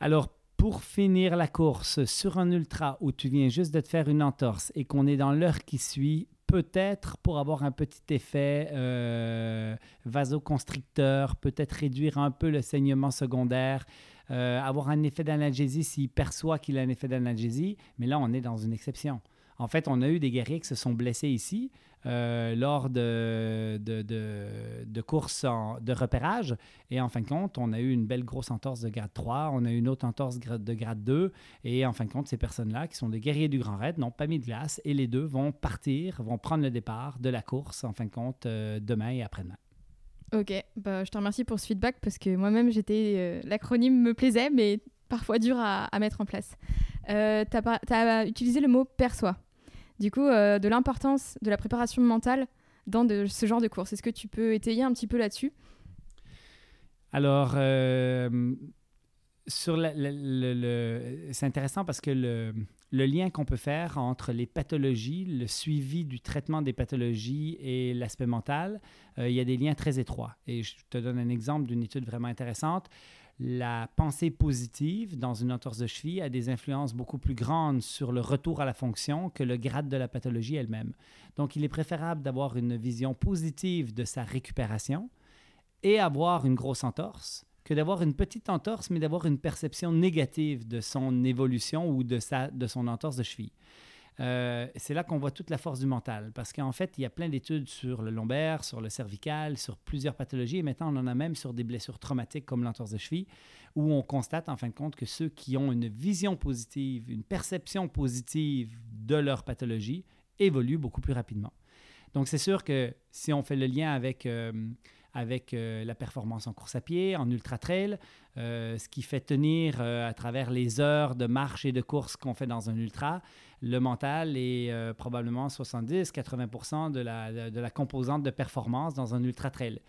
Alors, pour finir la course sur un ultra où tu viens juste de te faire une entorse et qu'on est dans l'heure qui suit, peut-être pour avoir un petit effet euh, vasoconstricteur, peut-être réduire un peu le saignement secondaire, avoir un effet d'analgésie s'il perçoit qu'il a un effet d'analgésie, mais là on est dans une exception. En fait, on a eu des guerriers qui se sont blessés ici euh, lors de, de, courses de repérage. Et en fin de compte, on a eu une belle grosse entorse de grade 3, on a eu une autre entorse de grade 2. Et en fin de compte, ces personnes-là, qui sont des guerriers du Grand Raid, n'ont pas mis de glace. Et les deux vont partir, vont prendre le départ de la course, en fin de compte, euh, demain et après-demain. Ok, bah, je te remercie pour ce feedback parce que moi-même, j'étais euh, l'acronyme me plaisait, mais parfois dur à, mettre en place. tu as, as, utilisé le mot perçoit du coup, euh, de l'importance de la préparation mentale dans ce genre de course. Est-ce que tu peux étayer un petit peu là-dessus? Alors, euh, c'est intéressant parce que le, lien qu'on peut faire entre les pathologies, le suivi du traitement des pathologies et l'aspect mental, euh, il y a des liens très étroits. Et je te donne un exemple d'une étude vraiment intéressante la pensée positive dans une entorse de cheville a des influences beaucoup plus grandes sur le retour à la fonction que le grade de la pathologie elle-même. Donc, il est préférable d'avoir une vision positive de sa récupération et avoir une grosse entorse que d'avoir une petite entorse, mais d'avoir une perception négative de son évolution ou de, sa, de son entorse de cheville. Euh, c'est là qu'on voit toute la force du mental. Parce qu'en fait, il y a plein d'études sur le lombaire, sur le cervical, sur plusieurs pathologies. Et maintenant, on en a même sur des blessures traumatiques comme l'entorse de cheville, où on constate en fin de compte que ceux qui ont une vision positive, une perception positive de leur pathologie, évoluent beaucoup plus rapidement. Donc, c'est sûr que si on fait le lien avec, euh, avec euh, la performance en course à pied, en ultra-trail, ce qui fait tenir à travers les heures de marche et de course qu'on fait dans un ultra, le mental est euh, probablement 70-80 de la, composante de performance dans un ultra-trail.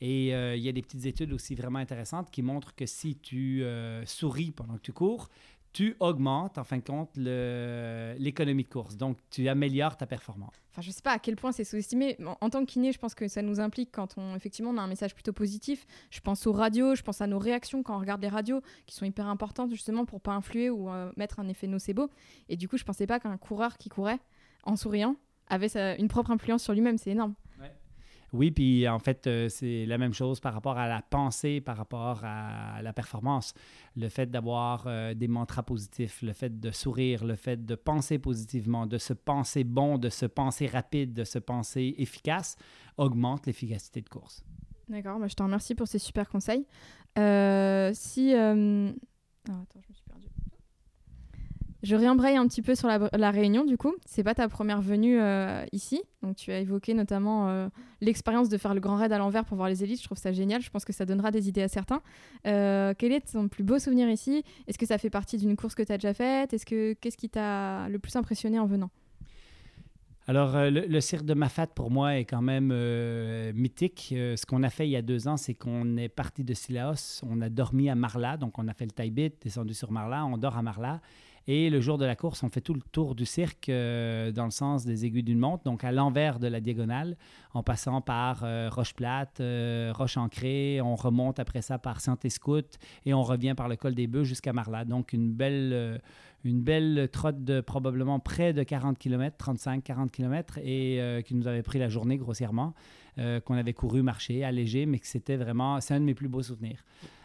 Et euh, il y a des petites études aussi vraiment intéressantes qui montrent que si tu euh, souris pendant que tu cours, tu augmentes, en fin de compte, l'économie de course. Donc, tu améliores ta performance. Enfin, je ne sais pas à quel point c'est sous-estimé. En, tant que kiné, je pense que ça nous implique quand on, effectivement, on a un message plutôt positif. Je pense aux radios, je pense à nos réactions quand on regarde les radios, qui sont hyper importantes justement pour pas influer ou euh, mettre un effet nocebo. Et du coup, je ne pensais pas qu'un coureur qui courait en souriant avait une propre influence sur lui-même. C'est énorme. Oui, puis en fait, euh, c'est la même chose par rapport à la pensée, par rapport à la performance. Le fait d'avoir euh, des mantras positifs, le fait de sourire, le fait de penser positivement, de se penser bon, de se penser rapide, de se penser efficace, augmente l'efficacité de course. D'accord, bah, je te remercie pour ces super conseils. Euh, si... Ah, attends, je me suis je réembraye un petit peu sur la, Réunion, du coup. C'est pas ta première venue euh, ici. Donc, tu as évoqué notamment euh, l'expérience de faire le grand raid à l'envers pour voir les élites. Je trouve ça génial. Je pense que ça donnera des idées à certains. Euh, quel est ton plus beau souvenir ici? Est-ce que ça fait partie d'une course que tu as déjà faite? Est-ce que Qu'est-ce qui t'a le plus impressionné en venant? Alors, le, cirque de Mafat, pour moi, est quand même mythique. ce qu'on a fait il y a deux ans, c'est qu'on est parti de Silaos, on a dormi à Marla, donc on a fait le Taibit, descendu sur Marla, on dort à Marla. Et le jour de la course, on fait tout le tour du cirque euh, dans le sens des aiguilles d'une montre, donc à l'envers de la diagonale, en passant par euh, Roche Plate, euh, Roche Ancrée. On remonte après ça par Saint-Escoute et on revient par le col des Bœufs jusqu'à Marla. Donc une belle, une belle trotte de probablement près de 40 km, 35-40 km, et qui nous avait pris la journée grossièrement, qu'on avait couru, marché, allégé, mais que c'était vraiment, c'est un de mes plus beaux souvenirs.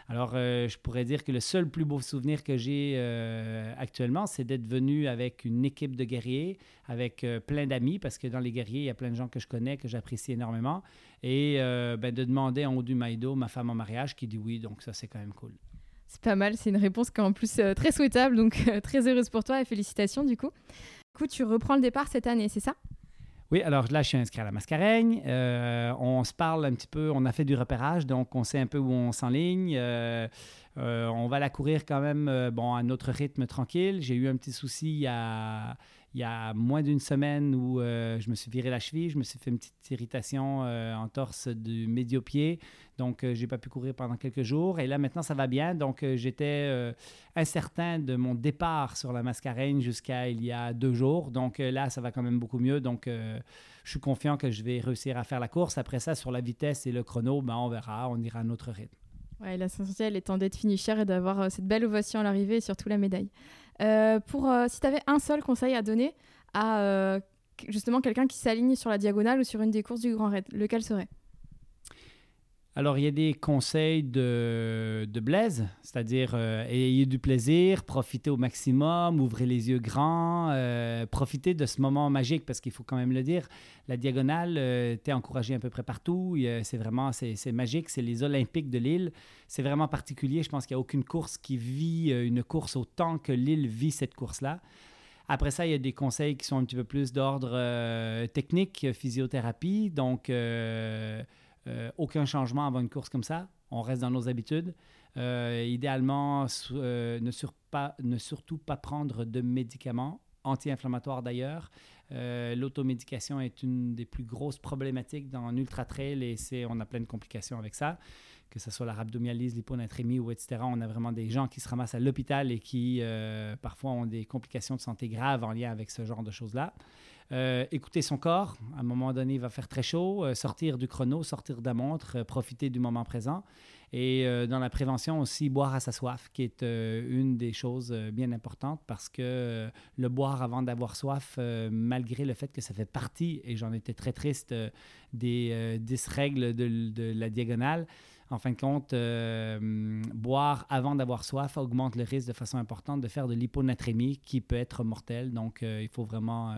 Alors, euh, je pourrais dire que le seul plus beau souvenir que j'ai euh, actuellement, c'est d'être venu avec une équipe de guerriers, avec euh, plein d'amis, parce que dans les guerriers, il y a plein de gens que je connais, que j'apprécie énormément, et ben, de demander en haut du Maïdo ma femme en mariage, qui dit oui, donc ça, c'est quand même cool. C'est pas mal, c'est une réponse qui est en plus très souhaitable, donc [LAUGHS] très heureuse pour toi et félicitations du coup. Du coup, tu reprends le départ cette année, c'est ça? Oui, alors là, je suis inscrit à la Mascareigne. Euh, on se parle un petit peu, on a fait du repérage, donc on sait un peu où on s'enligne. Euh, euh, on va la courir quand même bon, à notre rythme tranquille. J'ai eu un petit souci a, il y a moins d'une semaine où je me suis viré la cheville, je me suis fait une petite irritation en torse du médio-pied. Donc, euh, j'ai pas pu courir pendant quelques jours. Et là, maintenant, ça va bien. Donc, euh, j'étais euh, incertain de mon départ sur la Mascareigne jusqu'à il y a deux jours. Donc, là, ça va quand même beaucoup mieux. Donc, je suis confiant que je vais réussir à faire la course. Après ça, sur la vitesse et le chrono, ben, on verra. On ira à notre rythme. Ouais, l'essentiel étant d'être finisher et d'avoir cette belle ovation à l'arrivée et surtout la médaille. Pour, si tu un seul conseil à donner à justement quelqu'un qui s'aligne sur la diagonale ou sur une des courses du Grand Raid, lequel serait? Alors, il y a des conseils de, de Blaise, c'est-à-dire euh, ayez du plaisir, profitez au maximum, ouvrez les yeux grands, euh, profitez de ce moment magique, parce qu'il faut quand même le dire, la diagonale, euh, tu es encouragé à peu près partout, c'est vraiment, c'est magique, c'est les Olympiques de Lille, c'est vraiment particulier, je pense qu'il n'y a aucune course qui vit une course autant que Lille vit cette course-là. Après ça, il y a des conseils qui sont un petit peu plus d'ordre technique, physiothérapie, donc euh, aucun changement avant une course comme ça. On reste dans nos habitudes. Euh, idéalement, euh, ne, surtout pas prendre de médicaments, anti-inflammatoires d'ailleurs. L'automédication est une des plus grosses problématiques dans l'ultra trail et on a plein de complications avec ça, que ce soit la rhabdomyolyse, l'hyponatrémie ou etc. On a vraiment des gens qui se ramassent à l'hôpital et qui parfois ont des complications de santé graves en lien avec ce genre de choses-là. Euh, écouter son corps. À un moment donné, il va faire très chaud. Euh, sortir du chrono, sortir de la montre, euh, profiter du moment présent. Et dans la prévention aussi, boire à sa soif, qui est une des choses bien importantes parce que le boire avant d'avoir soif, malgré le fait que ça fait partie, et j'en étais très triste, des 10 règles de, la diagonale, en fin de compte, boire avant d'avoir soif augmente le risque de façon importante de faire de l'hyponatrémie qui peut être mortelle. Donc, il faut vraiment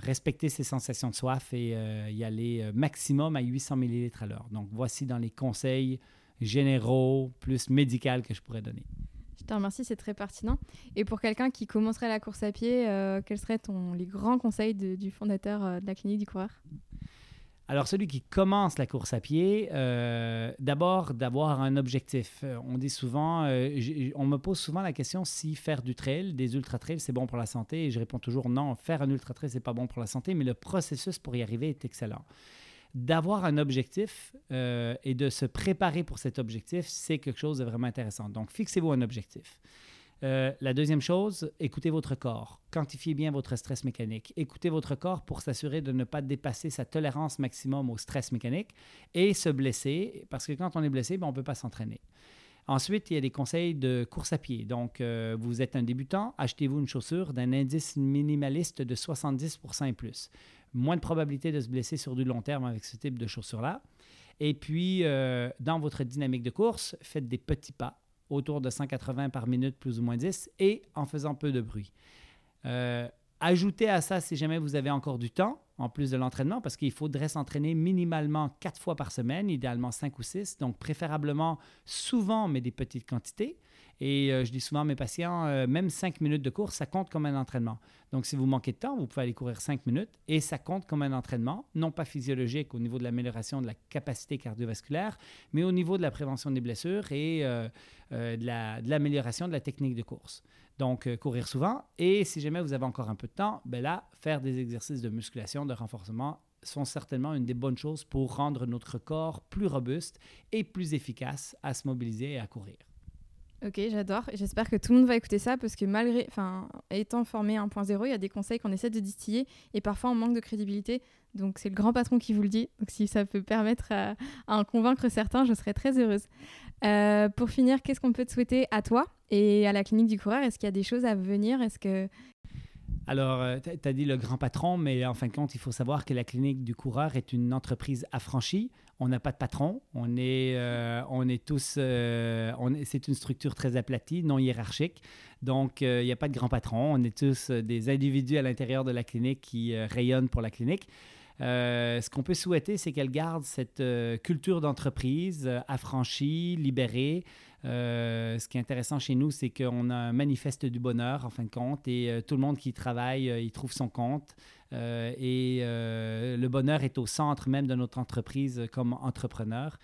respecter ses sensations de soif et euh, y aller euh, maximum à 800 ml à l'heure. Donc, voici dans les conseils généraux, plus médicaux que je pourrais donner. Je te remercie, c'est très pertinent. Et pour quelqu'un qui commencerait la course à pied, quels seraient les grands conseils du fondateur de la clinique du coureur? Alors, celui qui commence la course à pied, euh, d'abord d'avoir un objectif. Euh, on dit souvent, euh, on me pose souvent la question si faire du trail, des ultra trails, c'est bon pour la santé. Et je réponds toujours non, faire un ultra trail, c'est pas bon pour la santé, mais le processus pour y arriver est excellent. D'avoir un objectif et de se préparer pour cet objectif, c'est quelque chose de vraiment intéressant. Donc, fixez-vous un objectif. Euh, la deuxième chose, écoutez votre corps. Quantifiez bien votre stress mécanique. Écoutez votre corps pour s'assurer de ne pas dépasser sa tolérance maximum au stress mécanique et se blesser, parce que quand on est blessé, ben, on ne peut pas s'entraîner. Ensuite, il y a des conseils de course à pied. Donc, euh, vous êtes un débutant, achetez-vous une chaussure d'un indice minimaliste de 70% et plus. Moins de probabilité de se blesser sur du long terme avec ce type de chaussures-là. Et puis, euh, dans votre dynamique de course, faites des petits pas autour de 180 par minute, plus ou moins 10, et en faisant peu de bruit. Euh, ajoutez à ça, si jamais vous avez encore du temps, en plus de l'entraînement, parce qu'il faudrait s'entraîner minimalement quatre fois par semaine, idéalement cinq ou six, donc préférablement souvent, mais des petites quantités. Et euh, je dis souvent à mes patients, euh, même 5 minutes de course, ça compte comme un entraînement. Donc, si vous manquez de temps, vous pouvez aller courir 5 minutes et ça compte comme un entraînement, non pas physiologique au niveau de l'amélioration de la capacité cardiovasculaire, mais au niveau de la prévention des blessures et euh, de l'amélioration de, la technique de course. Donc, courir souvent. Et si jamais vous avez encore un peu de temps, ben là, faire des exercices de musculation, de renforcement sont certainement une des bonnes choses pour rendre notre corps plus robuste et plus efficace à se mobiliser et à courir. Ok, j'adore. J'espère que tout le monde va écouter ça parce que malgré, enfin, étant formé 1.0, il y a des conseils qu'on essaie de distiller et parfois on manque de crédibilité. Donc c'est le grand patron qui vous le dit. Donc si ça peut permettre à, en convaincre certains, je serais très heureuse. Euh, pour finir, qu'est-ce qu'on peut te souhaiter à toi et à la clinique du coureur? Est-ce qu'il y a des choses à venir? Est-ce que alors, euh, tu as dit le grand patron, mais en fin de compte, il faut savoir que la clinique du coureur est une entreprise affranchie. On n'a pas de patron. On est, euh, on est tous. Euh, c'est une structure très aplatie, non hiérarchique. Donc, il n'y a pas de grand patron. On est tous des individus à l'intérieur de la clinique qui rayonnent pour la clinique. ce qu'on peut souhaiter, c'est qu'elle garde cette culture d'entreprise affranchie, libérée. Ce qui est intéressant chez nous, c'est qu'on a un manifeste du bonheur, en fin de compte, et tout le monde qui travaille, il trouve son compte. et le bonheur est au centre même de notre entreprise comme entrepreneur.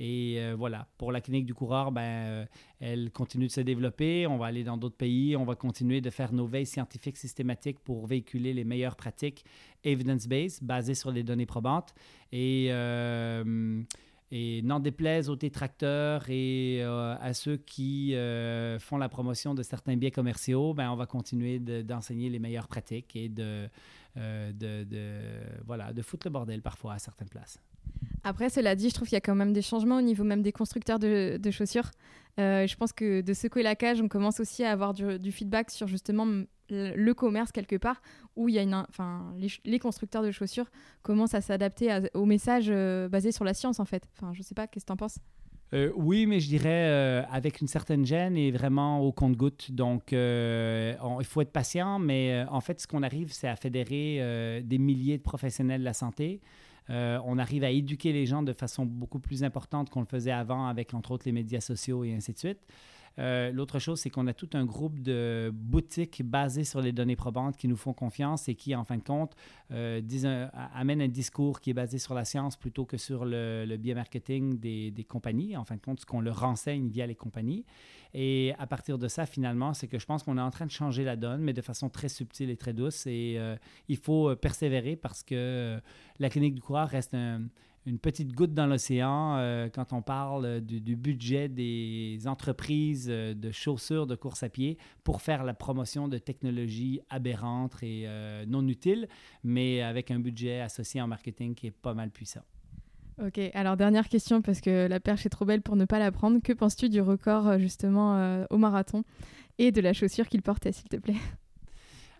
Et euh, voilà, pour la clinique du coureur, ben, euh, elle continue de se développer. On va aller dans d'autres pays. On va continuer de faire nos veilles scientifiques systématiques pour véhiculer les meilleures pratiques evidence-based, basées sur les données probantes. Et, euh, et n'en déplaise aux détracteurs et à ceux qui font la promotion de certains biais commerciaux, ben, on va continuer d'enseigner les meilleures pratiques et de, de, de, voilà, de foutre le bordel parfois à certaines places. Après, cela dit, je trouve qu'il y a quand même des changements au niveau même des constructeurs de, chaussures. Euh, je pense que de secouer la cage, on commence aussi à avoir du, feedback sur justement le commerce quelque part, où il y a une, enfin, les, constructeurs de chaussures commencent à s'adapter au message euh, basé sur la science en fait. Enfin, je sais pas, qu'est-ce que tu en penses? Euh, oui, mais je dirais avec une certaine gêne et vraiment au compte-goutte. Donc, il faut être patient, mais en fait, ce qu'on arrive, c'est à fédérer des milliers de professionnels de la santé. Euh, on arrive à éduquer les gens de façon beaucoup plus importante qu'on le faisait avant avec, entre autres, les médias sociaux et ainsi de suite. Euh, l'autre chose, c'est qu'on a tout un groupe de boutiques basées sur les données probantes qui nous font confiance et qui, en fin de compte, euh, amènent un discours qui est basé sur la science plutôt que sur le, le biais marketing des, compagnies, en fin de compte, ce qu'on leur renseigne via les compagnies. Et à partir de ça, finalement, c'est que je pense qu'on est en train de changer la donne, mais de façon très subtile et très douce. Et euh, il faut persévérer parce que la clinique du coureur reste une petite goutte dans l'océan quand on parle du, budget des entreprises de chaussures de course à pied pour faire la promotion de technologies aberrantes et non utiles, mais avec un budget associé en marketing qui est pas mal puissant. Ok, alors dernière question parce que la perche est trop belle pour ne pas la prendre. Que penses-tu du record euh, justement euh, au marathon et de la chaussure qu'il portait, s'il te plaît?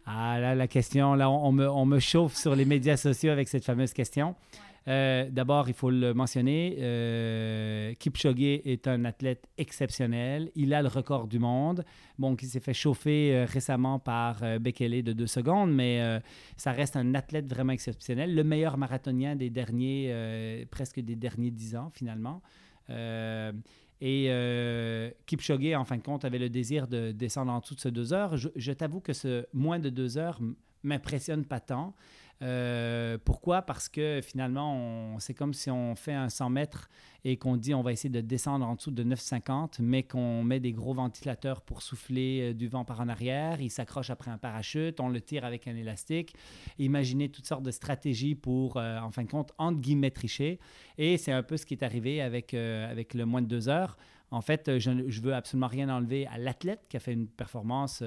Ah là, la question, là, on me, on me chauffe sur les médias sociaux avec cette fameuse question. Euh, d'abord, il faut le mentionner, euh, Kipchoge est un athlète exceptionnel. Il a le record du monde. Bon, qui s'est fait chauffer euh, récemment par Bekele de deux secondes, mais ça reste un athlète vraiment exceptionnel. Le meilleur marathonien des derniers, presque des derniers dix ans, finalement. Et Kipchoge, en fin de compte, avait le désir de descendre en dessous de ce deux heures. Je, je t'avoue que ce moins de deux heures m'impressionne pas tant. Euh, pourquoi? Parce que finalement, c'est comme si on fait un 100 mètres et qu'on dit on va essayer de descendre en dessous de 9,50, mais qu'on met des gros ventilateurs pour souffler euh, du vent par en arrière. Il s'accroche après un parachute, on le tire avec un élastique. Imaginez toutes sortes de stratégies pour, euh, en fin de compte, entre guillemets, tricher. Et c'est un peu ce qui est arrivé avec, avec le moins de deux heures. En fait, je ne veux absolument rien enlever à l'athlète qui a fait une performance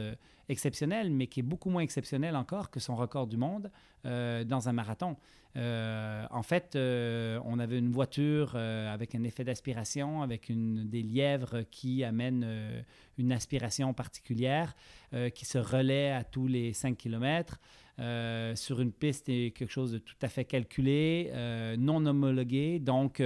exceptionnelle, mais qui est beaucoup moins exceptionnelle encore que son record du monde euh, dans un marathon. Euh, en fait, euh, on avait une voiture avec un effet d'aspiration, avec des lièvres qui amènent une aspiration particulière qui se relaie à tous les 5 km. sur une piste et quelque chose de tout à fait calculé, non homologué. Donc,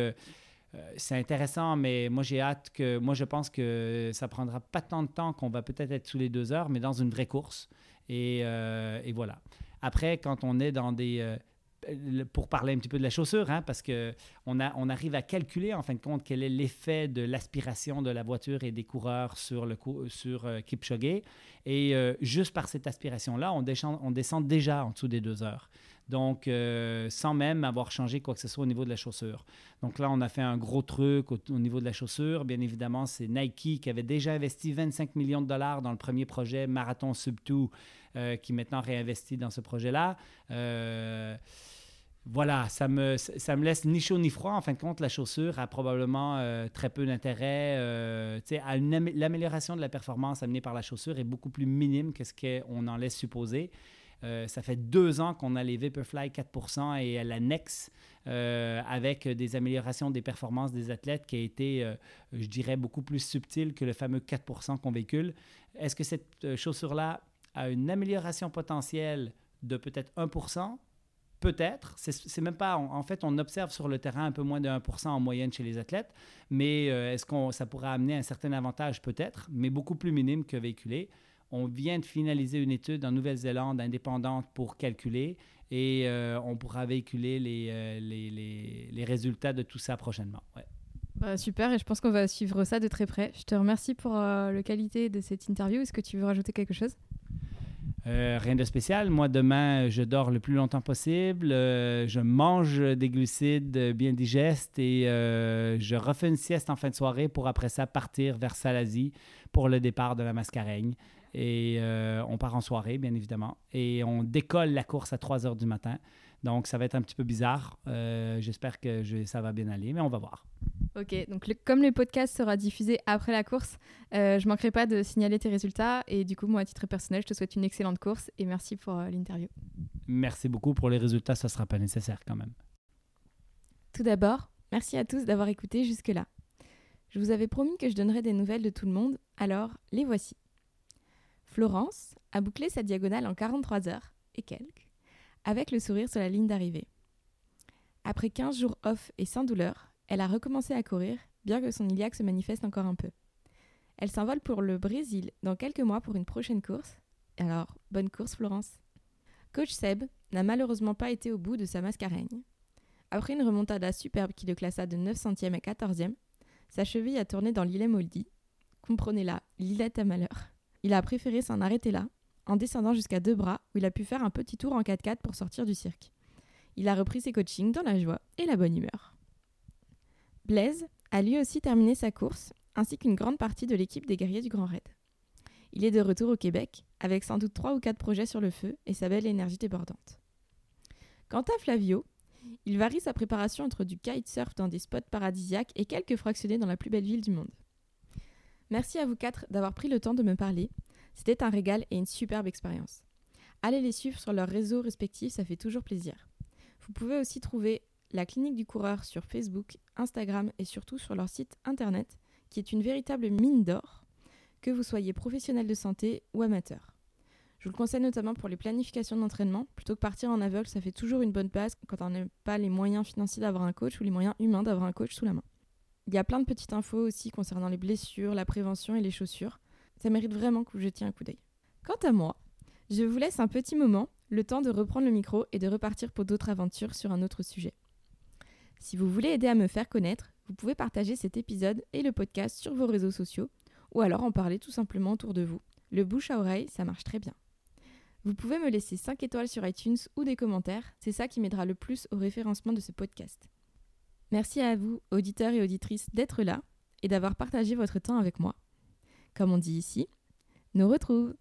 c'est intéressant, mais moi j'ai hâte que. Moi je pense que ça prendra pas tant de temps qu'on va peut-être être sous les deux heures, mais dans une vraie course. Et, et voilà. Après, quand on est dans des... Euh, pour parler un petit peu de la chaussure, hein, parce qu'on on arrive à calculer en fin de compte quel est l'effet de l'aspiration de la voiture et des coureurs sur, le, sur euh, Kipchoge. Et euh, juste par cette aspiration-là, on descend, on descend déjà en dessous des deux heures. Donc, sans même avoir changé quoi que ce soit au niveau de la chaussure. Donc là, on a fait un gros truc au, niveau de la chaussure. Bien évidemment, c'est Nike qui avait déjà investi 25 millions de dollars dans le premier projet Marathon Sub 2 euh, qui maintenant réinvestit dans ce projet-là. Euh, voilà, ça me, ça me laisse ni chaud ni froid. En fin de compte, la chaussure a probablement euh, très peu d'intérêt. L'amélioration de la performance amenée par la chaussure est beaucoup plus minime que ce qu'on en laisse supposer. Ça fait deux ans qu'on a les Vaporfly 4% et l'annexe avec des améliorations des performances des athlètes qui a été, je dirais, beaucoup plus subtile que le fameux 4% qu'on véhicule. Est-ce que cette chaussure-là à une amélioration potentielle de peut-être 1% Peut-être. C'est même pas. En, fait, on observe sur le terrain un peu moins de 1% en moyenne chez les athlètes. Mais euh, est-ce que ça pourrait amener un certain avantage? Peut-être, mais beaucoup plus minime que véhiculé. On vient de finaliser une étude en Nouvelle-Zélande indépendante pour calculer et euh, on pourra véhiculer les, euh, les, les, les résultats de tout ça prochainement. Ouais. Bah, super, et je pense qu'on va suivre ça de très près. Je te remercie pour euh, la qualité de cette interview. Est-ce que tu veux rajouter quelque chose? Euh, rien de spécial. Moi, demain, je dors le plus longtemps possible. Euh, je mange des glucides bien digestes et euh, je refais une sieste en fin de soirée pour après ça partir vers Salazie pour le départ de la Mascareigne. Et euh, on part en soirée, bien évidemment. Et on décolle la course à 3 heures du matin. Donc, ça va être un petit peu bizarre. Euh, J'espère que je- ça va bien aller, mais on va voir. Ok, donc le- comme le podcast sera diffusé après la course, euh, je manquerai pas de signaler tes résultats. Et du coup, moi, à titre personnel, je te souhaite une excellente course et merci pour euh, l'interview. Merci beaucoup pour les résultats. Ça ne sera pas nécessaire quand même. Tout d'abord, merci à tous d'avoir écouté jusque-là. Je vous avais promis que je donnerais des nouvelles de tout le monde, alors les voici. Florence a bouclé sa diagonale en 43 heures et quelques, avec le sourire sur la ligne d'arrivée. Après 15 jours off et sans douleur, elle a recommencé à courir, bien que son iliaque se manifeste encore un peu. Elle s'envole pour le Brésil dans quelques mois pour une prochaine course. Alors, bonne course Florence. Coach Seb n'a malheureusement pas été au bout de sa mascareigne. Après une remontada superbe qui le classa de 9 centièmes à 14e, sa cheville a tourné dans l'îlet Moldy. Comprenez-la, l'îlette à malheur. Il a préféré s'en arrêter là, en descendant jusqu'à deux bras, où il a pu faire un petit tour en 4x4 pour sortir du cirque. Il a repris ses coachings dans la joie et la bonne humeur. Blaise a lui aussi terminé sa course, ainsi qu'une grande partie de l'équipe des guerriers du Grand Raid. Il est de retour au Québec, avec sans doute trois ou quatre projets sur le feu et sa belle énergie débordante. Quant à Flavio, il varie sa préparation entre du kitesurf dans des spots paradisiaques et quelques fractionnés dans la plus belle ville du monde. Merci à vous quatre d'avoir pris le temps de me parler. C'était un régal et une superbe expérience. Allez les suivre sur leurs réseaux respectifs, ça fait toujours plaisir. Vous pouvez aussi trouver la clinique du coureur sur Facebook, Instagram et surtout sur leur site internet, qui est une véritable mine d'or, que vous soyez professionnel de santé ou amateur. Je vous le conseille notamment pour les planifications d'entraînement. Plutôt que partir en aveugle, ça fait toujours une bonne base quand on n'a pas les moyens financiers d'avoir un coach ou les moyens humains d'avoir un coach sous la main. Il y a plein de petites infos aussi concernant les blessures, la prévention et les chaussures. Ça mérite vraiment que vous jetiez un coup d'œil. Quant à moi, je vous laisse un petit moment, le temps de reprendre le micro et de repartir pour d'autres aventures sur un autre sujet. Si vous voulez aider à me faire connaître, vous pouvez partager cet épisode et le podcast sur vos réseaux sociaux ou alors en parler tout simplement autour de vous. Le bouche à oreille, ça marche très bien. Vous pouvez me laisser 5 étoiles sur iTunes ou des commentaires, c'est ça qui m'aidera le plus au référencement de ce podcast. Merci à vous, auditeurs et auditrices, d'être là et d'avoir partagé votre temps avec moi. Comme on dit ici, nous retrouve